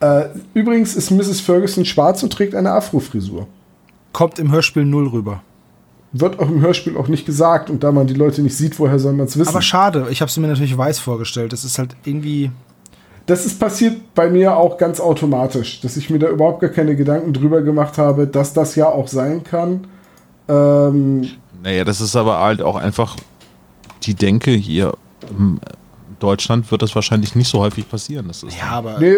Äh, übrigens ist Mrs. Ferguson schwarz und trägt eine Afro-Frisur. Kommt im Hörspiel null rüber. Wird auch im Hörspiel auch nicht gesagt und da man die Leute nicht sieht, woher soll man es wissen? Aber schade, ich habe es mir natürlich weiß vorgestellt. Das ist halt irgendwie. Das ist passiert bei mir auch ganz automatisch, dass ich mir da überhaupt gar keine Gedanken drüber gemacht habe, dass das ja auch sein kann. Ähm, Naja, das ist aber halt auch einfach die Denke hier. In Deutschland wird das wahrscheinlich nicht so häufig passieren. Das ist Ja, aber. Nee,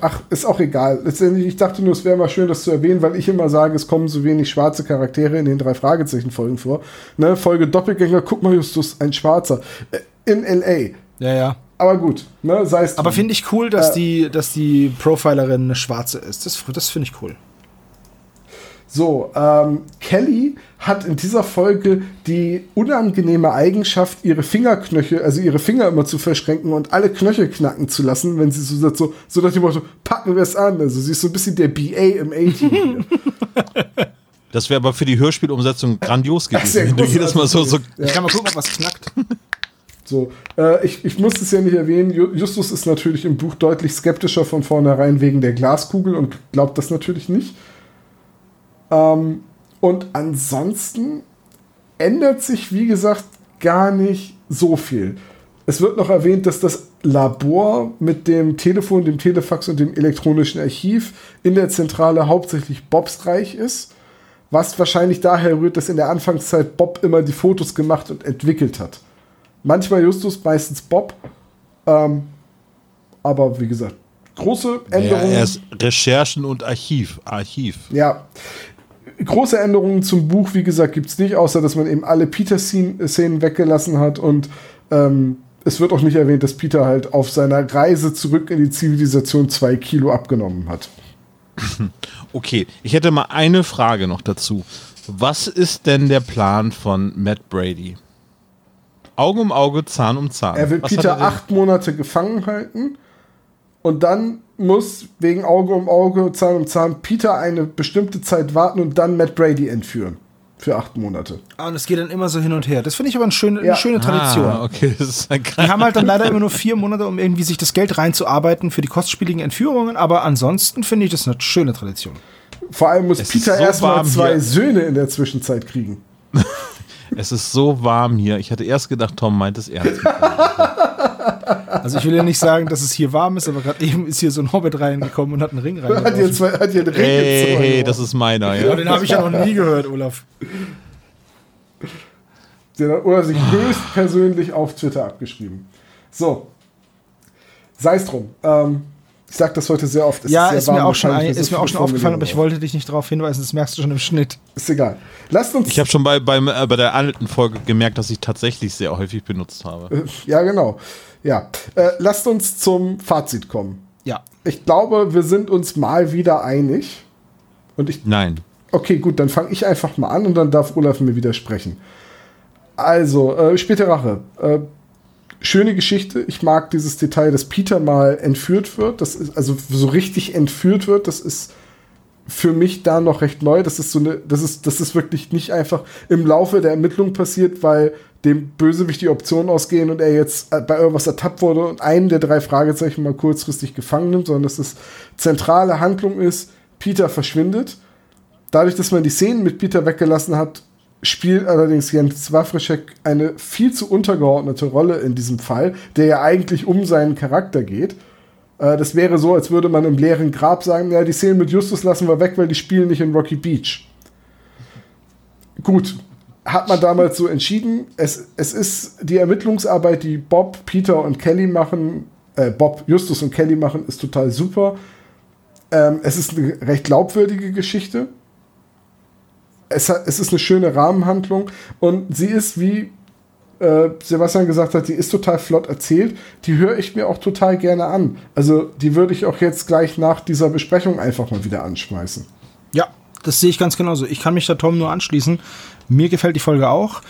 ach, ist auch egal. Letztendlich, ich dachte nur, es wäre mal schön, das zu erwähnen, weil ich immer sage, es kommen so wenig schwarze Charaktere in den drei Fragezeichen-Folgen vor. Ne, Folge Doppelgänger, guck mal, Justus, ein Schwarzer. Äh, In L.A. Ja, ja. Aber gut, ne, sei es Aber finde ich cool, dass, Äh, die, dass die Profilerin eine Schwarze ist. Das, das finde ich cool. So, ähm, Kelly hat in dieser Folge die unangenehme Eigenschaft, ihre Fingerknöchel, also ihre Finger immer zu verschränken und alle Knöchel knacken zu lassen, wenn sie so sagt, so, so nach dem Motto, packen wir es an. Also sie ist so ein bisschen der BA im A-Team. *laughs* Das wäre aber für die Hörspielumsetzung grandios *laughs* gewesen, wenn du jedes Mal so, so Ich kann mal gucken, ob was knackt. *laughs* So, äh, ich, ich muss es ja nicht erwähnen, Ju- Justus ist natürlich im Buch deutlich skeptischer von vornherein wegen der Glaskugel und glaubt das natürlich nicht. Ähm, und ansonsten ändert sich, wie gesagt, gar nicht so viel. Es wird noch erwähnt, dass das Labor mit dem Telefon, dem Telefax und dem elektronischen Archiv in der Zentrale hauptsächlich Bobs Reich ist, was wahrscheinlich daher rührt, dass in der Anfangszeit Bob immer die Fotos gemacht und entwickelt hat. Manchmal Justus, meistens Bob. Ähm, aber wie gesagt, große ja, Änderungen. erst Recherchen und Archiv. Archiv. Ja. Große Änderungen zum Buch, wie gesagt, gibt es nicht, außer dass man eben alle Peter-Szenen weggelassen hat und ähm, es wird auch nicht erwähnt, dass Peter halt auf seiner Reise zurück in die Zivilisation zwei Kilo abgenommen hat. *laughs* Okay, ich hätte mal eine Frage noch dazu. Was ist denn der Plan von Matt Brady? Auge um Auge, Zahn um Zahn. Er will Was Peter er acht Monate gefangen halten und dann muss wegen Auge um Auge, Zahn um Zahn Peter eine bestimmte Zeit warten und dann Matt Brady entführen. Für acht Monate. Ah, Und es geht dann immer so hin und her. Das finde ich aber eine schöne, Ja. eine schöne Tradition. Ah, okay, das ist ein Die haben halt dann leider immer nur vier Monate, um irgendwie sich das Geld reinzuarbeiten für die kostspieligen Entführungen, aber ansonsten finde ich das eine schöne Tradition. Vor allem muss Es Peter so erstmal zwei hier. Söhne in der Zwischenzeit kriegen. *laughs* Es ist so warm hier. Ich hatte erst gedacht, Tom meint es ernst. *laughs* Also ich will ja nicht sagen, dass es hier warm ist, aber gerade eben ist hier so ein Hobbit reingekommen und hat einen Ring Hat hier, zwei, hat hier einen Ring hey, Ohr hey, das ist meiner, Ja, ja. den habe ich ja noch nie gehört, Olaf. Den hat Oder sich höchstpersönlich auf Twitter abgeschrieben. So. Sei es drum. Ähm, ich sag das heute sehr oft. Es Ja, sehr ist mir warm, auch schon, wahrscheinlich ein, ist mir auch schon aufgefallen, aber ich wollte dich nicht darauf hinweisen, das merkst du schon im Schnitt. Ist egal. Lasst uns. Ich habe schon bei, beim, äh, bei der alten Folge gemerkt, dass ich tatsächlich sehr häufig benutzt habe. ja, genau. Ja. Äh, lasst uns zum Fazit kommen. Ja. Ich glaube, wir sind uns mal wieder einig. Und ich Nein. Okay, gut, dann fange ich einfach mal an und dann darf Olaf mir widersprechen. Also, äh, späte Rache. Äh, schöne Geschichte. Ich mag dieses Detail, dass Peter mal entführt wird. Das ist also so richtig entführt wird. Das ist für mich da noch recht neu. Das ist so eine, das ist, das ist wirklich nicht einfach im Laufe der Ermittlung passiert, weil dem Bösewicht die Optionen ausgehen und er jetzt äh, bei irgendwas ertappt wurde und einen der drei Fragezeichen mal kurzfristig gefangen nimmt, sondern dass es zentrale Handlung ist. Peter verschwindet dadurch, dass man die Szenen mit Peter weggelassen hat, spielt allerdings Jens Wawrischek eine viel zu untergeordnete Rolle in diesem Fall, der ja eigentlich um seinen Charakter geht. Äh, das wäre so, als würde man im leeren Grab sagen, ja, die Szenen mit Justus lassen wir weg, weil die spielen nicht in Rocky Beach. Gut, hat man damals so entschieden. Es, es ist die Ermittlungsarbeit, die Bob, Peter und Kelly machen, äh, Bob, Justus und Kelly machen, ist total super. Ähm, es ist eine recht glaubwürdige Geschichte. Es, es ist eine schöne Rahmenhandlung und sie ist, wie äh, Sebastian gesagt hat, die ist total flott erzählt. Die höre ich mir auch total gerne an. Also die würde ich auch jetzt gleich nach dieser Besprechung einfach mal wieder anschmeißen. Ja, das sehe ich ganz genauso. Ich kann mich da Tom nur anschließen. Mir gefällt die Folge auch.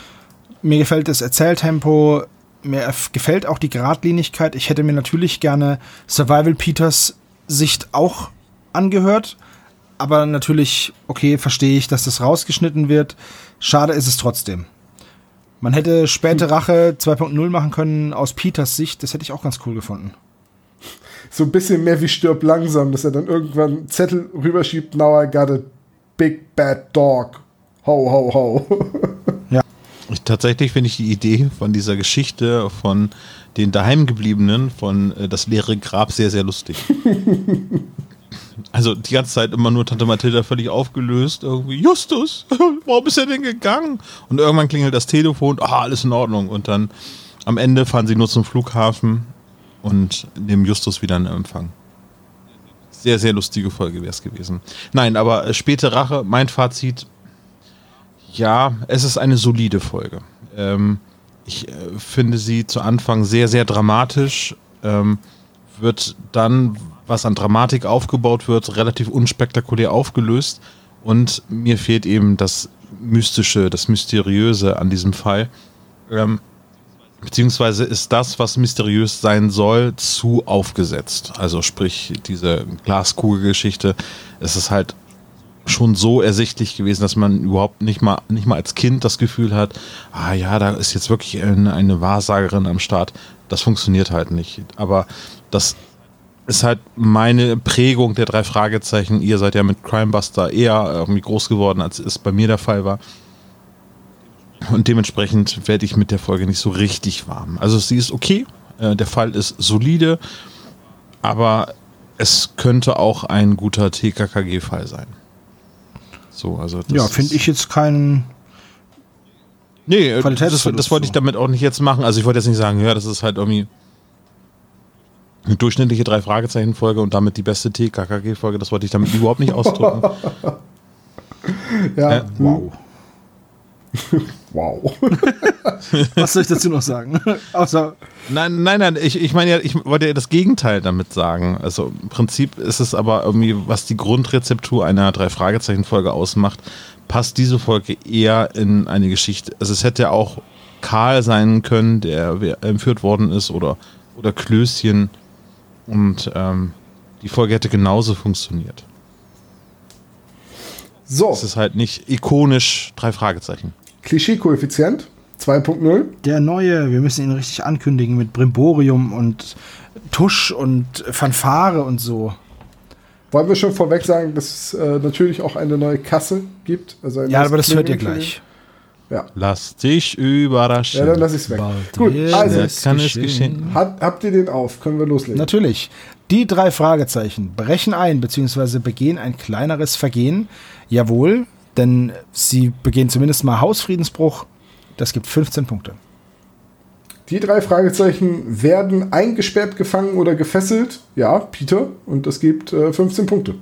Mir gefällt das Erzähltempo. Mir gefällt auch die Geradlinigkeit. Ich hätte mir natürlich gerne Survival Peters Sicht auch angehört. Aber natürlich, okay, verstehe ich, dass das rausgeschnitten wird. Schade ist es trotzdem. Man hätte späte Rache 2.0 machen können aus Peters Sicht. Das hätte ich auch ganz cool gefunden. So ein bisschen mehr wie stirb langsam, dass er dann irgendwann einen Zettel rüberschiebt. Now I got a big bad dog. Ho, ho, ho. *laughs* ja. Ich, tatsächlich finde ich die Idee von dieser Geschichte von den Daheimgebliebenen von äh, das leere Grab sehr, sehr lustig. *laughs* Also die ganze Zeit immer nur Tante Mathilda völlig aufgelöst. Irgendwie, Justus, *laughs* warum ist er denn gegangen? Und irgendwann klingelt das Telefon, ah, alles in Ordnung. Und dann am Ende fahren sie nur zum Flughafen und nehmen Justus wieder in Empfang. Sehr, sehr lustige Folge wäre es gewesen. Nein, aber äh, späte Rache, mein Fazit, ja, es ist eine solide Folge. Ähm, ich äh, finde sie zu Anfang sehr, sehr dramatisch. Ähm, wird dann was an Dramatik aufgebaut wird, relativ unspektakulär aufgelöst. Und mir fehlt eben das Mystische, das Mysteriöse an diesem Fall. Ähm, beziehungsweise ist das, was mysteriös sein soll, zu aufgesetzt. Also sprich, diese Glaskugelgeschichte, es ist halt schon so ersichtlich gewesen, dass man überhaupt nicht mal, nicht mal als Kind das Gefühl hat, ah ja, da ist jetzt wirklich eine, eine Wahrsagerin am Start. Das funktioniert halt nicht. Aber das ist halt meine Prägung der drei Fragezeichen. Ihr seid ja mit Crimebuster eher irgendwie groß geworden, als es bei mir der Fall war. Und dementsprechend werde ich mit der Folge nicht so richtig warm. Also sie ist okay, äh, der Fall ist solide, aber es könnte auch ein guter TKKG-Fall sein. So, also ja, finde ich jetzt keinen. Nee, äh, das, das wollte ich damit auch nicht jetzt machen. Also ich wollte jetzt nicht sagen, ja, das ist halt irgendwie durchschnittliche drei Fragezeichen Folge und damit die beste TKKG Folge. Das wollte ich damit überhaupt nicht ausdrücken. *laughs* ja, äh, wow. wow. *laughs* Was soll ich dazu noch sagen? *laughs* Außer nein, nein, nein. Ich, ich meine ja, ich wollte ja das Gegenteil damit sagen. Also im Prinzip ist es aber irgendwie, was die Grundrezeptur einer drei Fragezeichen Folge ausmacht, passt diese Folge eher in eine Geschichte. Also es hätte ja auch Karl sein können, der entführt worden ist, oder oder Klößchen und ähm, die Folge hätte genauso funktioniert. So. Es ist halt nicht ikonisch drei Fragezeichen. Klischee-Koeffizient 2.0. Der neue, wir müssen ihn richtig ankündigen mit Brimborium und Tusch und Fanfare und so. Wollen wir schon vorweg sagen, dass es äh, natürlich auch eine neue Kasse gibt? Also ja, aber das hört ihr gleich. Ja. Lass dich überraschen. Ja, dann lass ich's weg. Gut, also kann es geschehen. Hat, habt ihr den auf? Können wir loslegen? Natürlich. Die drei Fragezeichen brechen ein bzw. begehen ein kleineres Vergehen. Jawohl, denn sie begehen zumindest mal Hausfriedensbruch. Das gibt 15 Punkte. Die drei Fragezeichen werden eingesperrt, gefangen oder gefesselt. Ja, Peter. Und das gibt äh, 15 Punkte.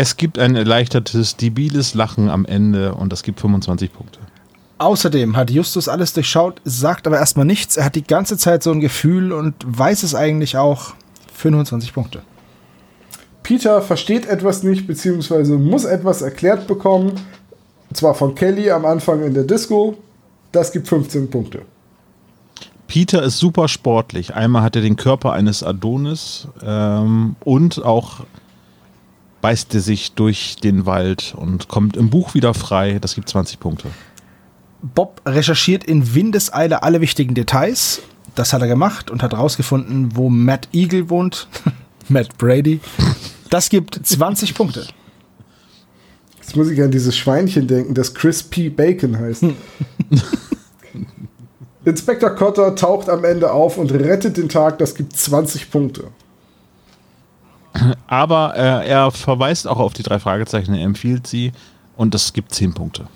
Es gibt ein erleichtertes, debiles Lachen am Ende und das gibt 25 Punkte. Außerdem hat Justus alles durchschaut, sagt aber erstmal nichts. Er hat die ganze Zeit so ein Gefühl und weiß es eigentlich auch. 25 Punkte. Peter versteht etwas nicht, beziehungsweise muss etwas erklärt bekommen. Und zwar von Kelly am Anfang in der Disco. Das gibt 15 Punkte. Peter ist super sportlich. Einmal hat er den Körper eines Adonis ähm, und auch beißt er sich durch den Wald und kommt im Buch wieder frei. Das gibt 20 Punkte. Bob recherchiert in Windeseile alle wichtigen Details. Das hat er gemacht und hat rausgefunden, wo Matt Eagle wohnt. *laughs* Matt Brady. Das gibt 20 Punkte. Jetzt muss ich an dieses Schweinchen denken, das Chris P. Bacon heißt. *laughs* Inspektor Cotter taucht am Ende auf und rettet den Tag. Das gibt 20 Punkte. Aber äh, er verweist auch auf die drei Fragezeichen, er empfiehlt sie und das gibt 10 Punkte.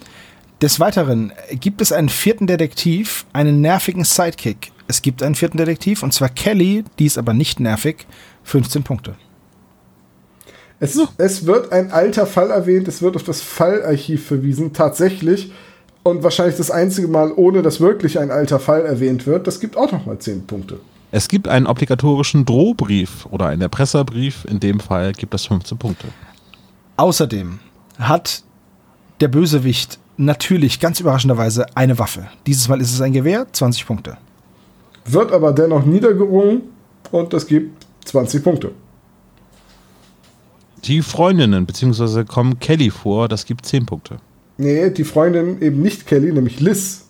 Des Weiteren gibt es einen vierten Detektiv, einen nervigen Sidekick. Es gibt einen vierten Detektiv und zwar Kelly, die ist aber nicht nervig, 15 Punkte. Es, es wird ein alter Fall erwähnt, es wird auf das Fallarchiv verwiesen, tatsächlich. Und wahrscheinlich das einzige Mal, ohne dass wirklich ein alter Fall erwähnt wird. Das gibt auch nochmal 10 Punkte. Es gibt einen obligatorischen Drohbrief oder einen Erpresserbrief. In dem Fall gibt es 15 Punkte. Außerdem hat der Bösewicht natürlich ganz überraschenderweise eine Waffe. Dieses Mal ist es ein Gewehr, 20 Punkte. Wird aber dennoch niedergerungen und das gibt 20 Punkte. Die Freundinnen, beziehungsweise kommen Kelly vor, das gibt 10 Punkte. Nee, die Freundin eben nicht Kelly, nämlich Liz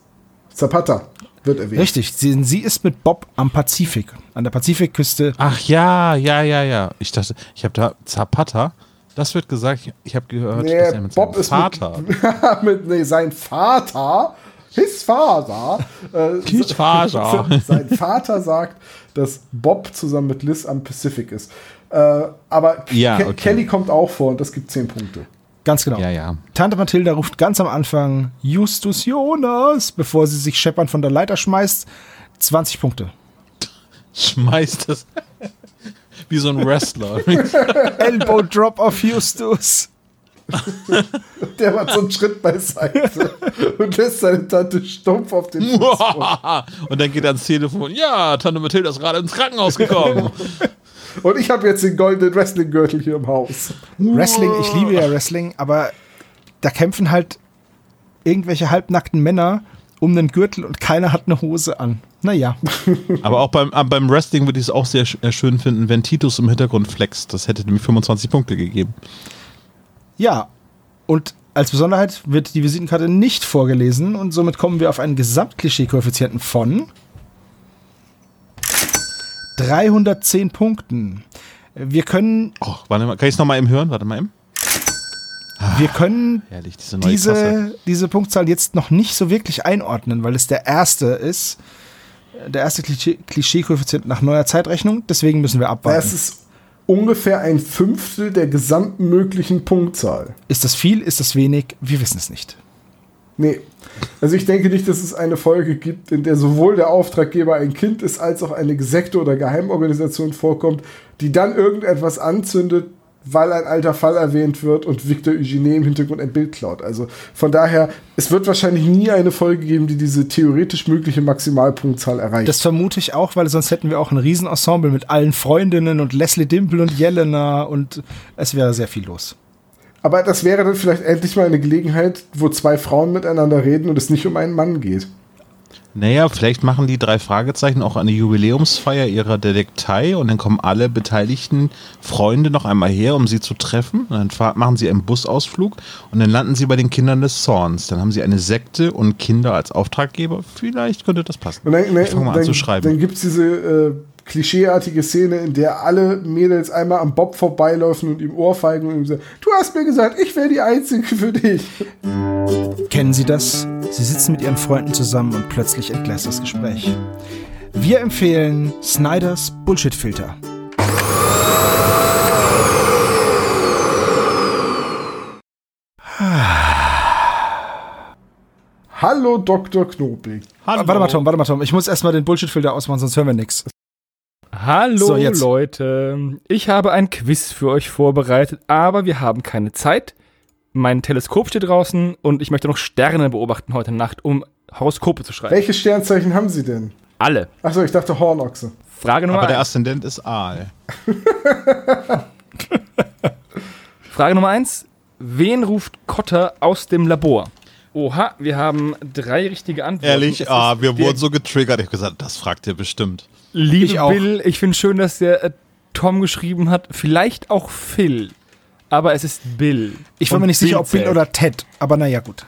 Zapata wird erwähnt. Richtig, sie, sie ist mit Bob am Pazifik, an der Pazifikküste. Ach ja, ja, ja, ja. Ich dachte, ich habe da Zapata. Das wird gesagt, ich, habe gehört, Nee, dass er mit Bob seinem ist Vater. mit, *laughs* mit nee, sein Vater, his Vater, äh, His Vater. *laughs* sein Vater sagt, dass Bob zusammen mit Liz am Pacific ist. Äh, aber Ja, Ke okay. Kelly kommt auch vor und das gibt 10 Punkte. Ganz genau. Ja, ja. Tante Mathilda ruft ganz am Anfang Justus Jonas, bevor sie sich scheppern von der Leiter schmeißt. 20 Punkte. Schmeißt das. *laughs* Wie so ein Wrestler. *laughs* Elbow Drop auf Justus. *laughs* Der macht so einen Schritt beiseite und lässt seine Tante stumpf auf den Fuß. Und dann geht er ans Telefon. Ja, Tante Mathilda ist gerade ins Krankenhaus gekommen. Und ich habe jetzt den goldenen Wrestling-Gürtel hier im Haus. Wrestling, ich liebe ja Wrestling, aber da kämpfen halt irgendwelche halbnackten Männer um einen Gürtel und keiner hat eine Hose an. Naja, *laughs* Aber auch beim, beim Wrestling würde ich es auch sehr äh, schön finden, wenn Titus im Hintergrund flext. Das hätte nämlich 25 Punkte gegeben. ja. Und als Besonderheit wird die Visitenkarte nicht vorgelesen und somit kommen wir auf einen Gesamtklischee-Koeffizienten von 310 Punkten. Wir können, Oh, warte mal, kann ich es nochmal eben hören? Warte mal eben. wir können Herrlich, diese diese, diese Punktzahl jetzt noch nicht so wirklich einordnen, weil es der erste ist. Der erste Klischee- Klischee-Koeffizient nach neuer Zeitrechnung. Deswegen müssen wir abwarten. Das ist ungefähr ein Fünftel der gesamten möglichen Punktzahl. ist das viel? Ist das wenig? Wir wissen es nicht. Nee. Also ich denke nicht, dass es eine Folge gibt, in der sowohl der Auftraggeber ein Kind ist, als auch eine Sekte oder Geheimorganisation vorkommt, die dann irgendetwas anzündet, weil ein alter Fall erwähnt wird und Victor Eugene im Hintergrund ein Bild klaut. Also von daher, es wird wahrscheinlich nie eine Folge geben, die diese theoretisch mögliche Maximalpunktzahl erreicht. Das vermute ich auch, weil sonst hätten wir auch ein Riesenensemble mit allen Freundinnen und Leslie Dimple und Jelena und es wäre sehr viel los. Aber das wäre dann vielleicht endlich mal eine Gelegenheit, wo zwei Frauen miteinander reden und es nicht um einen Mann geht. Naja, vielleicht machen die drei Fragezeichen auch eine Jubiläumsfeier ihrer Detektei und dann kommen alle beteiligten Freunde noch einmal her, um sie zu treffen. Und dann machen sie einen Busausflug und dann landen sie bei den Kindern des Zorns. Dann haben sie eine Sekte und Kinder als Auftraggeber. Vielleicht könnte das passen. Und dann, ich fange mal an dann, zu schreiben. dann gibt es diese äh, klischeeartige Szene, in der alle Mädels einmal am Bob vorbeilaufen und ihm Ohrfeigen und ihm sagen, du hast mir gesagt, ich wäre die Einzige für dich. Kennen Sie das? Sie sitzen mit Ihren Freunden zusammen und plötzlich entgleist das Gespräch. Wir empfehlen Snyders Bullshit-Filter. Hallo Dr. Knobig. Warte mal, Tom, warte mal, Tom. Ich muss erstmal den Bullshit-Filter ausmachen, sonst hören wir nichts. Hallo So. Leute, ich habe ein Quiz für euch vorbereitet, aber wir haben keine Zeit. Mein Teleskop steht draußen und ich möchte noch Sterne beobachten heute Nacht, um Horoskope zu schreiben. Welches Sternzeichen haben Sie denn? Alle. Achso, ich dachte Hornochse. Frage Nummer Aber der. Aszendent ist Aal. *laughs* Frage Nummer eins. Wen ruft Kotter aus dem Labor? Oha, wir haben drei richtige Antworten. Ehrlich, ah, wir wurden so getriggert. Ich habe gesagt, das fragt ihr bestimmt. Liebe Ich auch. Bill, ich finde schön, dass der äh, Tom geschrieben hat. Vielleicht auch Phil. Aber es ist Bill. Ich war mir nicht sicher, ob Bill oder Ted, aber naja, gut.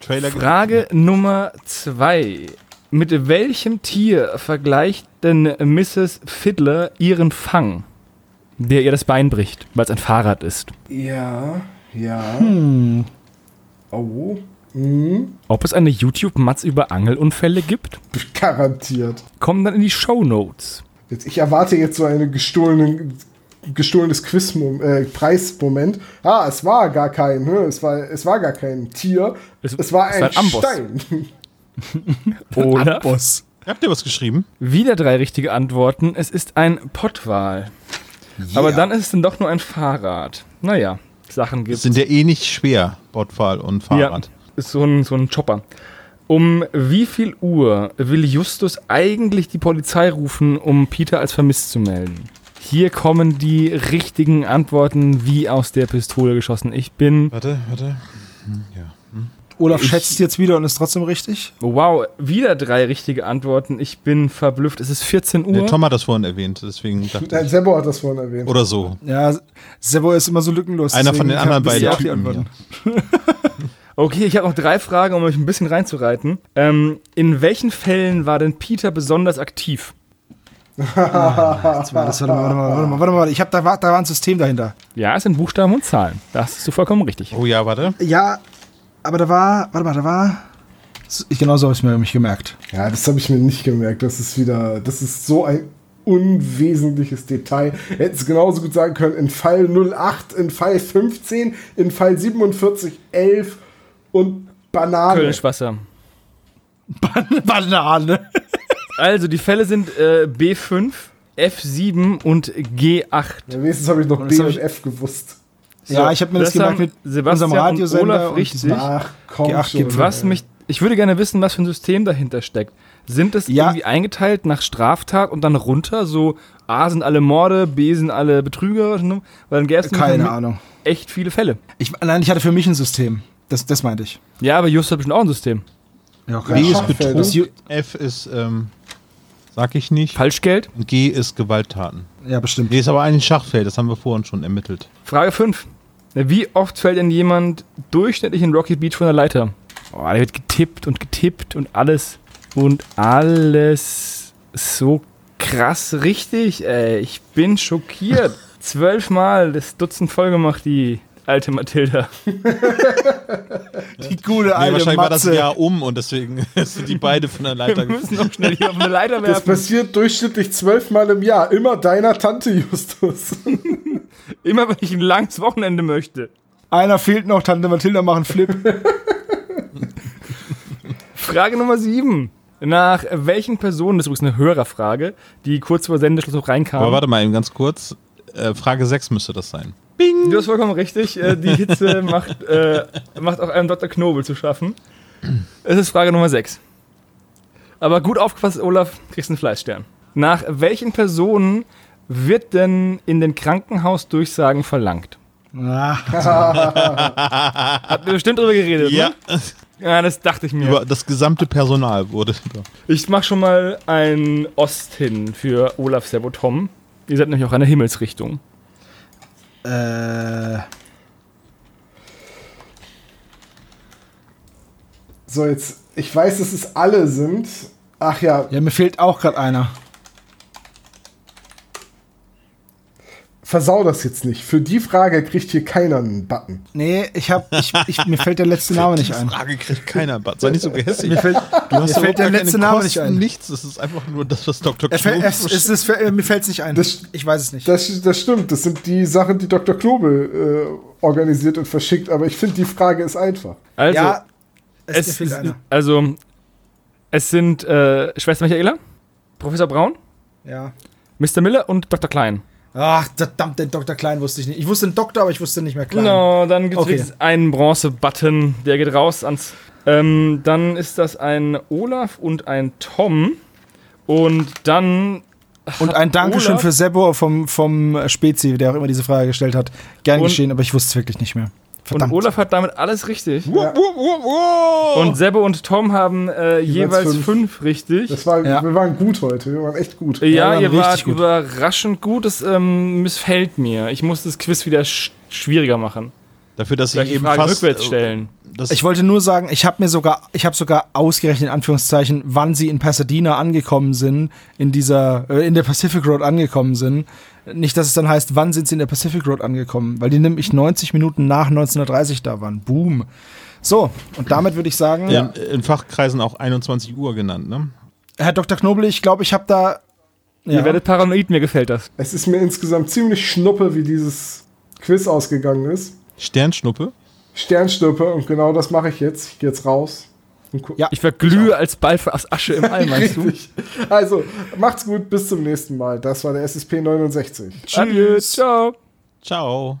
Trailer Frage Nummer zwei. Mit welchem Tier vergleicht denn Mrs. Fiddler ihren Fang, der ihr das Bein bricht, weil es ein Fahrrad ist? Ja, Ja. Hm. Oh. Mhm. Ob es eine YouTube-Matz über Angelunfälle gibt? Garantiert. Kommen dann in die Shownotes. Jetzt, ich erwarte jetzt so einen gestohlenen, gestohlenes Quiz äh, Preismoment. Ah, es war gar kein, ne? es war, es war gar kein Tier. Es- Es, war es ein war ein Amboss. Stein. *laughs* Oder? Boss. Habt ihr was geschrieben? Wieder drei richtige Antworten. Es ist ein Pottwal. Aber dann ist es dann doch nur ein Fahrrad. Naja, Sachen gibt Das sind ja eh nicht schwer, Bordfall und Fahrrad. Ist so ein, so ein Chopper. Um wie viel Uhr will Justus eigentlich die Polizei rufen, um Peter als vermisst zu melden? Hier kommen die richtigen Antworten wie aus der Pistole geschossen. Ich bin, Warte, warte. Olaf schätzt jetzt wieder und ist trotzdem richtig. wow, wieder drei richtige Antworten. Ich bin verblüfft. Es ist 14 Uhr. Der Tom hat das vorhin erwähnt, deswegen dachte Nein, ich. Sebo hat das vorhin erwähnt. Oder so. Ja, Sebo ist immer so lückenlos. Einer von den anderen beiden Typen Antworten. *laughs* Okay, ich habe noch drei Fragen, um euch ein bisschen reinzureiten. Ähm, in welchen Fällen war denn Peter besonders aktiv? Jetzt war das, warte mal, warte mal, warte mal, warte mal. Ich hab, da, war, da war ein System dahinter. Ja, es sind Buchstaben und Zahlen. Das ist du vollkommen richtig. Oh ja, warte. Ja, aber da war, warte mal, da war. Ich, genau so habe ich mir mich gemerkt. Ja, das habe ich mir nicht gemerkt. Das ist wieder, das ist so ein unwesentliches Detail. Hätten es genauso gut sagen können, in Fall 08, in Fall 15, in Fall 47, 11 und Banane. Kölnisch Wasser. Banane. Also, die Fälle sind äh, B5, F7 und G8. Ja, wenigstens habe ich noch Das B und ich- F gewusst. Ja, ich habe mir das, das gemerkt mit Sebastian unserem und Radiosender Olaf und richtig. diesem- Ach, komm G8 schon. gibt's Was mich, ich würde gerne wissen, was für ein System dahinter steckt. Sind es Ja. irgendwie eingeteilt nach Straftat und dann runter? So A sind alle Morde, B sind alle Betrüger? ne? Weil dann gäbe es Keine Ahnung. echt viele Fälle. Ich, nein, ich hatte für mich ein System. Das, das meinte ich. Ja, aber Just hat bestimmt auch ein System. Ja, Ja, B ist. Betrug, F ist, ähm, sag ich nicht. Falschgeld? Und G ist Gewalttaten. ja bestimmt. Nee, ist aber eigentlich Schachfeld, das haben wir vorhin schon ermittelt. Frage 5. Wie oft fällt denn jemand durchschnittlich in Rocky Beach von der Leiter? Oh, der wird getippt und getippt und alles. Und alles so krass richtig, ey. Ich bin schockiert. *laughs* Zwölfmal das Dutzend voll gemacht, die alte Mathilda. Die gute Nee, alte wahrscheinlich war das Matze. Jahr um und deswegen *laughs* sind die beide von der Leiter Wir müssen noch schnell hier auf eine Leiter Das werfen. passiert durchschnittlich zwölfmal im Jahr. Immer deiner Tante, Justus. *laughs* Immer wenn ich ein langes Wochenende möchte. Einer fehlt noch, Tante Mathilda machen Flip. *laughs* Frage Nummer 7. Nach welchen Personen, das ist übrigens eine Hörerfrage, die kurz vor Sendeschluss noch reinkam. Aber warte mal eben ganz kurz. Äh, Frage 6 müsste das sein. Du hast vollkommen richtig. Äh, die Hitze *laughs* macht, äh, macht auch einem Dr. Knobel zu schaffen. Es ist Frage Nummer 6. Aber gut aufgepasst, Olaf, kriegst einen Fleißstern. Nach welchen Personen wird denn in den Krankenhausdurchsagen verlangt? *laughs* Habt ihr bestimmt drüber geredet, Ja, ne? Ja, das dachte ich mir. über das gesamte Personal wurde. Ich mach schon mal ein Ost hin für Olaf Sebotom. Ihr seid nämlich auch eine Himmelsrichtung. Äh, So, jetzt, ich weiß, dass es alle sind. Ach ja, ja, mir fehlt auch gerade einer. Versau das jetzt nicht. Für die Frage kriegt hier keiner einen Button. Nee, ich hab, ich, ich, mir fällt der letzte *laughs* Name nicht ein. Frage kriegt keiner. Bad. Sei nicht so gehässig. Mir fällt, Du hast mir fällt der letzte Name Kosten, nicht ein. Nichts, das ist einfach nur das, was Dr. Es, fällt- es, es, es, fällt- mir fällt es nicht ein. Das- ich weiß es nicht. Das, das stimmt, das sind die Sachen, die Dr. Klobel äh, organisiert und verschickt, aber ich finde, die Frage ist einfach. Also, ja, es, es, also, es sind äh, Schwester Michaela, Professor Braun, Ja. Mr. Miller und Dr. Klein. Ach, verdammt, den Dr. Klein wusste ich nicht. Ich wusste den Doktor, aber ich wusste nicht mehr Klein. Genau, dann gibt es Okay. Und ein Dankeschön Olaf- für Sebo vom, vom Spezi, der auch immer diese Frage gestellt hat. Gern Und- geschehen, aber ich wusste es wirklich nicht mehr. Verdammt. Und Olaf hat damit alles richtig. Ja, Und Sebo und Tom haben äh, jeweils fünf. fünf, richtig. das war, Ja. Wir waren gut heute, wir waren echt gut. ja, Ja, ihr wart gut. überraschend gut. Das ähm, missfällt mir. Ich muss das Quiz wieder sch schwieriger machen. Dafür, dass ich Vielleicht die eben fast. rückwärts äh, stellen. Das, Ich wollte nur sagen, ich habe mir sogar, ich habe sogar ausgerechnet in Anführungszeichen, wann sie in Pasadena angekommen sind, in dieser, äh, in der Pacific Road angekommen sind. Nicht, dass es dann heißt, wann sind sie in der Pacific Road angekommen, weil die nämlich 90 Minuten nach 1930 da waren. Boom. So, und damit würde ich sagen, in, in Fachkreisen auch 21 Uhr genannt, ne? Herr Dr. Knobel, ich glaube, ich habe da. Ihr werdet paranoid, mir gefällt das. Es ist mir insgesamt ziemlich schnuppe, wie dieses Quiz ausgegangen ist. Sternschnuppe. Sternschnuppe und genau das mache ich jetzt. Ich gehe jetzt raus. Ja. Ich verglühe als Ball aus Asche im All, meinst du? Also, macht's gut, bis zum nächsten Mal. Das war der SSP 69. Adieu, ciao. Ciao.